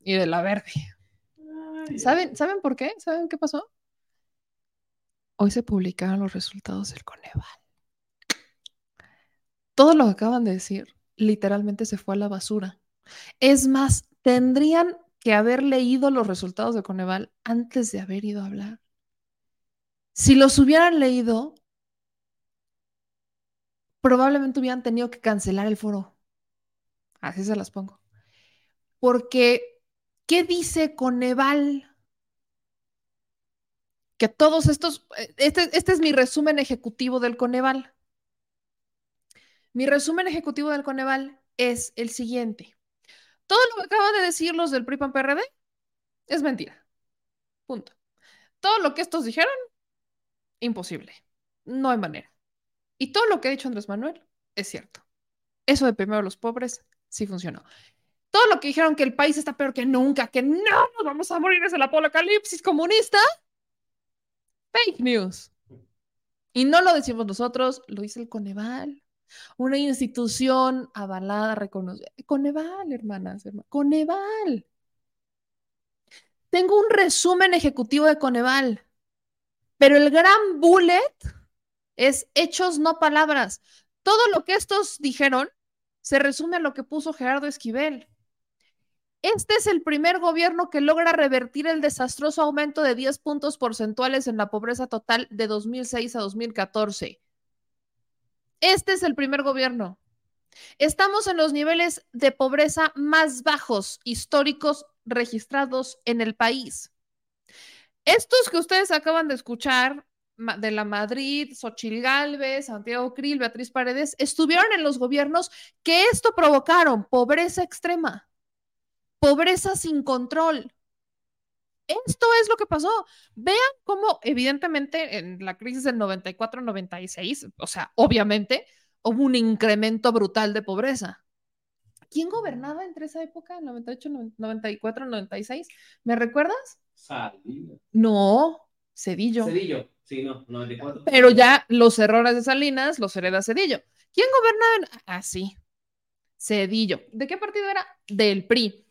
Y de la verde. ¿Saben, ¿Saben por qué? ¿Saben qué pasó? Hoy se publicaron los resultados del Coneval. Todo lo que acaban de decir literalmente se fue a la basura. Es más, tendrían que haber leído los resultados de Coneval antes de haber ido a hablar. Si los hubieran leído, probablemente hubieran tenido que cancelar el foro. Así se las pongo. Porque, ¿qué dice Coneval? Que todos estos, eh, este, este es mi resumen ejecutivo del Coneval. Mi resumen ejecutivo del Coneval es el siguiente. Todo lo que acaban de decir los del PRI PAN PRD es mentira. Punto. Todo lo que estos dijeron, imposible. No hay manera. Y todo lo que ha dicho Andrés Manuel es cierto. Eso de primero los pobres sí funcionó. Todo lo que dijeron que el país está peor que nunca, que no vamos a morir desde el apocalipsis comunista, fake news. Y no lo decimos nosotros, lo dice el Coneval, una institución avalada, reconocida. Coneval, hermanas, hermanas. Coneval. Tengo un resumen ejecutivo de Coneval, pero el gran bullet es hechos, no palabras. Todo lo que estos dijeron se resume a lo que puso Gerardo Esquivel. Este es el primer gobierno que logra revertir el desastroso aumento de 10 puntos porcentuales en la pobreza total de 2006 a 2014. Este es el primer gobierno. Estamos en los niveles de pobreza más bajos históricos registrados en el país. Estos que ustedes acaban de escuchar de la Madrid, Xochil Santiago Krill, Beatriz Paredes, estuvieron en los gobiernos que esto provocaron, pobreza extrema, pobreza sin control. Esto es lo que pasó. Vean cómo, evidentemente, en la crisis del 94-96, o sea, obviamente, hubo un incremento brutal de pobreza. ¿Quién gobernaba entre esa época, 98, 94, 96? ¿Me recuerdas? Salinas. No, Cedillo. Cedillo, sí, no, 94. Pero ya los errores de Salinas los hereda Cedillo. ¿Quién gobernaba? Ah, sí. Cedillo. ¿De qué partido era? Del PRI.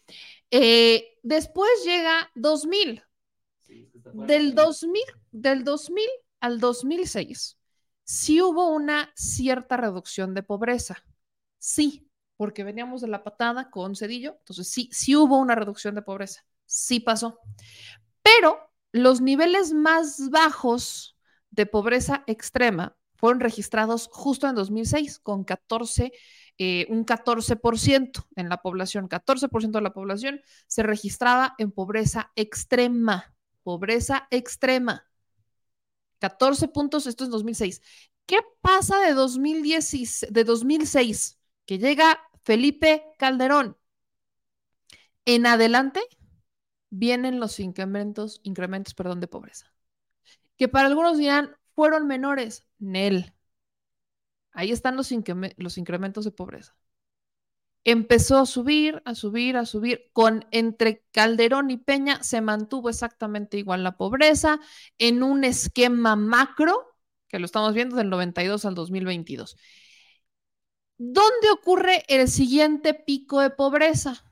Eh, después llega 2000. Del 2000, del 2000 al 2006, sí hubo una cierta reducción de pobreza. Sí, porque veníamos de la patada con Cedillo, entonces sí, sí hubo una reducción de pobreza. Sí pasó. Pero los niveles más bajos de pobreza extrema fueron registrados justo en 2006 con 14 eh, un 14% en la población, 14% de la población se registraba en pobreza extrema, pobreza extrema. 14 puntos, esto es 2006. ¿Qué pasa de, 2010, de 2006? Que llega Felipe Calderón. En adelante vienen los incrementos, incrementos perdón, de pobreza. Que para algunos dirán, fueron menores. Nel, Ahí están los, incrementos de pobreza. Empezó a subir, a subir, a subir. Con entre Calderón y Peña se mantuvo exactamente igual la pobreza en un esquema macro, que lo estamos viendo del 92 al 2022. ¿Dónde ocurre el siguiente pico de pobreza?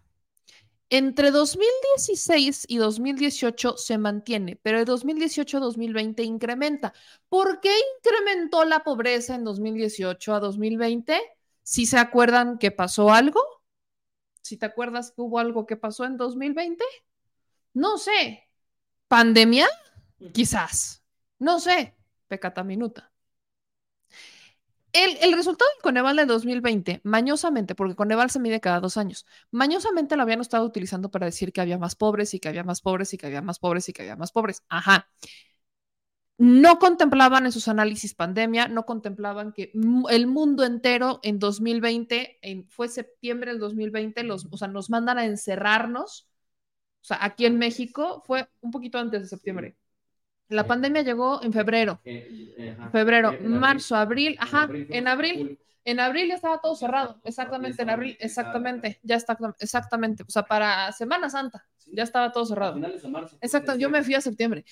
Entre 2016 y 2018 se mantiene, pero de 2018 a 2020 incrementa. ¿Por qué incrementó la pobreza en 2018 a 2020? ¿Si se acuerdan que pasó algo? ¿Si te acuerdas que hubo algo que pasó en 2020? No sé. ¿Pandemia? Quizás. No sé. Pecata minuta. El, resultado del Coneval del 2020, mañosamente, porque Coneval se mide cada dos años, mañosamente lo habían estado utilizando para decir que había más pobres y que había más pobres y que había más pobres y que había más pobres. Ajá. No contemplaban en sus análisis pandemia, no contemplaban que el mundo entero en 2020, en, fue septiembre del 2020, los, o sea, nos mandan a encerrarnos. O sea, aquí en México fue un poquito antes de septiembre. La pandemia llegó en febrero. Eh, eh, febrero, marzo, abril, ajá, en abril. En abril. ya estaba todo cerrado, exactamente, en abril, exactamente, ya está, exactamente, o sea, para Semana Santa, ya estaba todo cerrado. Exacto, yo me fui a septiembre.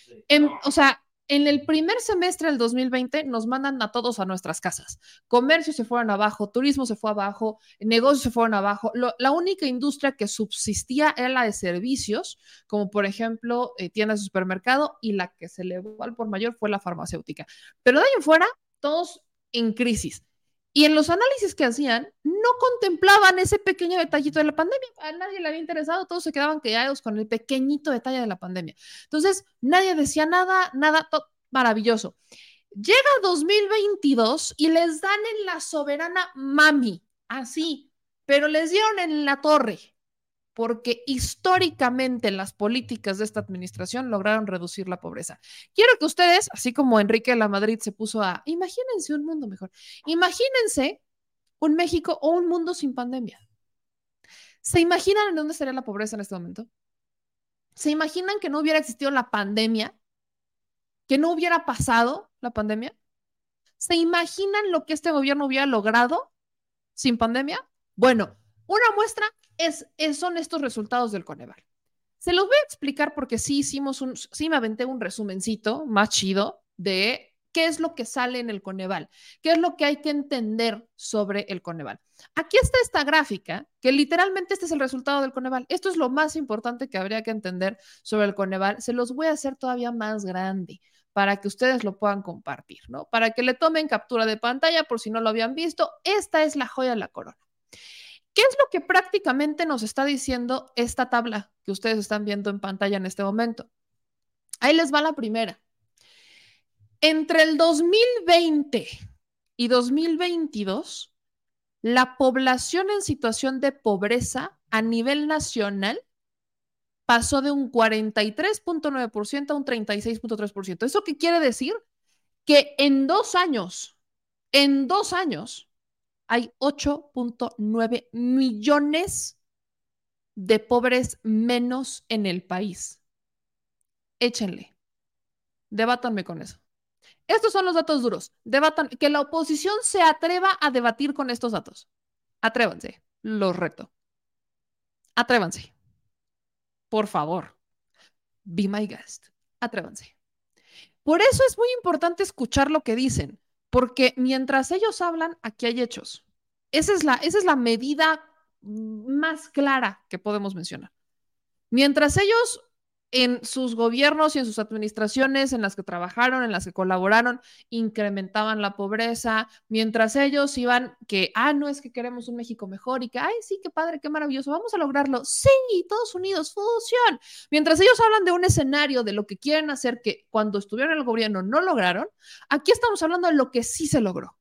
o sea, en el primer semestre del 2020 nos mandan a todos a nuestras casas. Comercio se fueron abajo, turismo se fue abajo, negocios se fueron abajo. la única industria que subsistía era la de servicios, como por ejemplo eh, tiendas de supermercado, y la que se elevó al por mayor fue la farmacéutica. Pero de ahí en fuera, todos en crisis. Y en los análisis que hacían, no contemplaban ese pequeño detallito de la pandemia. A nadie le había interesado, todos se quedaban callados con el pequeñito detalle de la pandemia. Entonces, nadie decía nada, nada, maravilloso. Llega 2022 y les dan en la soberana mami, así, pero les dieron en la torre, porque históricamente las políticas de esta administración lograron reducir la pobreza. Quiero que ustedes, así como Enrique de la Madrid se puso a, imagínense un mundo mejor, imagínense un México o un mundo sin pandemia. ¿Se imaginan en dónde estaría la pobreza en este momento? ¿Se imaginan que no hubiera existido la pandemia? ¿Que no hubiera pasado la pandemia? ¿Se imaginan lo que este gobierno hubiera logrado sin pandemia? Bueno, una muestra es, son estos resultados del Coneval. Se los voy a explicar porque sí hicimos un, sí me aventé un resumencito más chido de qué es lo que sale en el Coneval, qué es lo que hay que entender sobre el Coneval. Aquí está esta gráfica, que literalmente este es el resultado del Coneval. Esto es lo más importante que habría que entender sobre el Coneval. Se los voy a hacer todavía más grande para que ustedes lo puedan compartir, ¿no? Para que le tomen captura de pantalla por si no lo habían visto. Esta es la joya de la corona. ¿Qué es lo que prácticamente nos está diciendo esta tabla que ustedes están viendo en pantalla en este momento? Ahí les va la primera. Entre el 2020 y 2022, la población en situación de pobreza a nivel nacional pasó de un 43.9% a un 36.3%. ¿Eso qué quiere decir? Que en dos años, en dos años, hay 8.9 millones de pobres menos en el país. Échenle. Debátanme con eso. Estos son los datos duros. Debatan, que la oposición se atreva a debatir con estos datos. Atrévanse, los reto. Atrévanse. Por favor. Be my guest. Atrévanse. Por eso es muy importante escuchar lo que dicen, porque mientras ellos hablan, aquí hay hechos. Esa es la, esa es la medida más clara que podemos mencionar. Mientras ellos en sus gobiernos y en sus administraciones en las que trabajaron, en las que colaboraron, incrementaban la pobreza, mientras ellos iban que, ah, no es que queremos un México mejor y que, ay, sí, qué padre, qué maravilloso, vamos a lograrlo. Sí, todos unidos, fusión. Mientras ellos hablan de un escenario de lo que quieren hacer que cuando estuvieron en el gobierno no lograron, aquí estamos hablando de lo que sí se logró.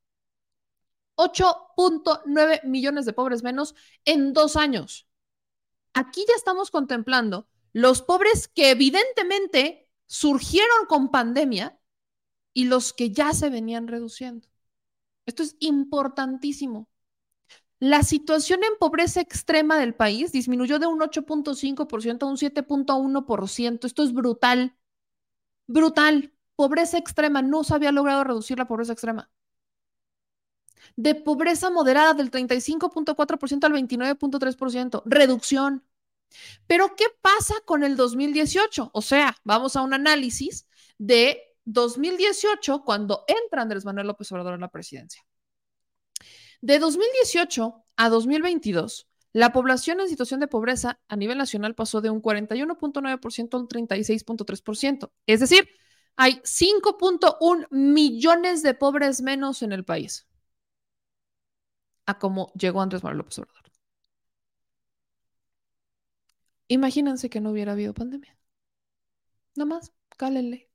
8.9 millones de pobres menos en dos años. Aquí ya estamos contemplando los pobres que evidentemente surgieron con pandemia y los que ya se venían reduciendo. Esto es importantísimo. La situación en pobreza extrema del país disminuyó de un 8.5% a un 7.1%. Esto es brutal. Brutal. Pobreza extrema. No se había logrado reducir la pobreza extrema. De pobreza moderada del 35.4% al 29.3%. Reducción. Pero, ¿qué pasa con el 2018? O sea, vamos a un análisis de 2018 cuando entra Andrés Manuel López Obrador en la presidencia. De 2018 a 2022, la población en situación de pobreza a nivel nacional pasó de un 41.9% a un 36.3%. Es decir, hay 5.1 millones de pobres menos en el país a cómo llegó Andrés Manuel López Obrador. Imagínense que no hubiera habido pandemia. Nada más, cálenle.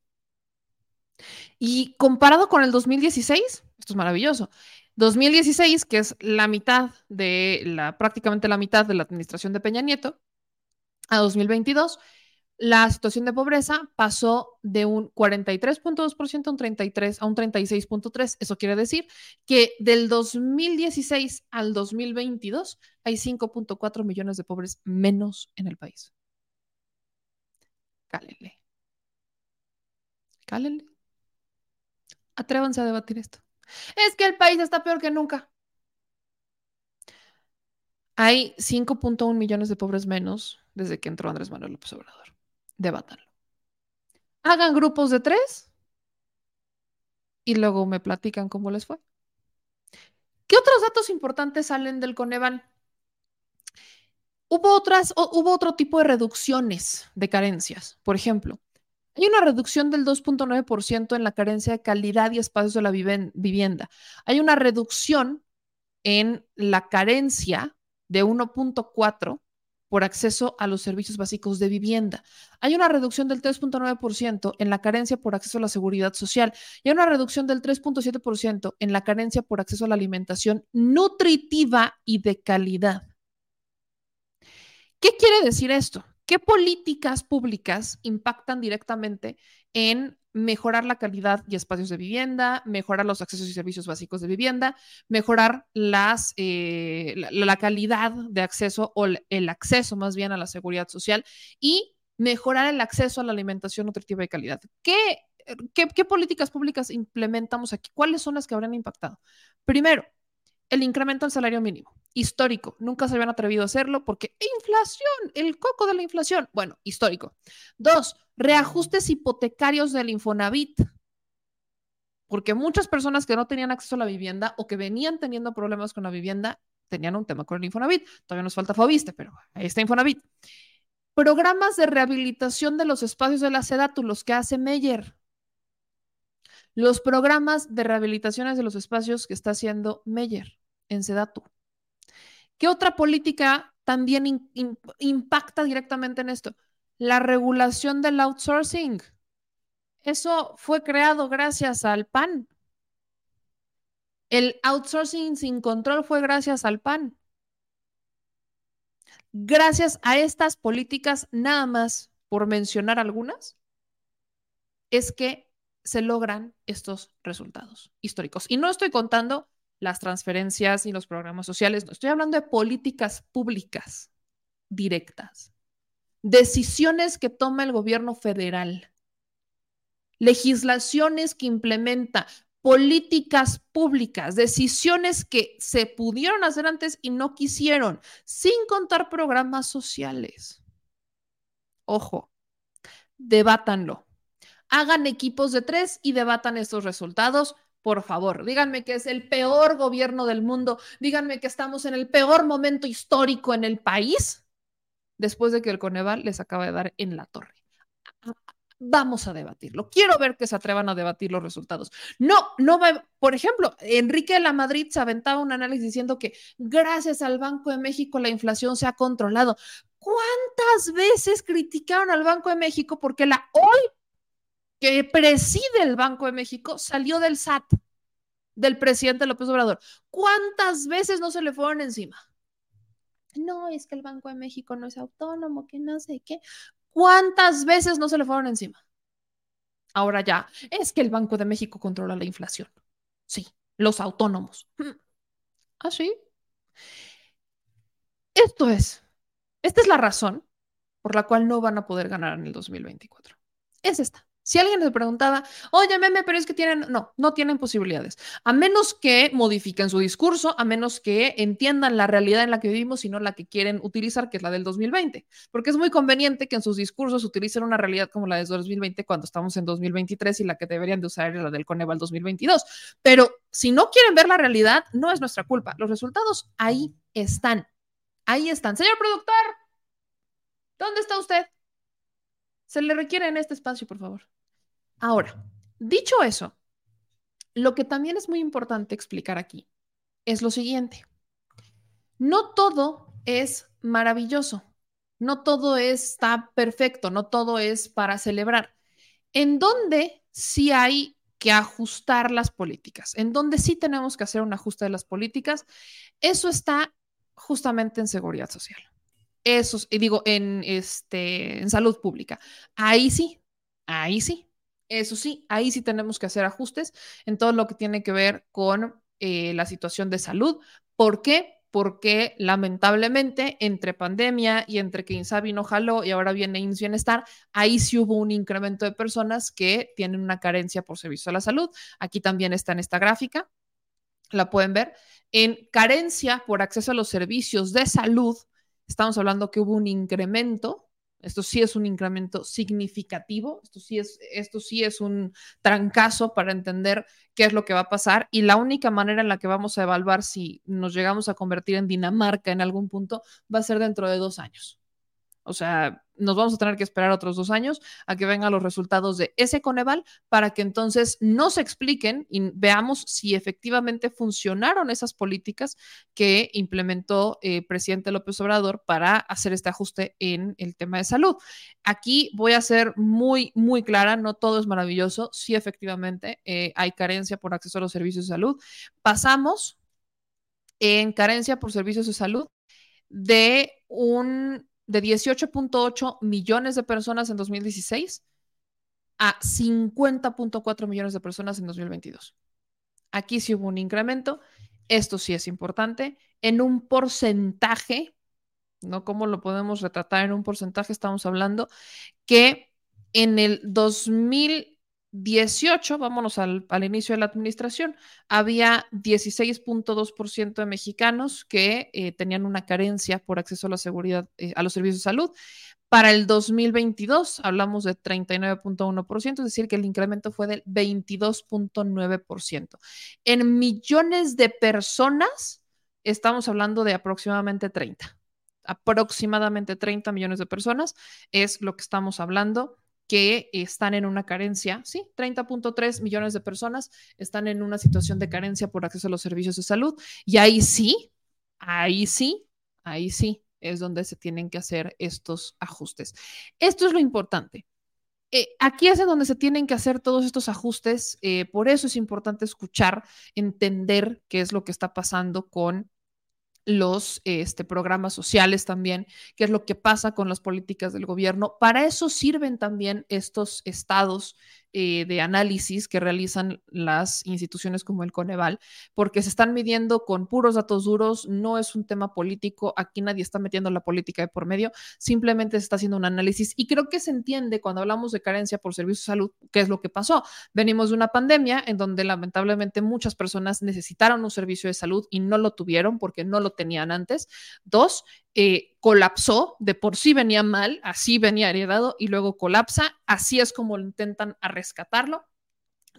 Y comparado con el 2016, esto es maravilloso. 2016, que es la mitad de la, prácticamente la mitad de la administración de Peña Nieto, a 2022, la situación de pobreza pasó de un 43.2% a un 33 a un 36.3. Eso quiere decir que del 2016 al 2022 hay 5.4 millones de pobres menos en el país. Cálenle. Cálenle. Atrévanse a debatir esto. Es que el país está peor que nunca. Hay 5.1 millones de pobres menos desde que entró Andrés Manuel López Obrador. Debátanlo. Hagan grupos de tres y luego me platican cómo les fue. ¿Qué otros datos importantes salen del Coneval? Hubo, otras, hubo otro tipo de reducciones de carencias. Por ejemplo, hay una reducción del 2.9% en la carencia de calidad y espacios de la vivienda. Hay una reducción en la carencia de 1.4 por acceso a los servicios básicos de vivienda. Hay una reducción del 3.9% en la carencia por acceso a la seguridad social y hay una reducción del 3.7% en la carencia por acceso a la alimentación nutritiva y de calidad. ¿Qué quiere decir esto? ¿Qué políticas públicas impactan directamente en mejorar la calidad y espacios de vivienda, mejorar los accesos y servicios básicos de vivienda, mejorar las, eh, la, calidad de acceso o el acceso más bien a la seguridad social y mejorar el acceso a la alimentación nutritiva y calidad. ¿Qué, qué, políticas públicas implementamos aquí? ¿Cuáles son las que habrían impactado? Primero, el incremento al salario mínimo, histórico. Nunca se habían atrevido a hacerlo porque inflación, el coco de la inflación. Bueno, histórico. Dos, reajustes hipotecarios del Infonavit. Porque muchas personas que no tenían acceso a la vivienda o que venían teniendo problemas con la vivienda tenían un tema con el Infonavit. Todavía nos falta Fobiste, pero ahí está Infonavit. Programas de rehabilitación de los espacios de la SEDATU, los que hace Meyer los programas de rehabilitaciones de los espacios que está haciendo Meyer en Sedatu. ¿Qué otra política también impacta directamente en esto? La regulación del outsourcing. Eso fue creado gracias al PAN. El outsourcing sin control fue gracias al PAN. Gracias a estas políticas, nada más por mencionar algunas, es que se logran estos resultados históricos. Y no estoy contando las transferencias y los programas sociales, no estoy hablando de políticas públicas directas, decisiones que toma el gobierno federal, legislaciones que implementa, políticas públicas, decisiones que se pudieron hacer antes y no quisieron, sin contar programas sociales. Ojo, debátanlo. Hagan equipos de tres y debatan estos resultados. Por favor, díganme que es el peor gobierno del mundo, díganme que estamos en el peor momento histórico en el país después de que el Coneval les acaba de dar en la torre. Vamos a debatirlo. Quiero ver que se atrevan a debatir los resultados. No, no va. Por ejemplo, Enrique de la Madrid se aventaba un análisis diciendo que gracias al Banco de México la inflación se ha controlado. ¿Cuántas veces criticaron al Banco de México porque la hoy que preside el Banco de México salió del SAT, del presidente López Obrador. ¿Cuántas veces no se le fueron encima? No, es que el Banco de México no es autónomo, que no sé qué. ¿Cuántas veces no se le fueron encima? Ahora ya, es que el Banco de México controla la inflación. Sí, los autónomos. ¿Ah, sí? Esto es, esta es la razón por la cual no van a poder ganar en el 2024. Es esta. Si alguien les preguntaba, oye, meme, pero es que tienen, no, no tienen posibilidades. A menos que modifiquen su discurso, a menos que entiendan la realidad en la que vivimos y no la que quieren utilizar, que es la del 2020. Porque es muy conveniente que en sus discursos utilicen una realidad como la de 2020 cuando estamos en 2023 y la que deberían de usar es la del Coneval 2022. Pero si no quieren ver la realidad, no es nuestra culpa. Los resultados ahí están. Ahí están. Señor productor, ¿dónde está usted? Se le requiere en este espacio, por favor. Ahora, dicho eso, lo que también es muy importante explicar aquí es lo siguiente. No todo es maravilloso, no todo está perfecto, no todo es para celebrar. En donde sí hay que ajustar las políticas, en donde sí tenemos que hacer un ajuste de las políticas, eso está justamente en seguridad social. Eso, y digo, en, este, en salud pública. Ahí sí, ahí sí. Eso sí, ahí sí tenemos que hacer ajustes en todo lo que tiene que ver con eh, la situación de salud. ¿Por qué? Porque lamentablemente entre pandemia y entre que Insabi no jaló y ahora viene INS Bienestar, ahí sí hubo un incremento de personas que tienen una carencia por servicio a la salud. Aquí también está en esta gráfica, la pueden ver. En carencia por acceso a los servicios de salud, estamos hablando que hubo un incremento esto sí es un incremento significativo, esto sí es, esto sí es un trancazo para entender qué es lo que va a pasar y la única manera en la que vamos a evaluar si nos llegamos a convertir en Dinamarca en algún punto va a ser dentro de dos años. O sea, nos vamos a tener que esperar otros dos años a que vengan los resultados de ese Coneval para que entonces nos expliquen y veamos si efectivamente funcionaron esas políticas que implementó el presidente López Obrador para hacer este ajuste en el tema de salud. Aquí voy a ser muy, muy clara, no todo es maravilloso, sí efectivamente eh, hay carencia por acceso a los servicios de salud. Pasamos en carencia por servicios de salud de un de 18.8 millones de personas en 2016 a 50.4 millones de personas en 2022. Aquí sí hubo un incremento. Esto sí es importante. En un porcentaje, ¿no? ¿Cómo lo podemos retratar en un porcentaje? Estamos hablando que en el 2000 18, vámonos al, al, inicio de la administración, había 16.2% de mexicanos que eh, tenían una carencia por acceso a la seguridad, eh, a los servicios de salud. Para el 2022 hablamos de 39.1%, es decir, que el incremento fue del 22.9%. En millones de personas estamos hablando de aproximadamente 30. Aproximadamente 30 millones de personas es lo que estamos hablando que están en una carencia, sí, 30.3 millones de personas están en una situación de carencia por acceso a los servicios de salud y ahí sí, ahí sí, ahí sí es donde se tienen que hacer estos ajustes. Esto es lo importante. Eh, aquí es donde se tienen que hacer todos estos ajustes, eh, por eso es importante escuchar, entender qué es lo que está pasando con los este, programas sociales también, qué es lo que pasa con las políticas del gobierno. Para eso sirven también estos estados eh, de análisis que realizan las instituciones como el Coneval, porque se están midiendo con puros datos duros, no es un tema político, aquí nadie está metiendo la política de por medio, simplemente se está haciendo un análisis y creo que se entiende cuando hablamos de carencia por servicios de salud, qué es lo que pasó. Venimos de una pandemia en donde lamentablemente muchas personas necesitaron un servicio de salud y no lo tuvieron porque no lo tenían antes. Dos, eh, colapsó, de por sí venía mal, así venía heredado y luego colapsa, así es como intentan a rescatarlo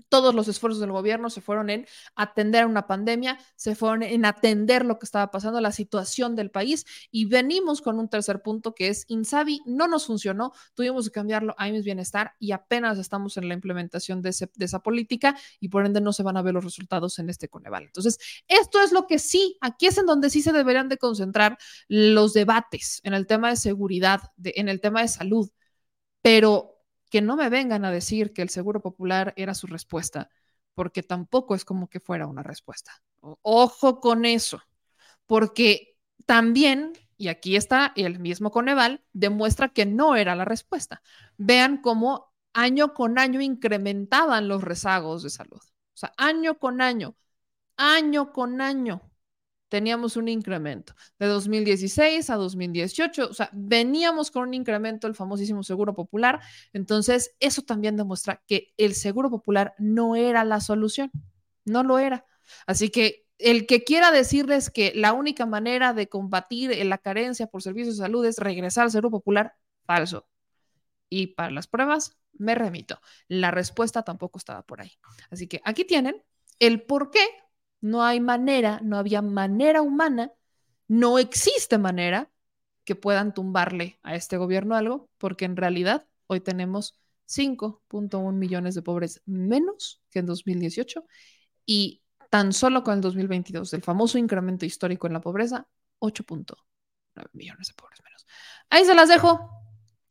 todos los esfuerzos del gobierno se fueron en atender una pandemia, se fueron en atender lo que estaba pasando, la situación del país y venimos con un tercer punto que es Insabi no nos funcionó, tuvimos que cambiarlo a IMSS Bienestar y apenas estamos en la implementación de, esa política y por ende no se van a ver los resultados en este Coneval. Entonces, esto es lo que sí, aquí es en donde sí se deberían de concentrar los debates en el tema de seguridad, en el tema de salud, pero que no me vengan a decir que el Seguro Popular era su respuesta, porque tampoco es como que fuera una respuesta. Ojo con eso, porque también, y aquí está el mismo Coneval, demuestra que no era la respuesta. Vean cómo año con año incrementaban los rezagos de salud. O sea, año con año, año con año teníamos un incremento de 2016 a 2018, o sea, veníamos con un incremento del famosísimo Seguro Popular, entonces eso también demuestra que el Seguro Popular no era la solución, no lo era. Así que el que quiera decirles que la única manera de combatir la carencia por servicios de salud es regresar al Seguro Popular, falso. Y para las pruebas, me remito. La respuesta tampoco estaba por ahí. Así que aquí tienen el por qué no hay manera, no había manera humana, no existe manera que puedan tumbarle a este gobierno algo, porque en realidad hoy tenemos 5.1 millones de pobres menos que en 2018 y tan solo con el 2022 del famoso incremento histórico en la pobreza, 8.9 millones de pobres menos. Ahí se las dejo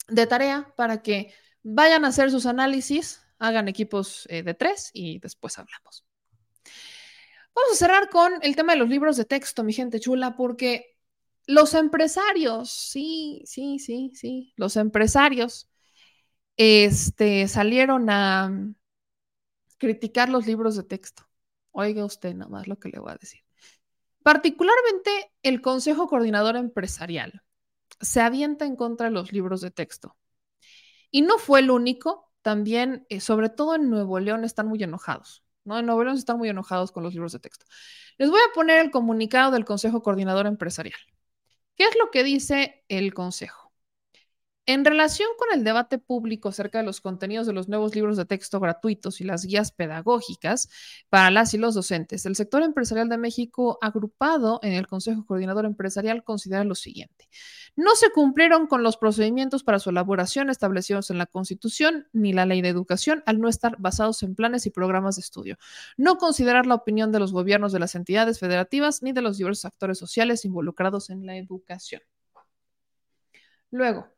de tarea para que vayan a hacer sus análisis, hagan equipos eh, de tres y después hablamos. Vamos a cerrar con el tema de los libros de texto, mi gente chula, porque los empresarios, sí, sí, sí, sí, los empresarios este, salieron a criticar los libros de texto. Oiga usted nada más lo que le voy a decir. Particularmente el Consejo Coordinador Empresarial se avienta en contra de los libros de texto. Y no fue el único, también, eh, sobre todo en Nuevo León, están muy enojados. ¿No? En León están muy enojados con los libros de texto. Les voy a poner el comunicado del Consejo Coordinador Empresarial. ¿Qué es lo que dice el Consejo? En relación con el debate público acerca de los contenidos de los nuevos libros de texto gratuitos y las guías pedagógicas para las y los docentes, el sector empresarial de México, agrupado en el Consejo Coordinador Empresarial, considera lo siguiente. No se cumplieron con los procedimientos para su elaboración establecidos en la Constitución ni la Ley de Educación al no estar basados en planes y programas de estudio. No considerar la opinión de los gobiernos de las entidades federativas ni de los diversos actores sociales involucrados en la educación. Luego,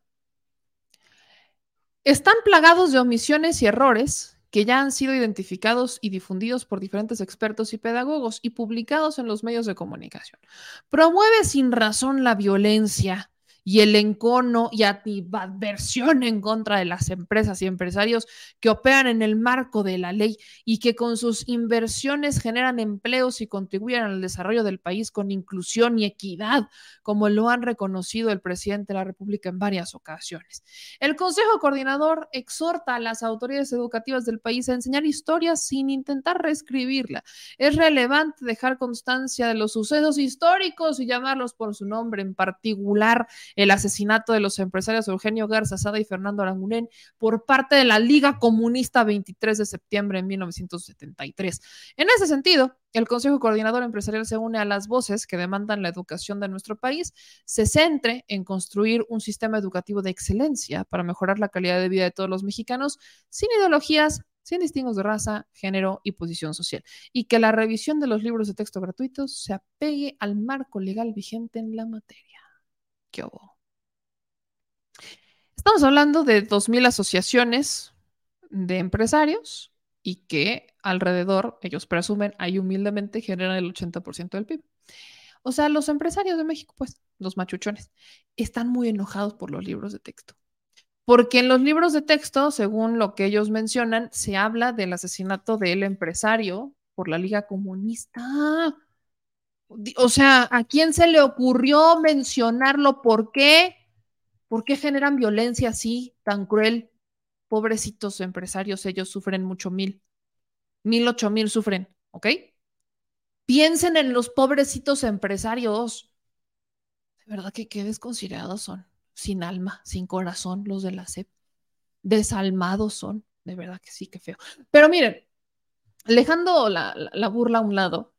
están plagados de omisiones y errores que ya han sido identificados y difundidos por diferentes expertos y pedagogos y publicados en los medios de comunicación. Promueve sin razón la violencia y el encono y adversión en contra de las empresas y empresarios que operan en el marco de la ley y que con sus inversiones generan empleos y contribuyen al desarrollo del país con inclusión y equidad, como lo han reconocido el presidente de la República en varias ocasiones. El Consejo Coordinador exhorta a las autoridades educativas del país a enseñar historias sin intentar reescribirla. Es relevante dejar constancia de los sucesos históricos y llamarlos por su nombre en particular el asesinato de los empresarios Eugenio Garza Sada y Fernando Aranguren por parte de la Liga Comunista 23 de septiembre de 1973. En ese sentido, el Consejo Coordinador Empresarial se une a las voces que demandan la educación de nuestro país, se centre en construir un sistema educativo de excelencia para mejorar la calidad de vida de todos los mexicanos sin ideologías, sin distingos de raza, género y posición social, y que la revisión de los libros de texto gratuitos se apegue al marco legal vigente en la materia. ¿Qué hubo? Estamos hablando de 2.000 asociaciones de empresarios y que alrededor, ellos presumen, ahí humildemente generan el 80% del PIB. O sea, los empresarios de México, pues, los machuchones, están muy enojados por los libros de texto. Porque en los libros de texto, según lo que ellos mencionan, se habla del asesinato del empresario por la Liga Comunista. O sea, ¿a quién se le ocurrió mencionarlo? ¿Por qué? ¿Por qué generan violencia así, tan cruel? Pobrecitos empresarios, ellos sufren mucho mil. Mil, ocho mil sufren, ¿ok? Piensen en los pobrecitos empresarios. De verdad que qué desconsiderados son. Sin alma, sin corazón, los de la SEP. Desalmados son. De verdad que sí, qué feo. Pero miren, dejando la, la burla a un lado,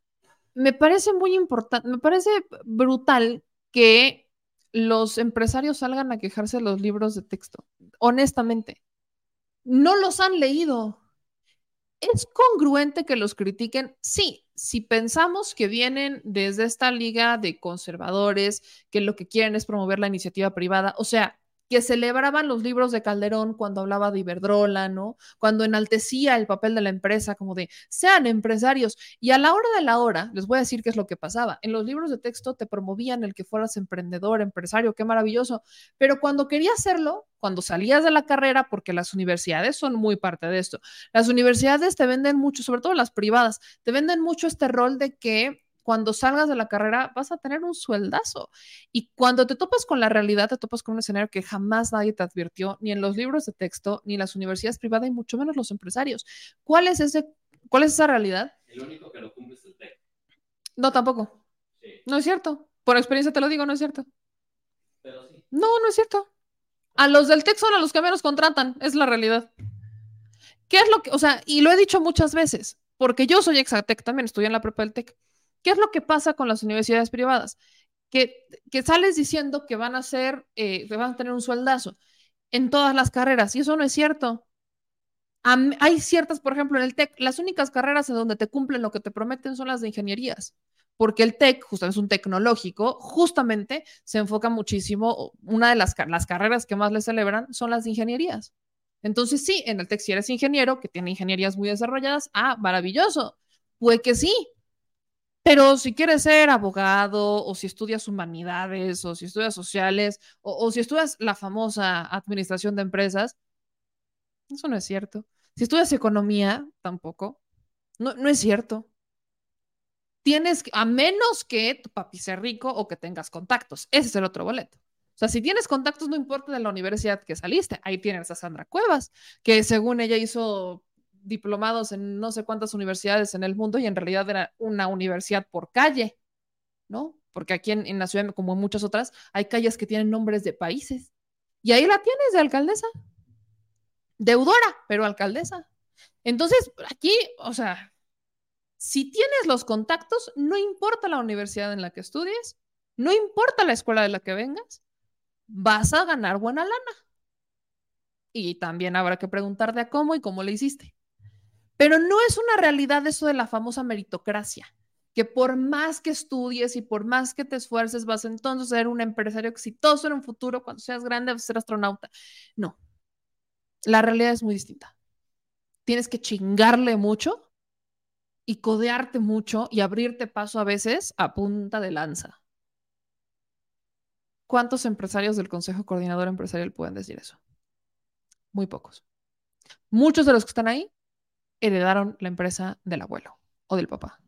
me parece muy importante, me parece brutal que los empresarios salgan a quejarse de los libros de texto. Honestamente, no los han leído. ¿Es congruente que los critiquen? Sí, si pensamos que vienen desde esta liga de conservadores, que lo que quieren es promover la iniciativa privada, o sea, que celebraban los libros de Calderón cuando hablaba de Iberdrola, ¿no? Cuando enaltecía el papel de la empresa como de sean empresarios. Y a la hora de la hora, les voy a decir qué es lo que pasaba. En los libros de texto te promovían el que fueras emprendedor, empresario, qué maravilloso. Pero cuando querías hacerlo, cuando salías de la carrera, porque las universidades son muy parte de esto, las universidades te venden mucho, sobre todo las privadas, te venden mucho este rol de que cuando salgas de la carrera vas a tener un sueldazo. Y cuando te topas con la realidad, te topas con un escenario que jamás nadie te advirtió, ni en los libros de texto, ni en las universidades privadas, y mucho menos los empresarios. ¿Cuál es, ese, cuál es esa realidad? El único que lo cumple es el TEC. No, tampoco. No es cierto. Por experiencia te lo digo, no es cierto. Pero sí. No, no es cierto. A los del TEC son a los que menos contratan, es la realidad. ¿Qué es lo que, o sea, y lo he dicho muchas veces, porque yo soy exatec también, estudié en la prepa del TEC. ¿Qué es lo que pasa con las universidades privadas? Que, que sales diciendo que van a ser, eh, que van a tener un sueldazo en todas las carreras, y eso no es cierto. hay ciertas, por ejemplo, en el TEC, las únicas carreras en donde te cumplen lo que te prometen son las de ingenierías, porque el TEC, justamente es un tecnológico, justamente se enfoca muchísimo, una de las, las carreras que más le celebran son las de ingenierías. Entonces, sí, en el TEC, si eres ingeniero, que tiene ingenierías muy desarrolladas, ah, maravilloso, puede que sí, pero si quieres ser abogado o si estudias humanidades o si estudias sociales o, si estudias la famosa administración de empresas, eso no es cierto. Si estudias economía, tampoco. No, no es cierto. Tienes, a menos que tu papi sea rico o que tengas contactos. Ese es el otro boleto. O sea, si tienes contactos, no importa de la universidad que saliste. Ahí tienes a Sandra Cuevas, que según ella hizo diplomados en no sé cuántas universidades en el mundo y en realidad era una universidad por calle, ¿no? Porque aquí en, la ciudad, como en muchas otras, hay calles que tienen nombres de países. Y ahí la tienes de alcaldesa. Deudora, pero alcaldesa. Entonces, aquí, o sea, si tienes los contactos, no importa la universidad en la que estudies, no importa la escuela de la que vengas, vas a ganar buena lana. Y también habrá que preguntarte a cómo y cómo le hiciste. Pero no es una realidad eso de la famosa meritocracia, que por más que estudies y por más que te esfuerces, vas entonces a ser un empresario exitoso en un futuro, cuando seas grande vas a ser astronauta. No, la realidad es muy distinta. Tienes que chingarle mucho y codearte mucho y abrirte paso a veces a punta de lanza. ¿Cuántos empresarios del Consejo Coordinador Empresarial pueden decir eso? Muy pocos. Muchos de los que están ahí heredaron la empresa del abuelo o del papá.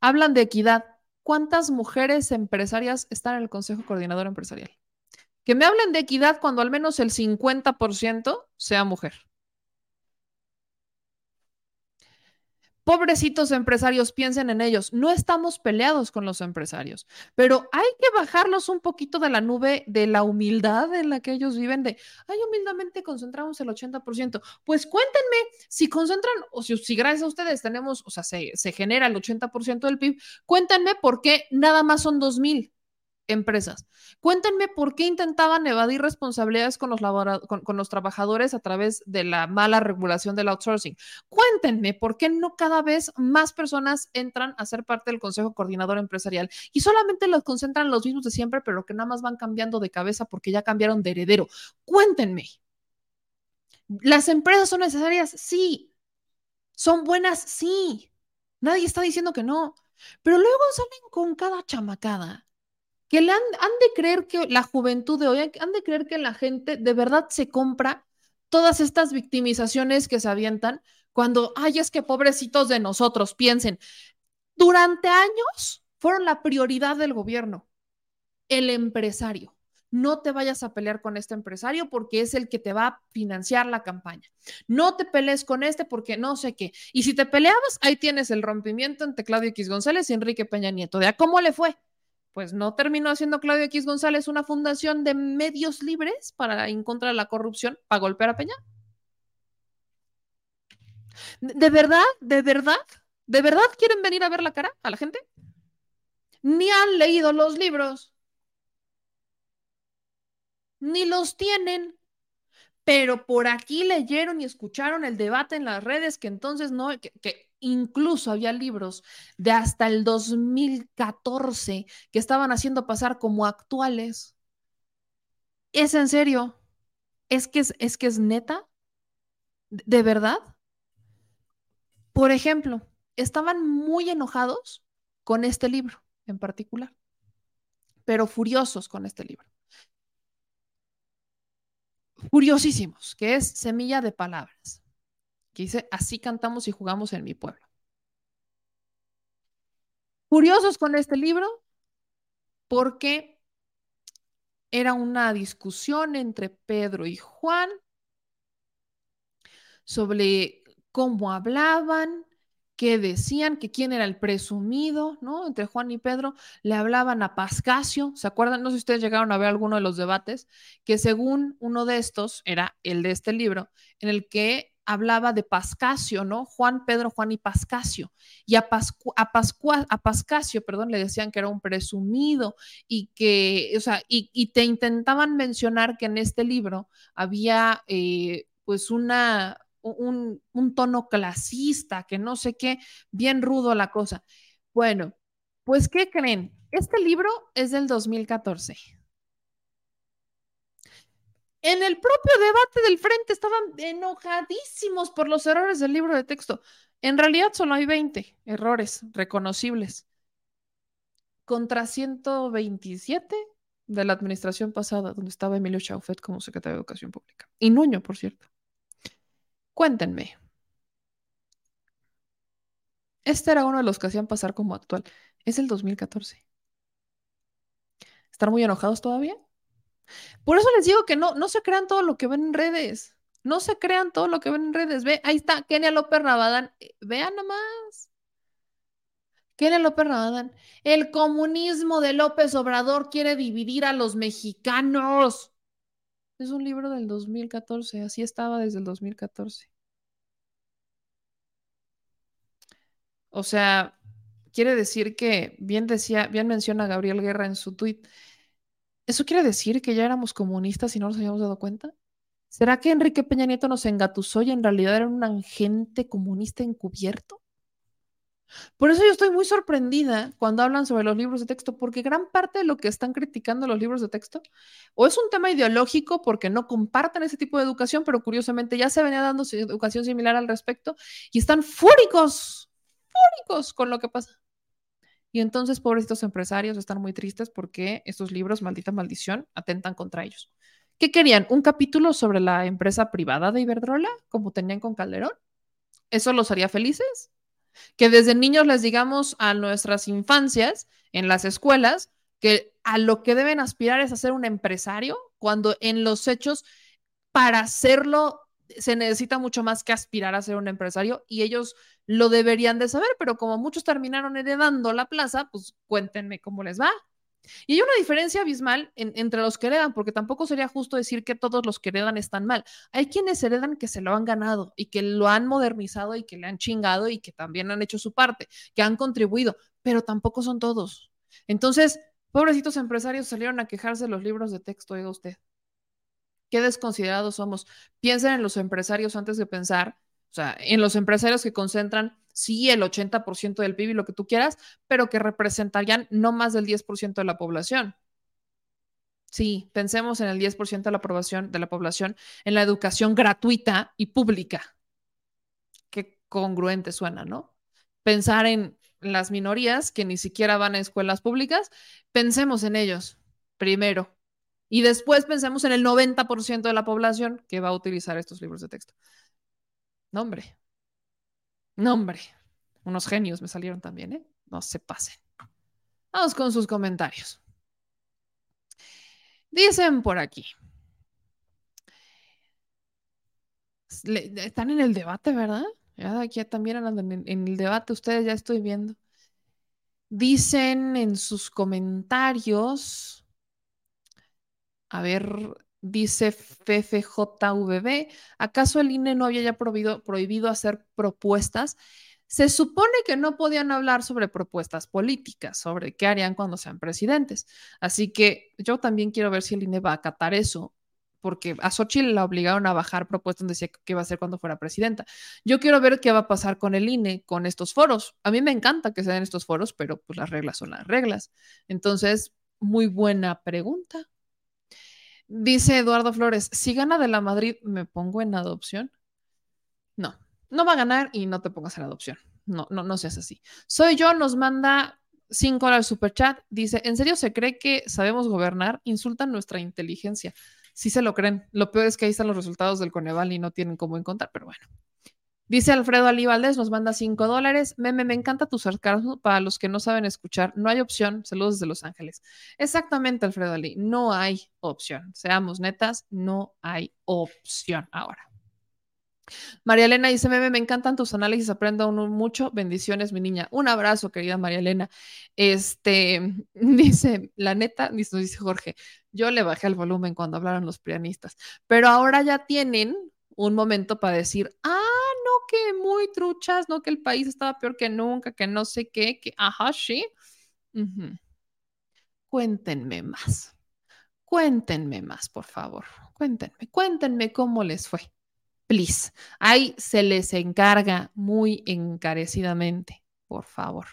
Hablan de equidad. ¿Cuántas mujeres empresarias están en el Consejo Coordinador Empresarial? Que me hablen de equidad cuando al menos el 50% sea mujer. Pobrecitos empresarios, piensen en ellos. No estamos peleados con los empresarios, pero hay que bajarlos un poquito de la nube de la humildad en la que ellos viven, de, ay, humildamente concentramos el 80%. Pues cuéntenme, si concentran, o si, gracias a ustedes tenemos, o sea, se, se genera el 80% del PIB, cuéntenme por qué nada más son 2 mil empresas. Cuéntenme por qué intentaban evadir responsabilidades con los, con, con los, trabajadores a través de la mala regulación del outsourcing. Cuéntenme por qué no cada vez más personas entran a ser parte del Consejo Coordinador Empresarial y solamente los concentran los mismos de siempre, pero que nada más van cambiando de cabeza porque ya cambiaron de heredero. Cuéntenme. ¿Las empresas son necesarias? Sí. ¿Son buenas? Sí. Nadie está diciendo que no. Pero luego salen con cada chamacada que le han, de creer que la juventud de hoy, han de creer que la gente de verdad se compra todas estas victimizaciones que se avientan cuando, ay, es que pobrecitos de nosotros, piensen, durante años fueron la prioridad del gobierno, el empresario. No te vayas a pelear con este empresario porque es el que te va a financiar la campaña. No te pelees con este porque no sé qué. Y si te peleabas, ahí tienes el rompimiento entre Claudio X González y Enrique Peña Nieto. ¿De a cómo le fue? Pues no terminó haciendo Claudio X González una fundación de medios libres para en contra de la corrupción, para golpear a Peña. ¿De verdad? ¿De verdad? ¿De verdad quieren venir a ver la cara a la gente? Ni han leído los libros. Ni los tienen. Pero por aquí leyeron y escucharon el debate en las redes que entonces no, que, que Incluso había libros de hasta el 2014 que estaban haciendo pasar como actuales. ¿Es en serio? ¿Es que es, es que es neta? ¿De verdad? Por ejemplo, estaban muy enojados con este libro en particular, pero furiosos con este libro. Furiosísimos, que es Semilla de Palabras que dice, así cantamos y jugamos en mi pueblo. Curiosos con este libro porque era una discusión entre Pedro y Juan sobre cómo hablaban, qué decían, que quién era el presumido, ¿no? Entre Juan y Pedro le hablaban a Pascasio, ¿se acuerdan? No sé si ustedes llegaron a ver alguno de los debates, que según uno de estos, era el de este libro, en el que hablaba de Pascasio, ¿no? Juan, Pedro, Juan y Pascasio. Y a, a, a Pascasio, perdón, le decían que era un presumido y que, o sea, y, te intentaban mencionar que en este libro había, eh, pues, una, un, un tono clasista, que no sé qué, bien rudo la cosa. Bueno, pues, ¿qué creen? Este libro es del 2014. En el propio debate del frente estaban enojadísimos por los errores del libro de texto. En realidad solo hay 20 errores reconocibles contra 127 de la administración pasada, donde estaba Emilio Chaufet como secretario de Educación Pública. Y Nuño, por cierto. Cuéntenme. Este era uno de los que hacían pasar como actual. Es el 2014. ¿Están muy enojados todavía? Por eso les digo que no, no se crean todo lo que ven en redes. No se crean todo lo que ven en redes. Ve, ahí está Kenia López Rabadán. Eh, vean nomás. Kenia López Rabadán. El comunismo de López Obrador quiere dividir a los mexicanos. Es un libro del 2014, así estaba desde el 2014. O sea, quiere decir que, bien decía, bien menciona Gabriel Guerra en su tuit, ¿eso quiere decir que ya éramos comunistas y no nos habíamos dado cuenta? ¿Será que Enrique Peña Nieto nos engatusó y en realidad era un agente comunista encubierto? Por eso yo estoy muy sorprendida cuando hablan sobre los libros de texto, porque gran parte de lo que están criticando los libros de texto o es un tema ideológico porque no comparten ese tipo de educación, pero curiosamente ya se venía dando educación similar al respecto y están fúricos, fúricos con lo que pasa. Y entonces, pobrecitos empresarios están muy tristes porque estos libros, maldita maldición, atentan contra ellos. ¿Qué querían? ¿Un capítulo sobre la empresa privada de Iberdrola, como tenían con Calderón? ¿Eso los haría felices? Que desde niños les digamos a nuestras infancias en las escuelas que a lo que deben aspirar es a ser un empresario, cuando en los hechos, para hacerlo, se necesita mucho más que aspirar a ser un empresario y ellos lo deberían de saber, pero como muchos terminaron heredando la plaza, pues cuéntenme cómo les va. Y hay una diferencia abismal entre los que heredan, porque tampoco sería justo decir que todos los que heredan están mal. Hay quienes heredan que se lo han ganado y que lo han modernizado y que le han chingado y que también han hecho su parte, que han contribuido, pero tampoco son todos. Entonces, pobrecitos empresarios salieron a quejarse de los libros de texto, oiga usted. Qué desconsiderados somos. Piensen en los empresarios antes de pensar, o sea, en los empresarios que concentran sí, el 80% del PIB y lo que tú quieras, pero que representarían no más del 10% de la población. Sí, pensemos en el 10% de la, población, de la población en la educación gratuita y pública. Qué congruente suena, ¿no? Pensar en las minorías que ni siquiera van a escuelas públicas, pensemos en ellos primero. Y después pensemos en el 90% de la población que va a utilizar estos libros de texto. No, hombre, no, hombre, unos genios me salieron también, ¿eh? No se pasen. Vamos con sus comentarios. Dicen por aquí. están en el debate, ¿verdad? Ya aquí también andan en el debate, ustedes ya estoy viendo. Dicen en sus comentarios, a ver, Dice FFJVB, ¿acaso el INE no había ya prohibido, prohibido hacer propuestas? Se supone que no podían hablar sobre propuestas políticas, sobre qué harían cuando sean presidentes. Así que yo también quiero ver si el INE va a acatar eso, porque a Xochitl la obligaron a bajar propuestas donde decía qué va a hacer cuando fuera presidenta. Yo quiero ver qué va a pasar con el INE, con estos foros. A mí me encanta que se den estos foros, pero pues las reglas son las reglas. Entonces, muy buena pregunta. Dice Eduardo Flores, si gana de la Madrid, ¿me pongo en adopción? No, no va a ganar y no te pongas en adopción. No, no, no seas así. Soy yo, nos manda cinco horas super chat. Dice, ¿en serio se cree que sabemos gobernar? Insultan nuestra inteligencia. Sí se lo creen. Lo peor es que ahí están los resultados del Coneval y no tienen cómo encontrar, pero bueno. Dice Alfredo Ali nos manda 5 dólares. Meme, me encanta tu sarcasmo para los que no saben escuchar. No hay opción. Saludos desde Los Ángeles. Exactamente, Alfredo Ali. No hay opción. Seamos netas, no hay opción ahora. María Elena dice, Meme, me encantan tus análisis, aprendo mucho. Bendiciones, mi niña. Un abrazo, querida María Elena. Este, dice, la neta, dice, dice Jorge, yo le bajé el volumen cuando hablaron los pianistas, pero ahora ya tienen un momento para decir, ah, no, que muy truchas, no, que el país estaba peor que nunca, que no sé qué, que, ajá, sí. Cuéntenme más. Cuéntenme más, por favor. Cuéntenme, cuéntenme cómo les fue. Please. Ahí se les encarga muy encarecidamente, por favor.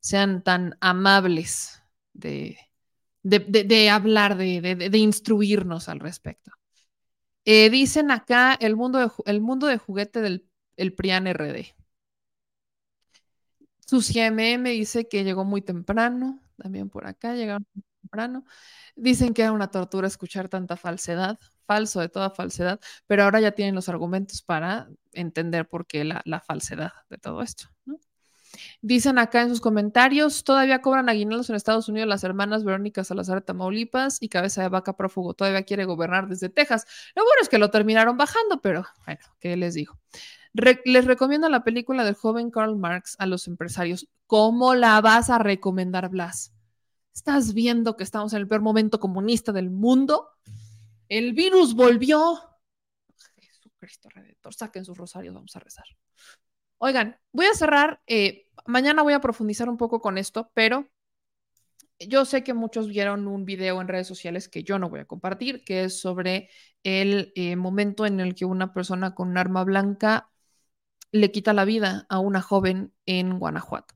Sean tan amables de, de, hablar, de instruirnos al respecto. Eh, dicen acá el mundo de, el mundo de juguete del el PRIAN RD. Su CMM dice que llegó muy temprano, también por acá llegaron muy temprano. Dicen que era una tortura escuchar tanta falsedad, falso de toda falsedad, pero ahora ya tienen los argumentos para entender por qué la, la falsedad de todo esto. Dicen acá en sus comentarios, todavía cobran aguinaldos en Estados Unidos las hermanas Verónica Salazar de Tamaulipas y Cabeza de Vaca Prófugo todavía quiere gobernar desde Texas. Lo bueno es que lo terminaron bajando, pero bueno, ¿qué les digo? les recomiendo la película del joven Karl Marx a los empresarios. ¿Cómo la vas a recomendar, Blas? ¿Estás viendo que estamos en el peor momento comunista del mundo? El virus volvió. Jesucristo Redentor, saquen sus rosarios, vamos a rezar. Oigan, voy a cerrar. eh, mañana voy a profundizar un poco con esto, pero yo sé que muchos vieron un video en redes sociales que yo no voy a compartir, que es sobre el eh, momento en el que una persona con un arma blanca le quita la vida a una joven en Guanajuato.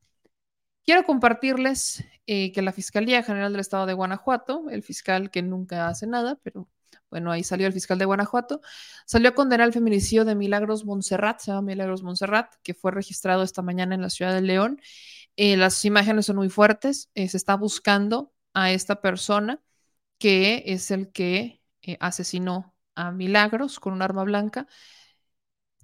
Quiero compartirles eh, que la Fiscalía General del Estado de Guanajuato, el fiscal que nunca hace nada, pero bueno, ahí salió el fiscal de Guanajuato, salió a condenar el feminicidio de Milagros Montserrat, se llama Milagros Montserrat, que fue registrado esta mañana en la ciudad de León. Eh, las imágenes son muy fuertes, eh, se está buscando a esta persona que es el que eh, asesinó a Milagros con un arma blanca.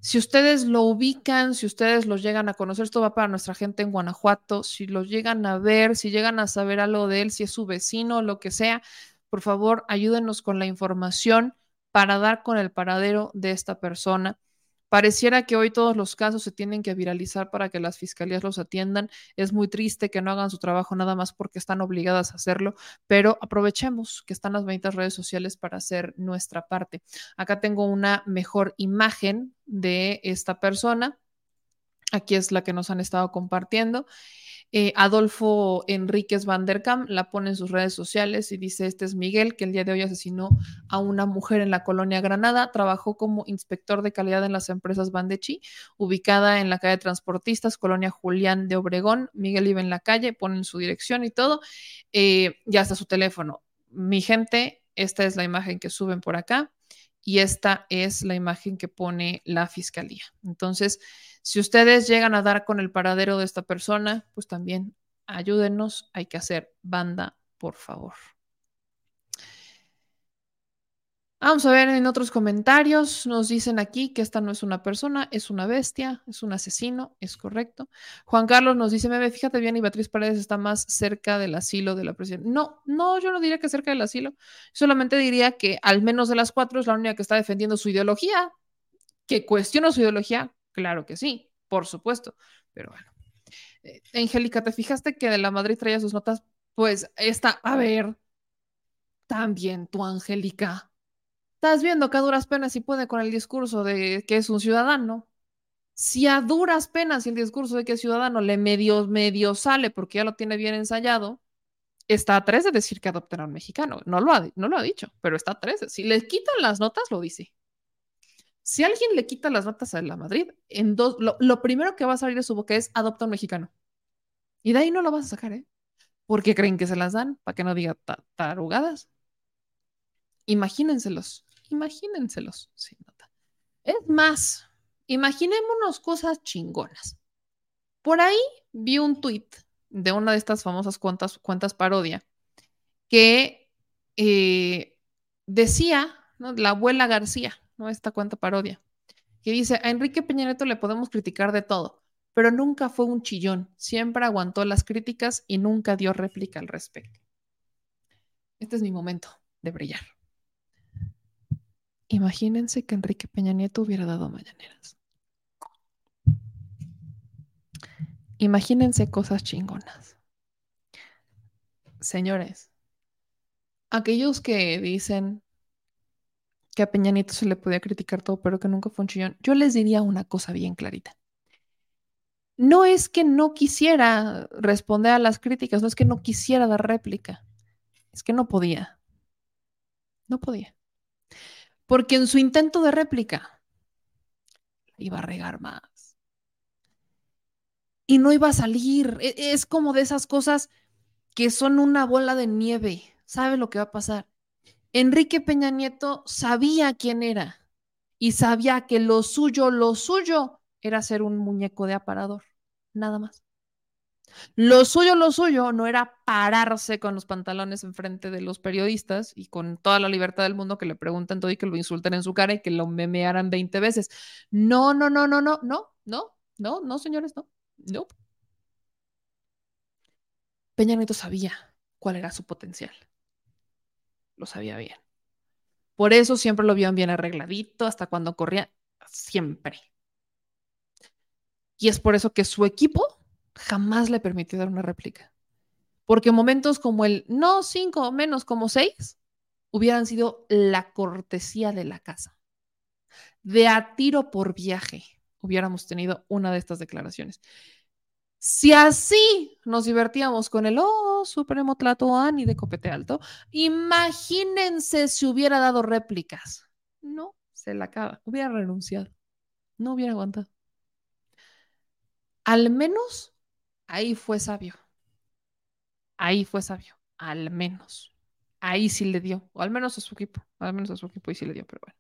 Si ustedes lo ubican, si ustedes los llegan a conocer, esto va para nuestra gente en Guanajuato, si los llegan a ver, si llegan a saber algo de él, si es su vecino, lo que sea, por favor, ayúdenos con la información para dar con el paradero de esta persona. Pareciera que hoy todos los casos se tienen que viralizar para que las fiscalías los atiendan. Es muy triste que no hagan su trabajo nada más porque están obligadas a hacerlo, pero aprovechemos que están las bonitas redes sociales para hacer nuestra parte. Acá tengo una mejor imagen de esta persona. Aquí es la que nos han estado compartiendo. Eh, Adolfo Enríquez Van der Kam la pone en sus redes sociales y dice, este es Miguel, que el día de hoy asesinó a una mujer en la colonia Granada, trabajó como inspector de calidad en las empresas Bandechi, ubicada en la calle Transportistas, colonia Julián de Obregón. Miguel iba en la calle, ponen su dirección y todo, eh, y hasta su teléfono. Mi gente, esta es la imagen que suben por acá y esta es la imagen que pone la fiscalía. Entonces, si ustedes llegan a dar con el paradero de esta persona, pues también ayúdenos. Hay que hacer banda, por favor. Vamos a ver en otros comentarios. Nos dicen aquí que esta no es una persona, es una bestia, es un asesino, es correcto. Juan Carlos nos dice, Meme, fíjate bien, y Beatriz Paredes está más cerca del asilo de la presidencia. No, no, yo no diría que cerca del asilo. Solamente diría que al menos de las cuatro es la única que está defendiendo su ideología. ¿Que cuestiona su ideología? Claro que sí, por supuesto. Pero bueno. Eh, Angélica, ¿te fijaste que de la Madrid traía sus notas? Pues esta, a ver, también tu Angélica. Estás viendo que a duras penas si puede con el discurso de que es un ciudadano. Si a duras penas el discurso de que es ciudadano le medio, medio sale porque ya lo tiene bien ensayado, está a tres de decir que adoptará a un mexicano. No lo ha, no lo ha dicho, pero está a tres. Si le quitan las notas, lo dice. Si alguien le quita las notas a la Madrid, en dos, lo, lo primero que va a salir de su boca es adopta a un mexicano. Y de ahí no lo vas a sacar, ¿eh? Porque creen que se las dan, para que no diga ta- tarugadas. Imagínenselos, imagínenselos. sin nota. Es más, imaginémonos cosas chingonas. Por ahí vi un tweet de una de estas famosas cuentas, cuentas parodia que eh, decía, la abuela García, ¿no? esta cuenta parodia, que dice, a Enrique Peña Nieto le podemos criticar de todo, pero nunca fue un chillón, siempre aguantó las críticas y nunca dio réplica al respecto. Este es mi momento de brillar. Imagínense que Enrique Peña Nieto hubiera dado mañaneras. Imagínense cosas chingonas. Señores, aquellos que dicen que a Peña Nieto se le podía criticar todo, pero que nunca fue un chillón, yo les diría una cosa bien clarita. No es que no quisiera responder a las críticas, no es que no quisiera dar réplica, es que no podía. No podía. Porque en su intento de réplica iba a regar más. Y no iba a salir. E- Es como de esas cosas que son una bola de nieve. ¿Sabe lo que va a pasar? Enrique Peña Nieto sabía quién era y sabía que lo suyo, lo suyo era ser un muñeco de aparador. Nada más. Lo suyo, lo suyo no era pararse con los pantalones enfrente de los periodistas y con toda la libertad del mundo que le pregunten todo y que lo insulten en su cara y que lo memearan 20 veces. No, no, no, no, no, no, no, no, no, señores, no, no. Peña Nieto sabía cuál era su potencial. Lo sabía bien. Por eso siempre lo vieron bien arregladito, hasta cuando corría, siempre. Y es por eso que su equipo jamás le permitió dar una réplica. Porque momentos como el no cinco, menos como seis, hubieran sido la cortesía de la casa. De a tiro por viaje hubiéramos tenido una de estas declaraciones. Si así nos divertíamos con el oh, Supremo Tlatoani de Copete Alto, imagínense si hubiera dado réplicas. No, se la acaba. Hubiera renunciado. No hubiera aguantado. Al menos ahí fue sabio. Ahí fue sabio. Al menos. Ahí sí le dio. O al menos a su equipo. Al menos a su equipo y sí le dio, pero bueno.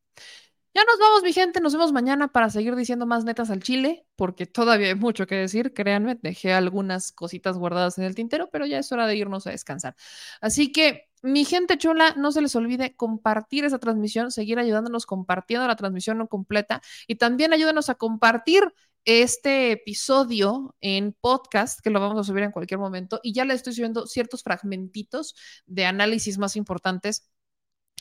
Ya nos vamos, mi gente. Nos vemos mañana para seguir diciendo más netas al chile, porque todavía hay mucho que decir. Créanme, dejé algunas cositas guardadas en el tintero, pero ya es hora de irnos a descansar. Así que, mi gente chula, no se les olvide compartir esa transmisión, seguir ayudándonos compartiendo la transmisión no completa y también ayúdenos a compartir este episodio en podcast, que lo vamos a subir en cualquier momento, y ya le estoy subiendo ciertos fragmentitos de análisis más importantes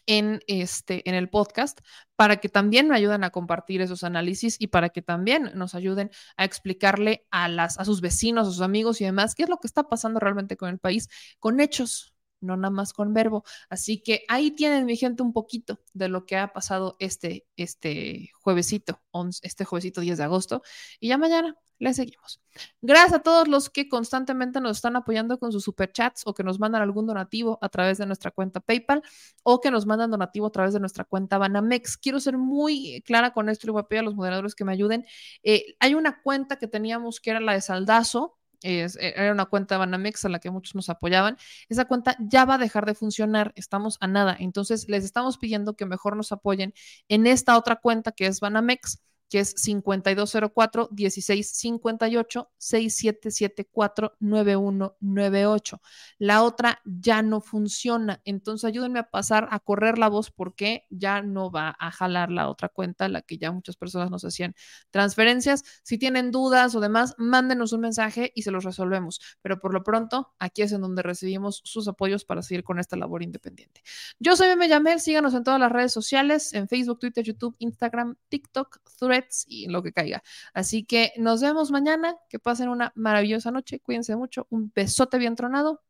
en, este, en el podcast para que también me ayuden a compartir esos análisis y para que también nos ayuden a explicarle a, las, a sus vecinos, a sus amigos y demás qué es lo que está pasando realmente con el país, con hechos, no nada más con verbo. Así que ahí tienen, mi gente, un poquito de lo que ha pasado este, este juevesito, este juevesito 10 de agosto. Y ya mañana le seguimos. Gracias a todos los que constantemente nos están apoyando con sus superchats o que nos mandan algún donativo a través de nuestra cuenta PayPal o que nos mandan donativo a través de nuestra cuenta Banamex. Quiero ser muy clara con esto y voy a pedir a los moderadores que me ayuden. Eh, hay una cuenta que teníamos que era la de Saldazo, es, e, era una cuenta Banamex a la que muchos nos apoyaban. Esa cuenta ya va a dejar de funcionar, estamos a nada. Entonces, les estamos pidiendo que mejor nos apoyen en esta otra cuenta que es Banamex que es 5204 1658 6774 9198. La otra ya no funciona, entonces ayúdenme a pasar a correr la voz porque ya no va a jalar la otra cuenta, la que ya muchas personas nos hacían transferencias. Si tienen dudas o demás, mándenos un mensaje y se los resolvemos. Pero por lo pronto, aquí es en donde recibimos sus apoyos para seguir con esta labor independiente. Yo soy Meme Yamel, síganos en todas las redes sociales, en Facebook, Twitter, YouTube, Instagram, TikTok, Thread y lo que caiga. Así que nos vemos mañana. Que pasen una maravillosa noche. Cuídense mucho. Un besote bien tronado.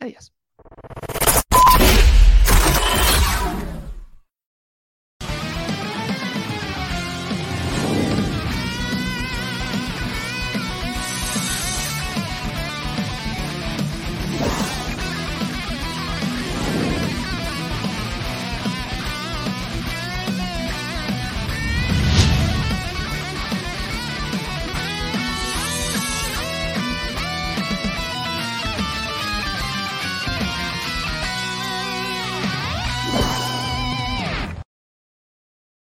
Adiós.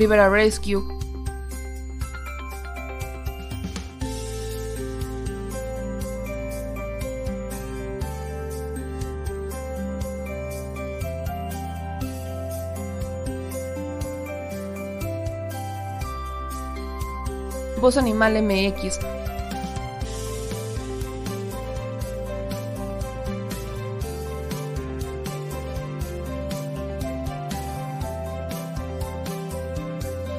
Rivera Rescue. Voz Animal MX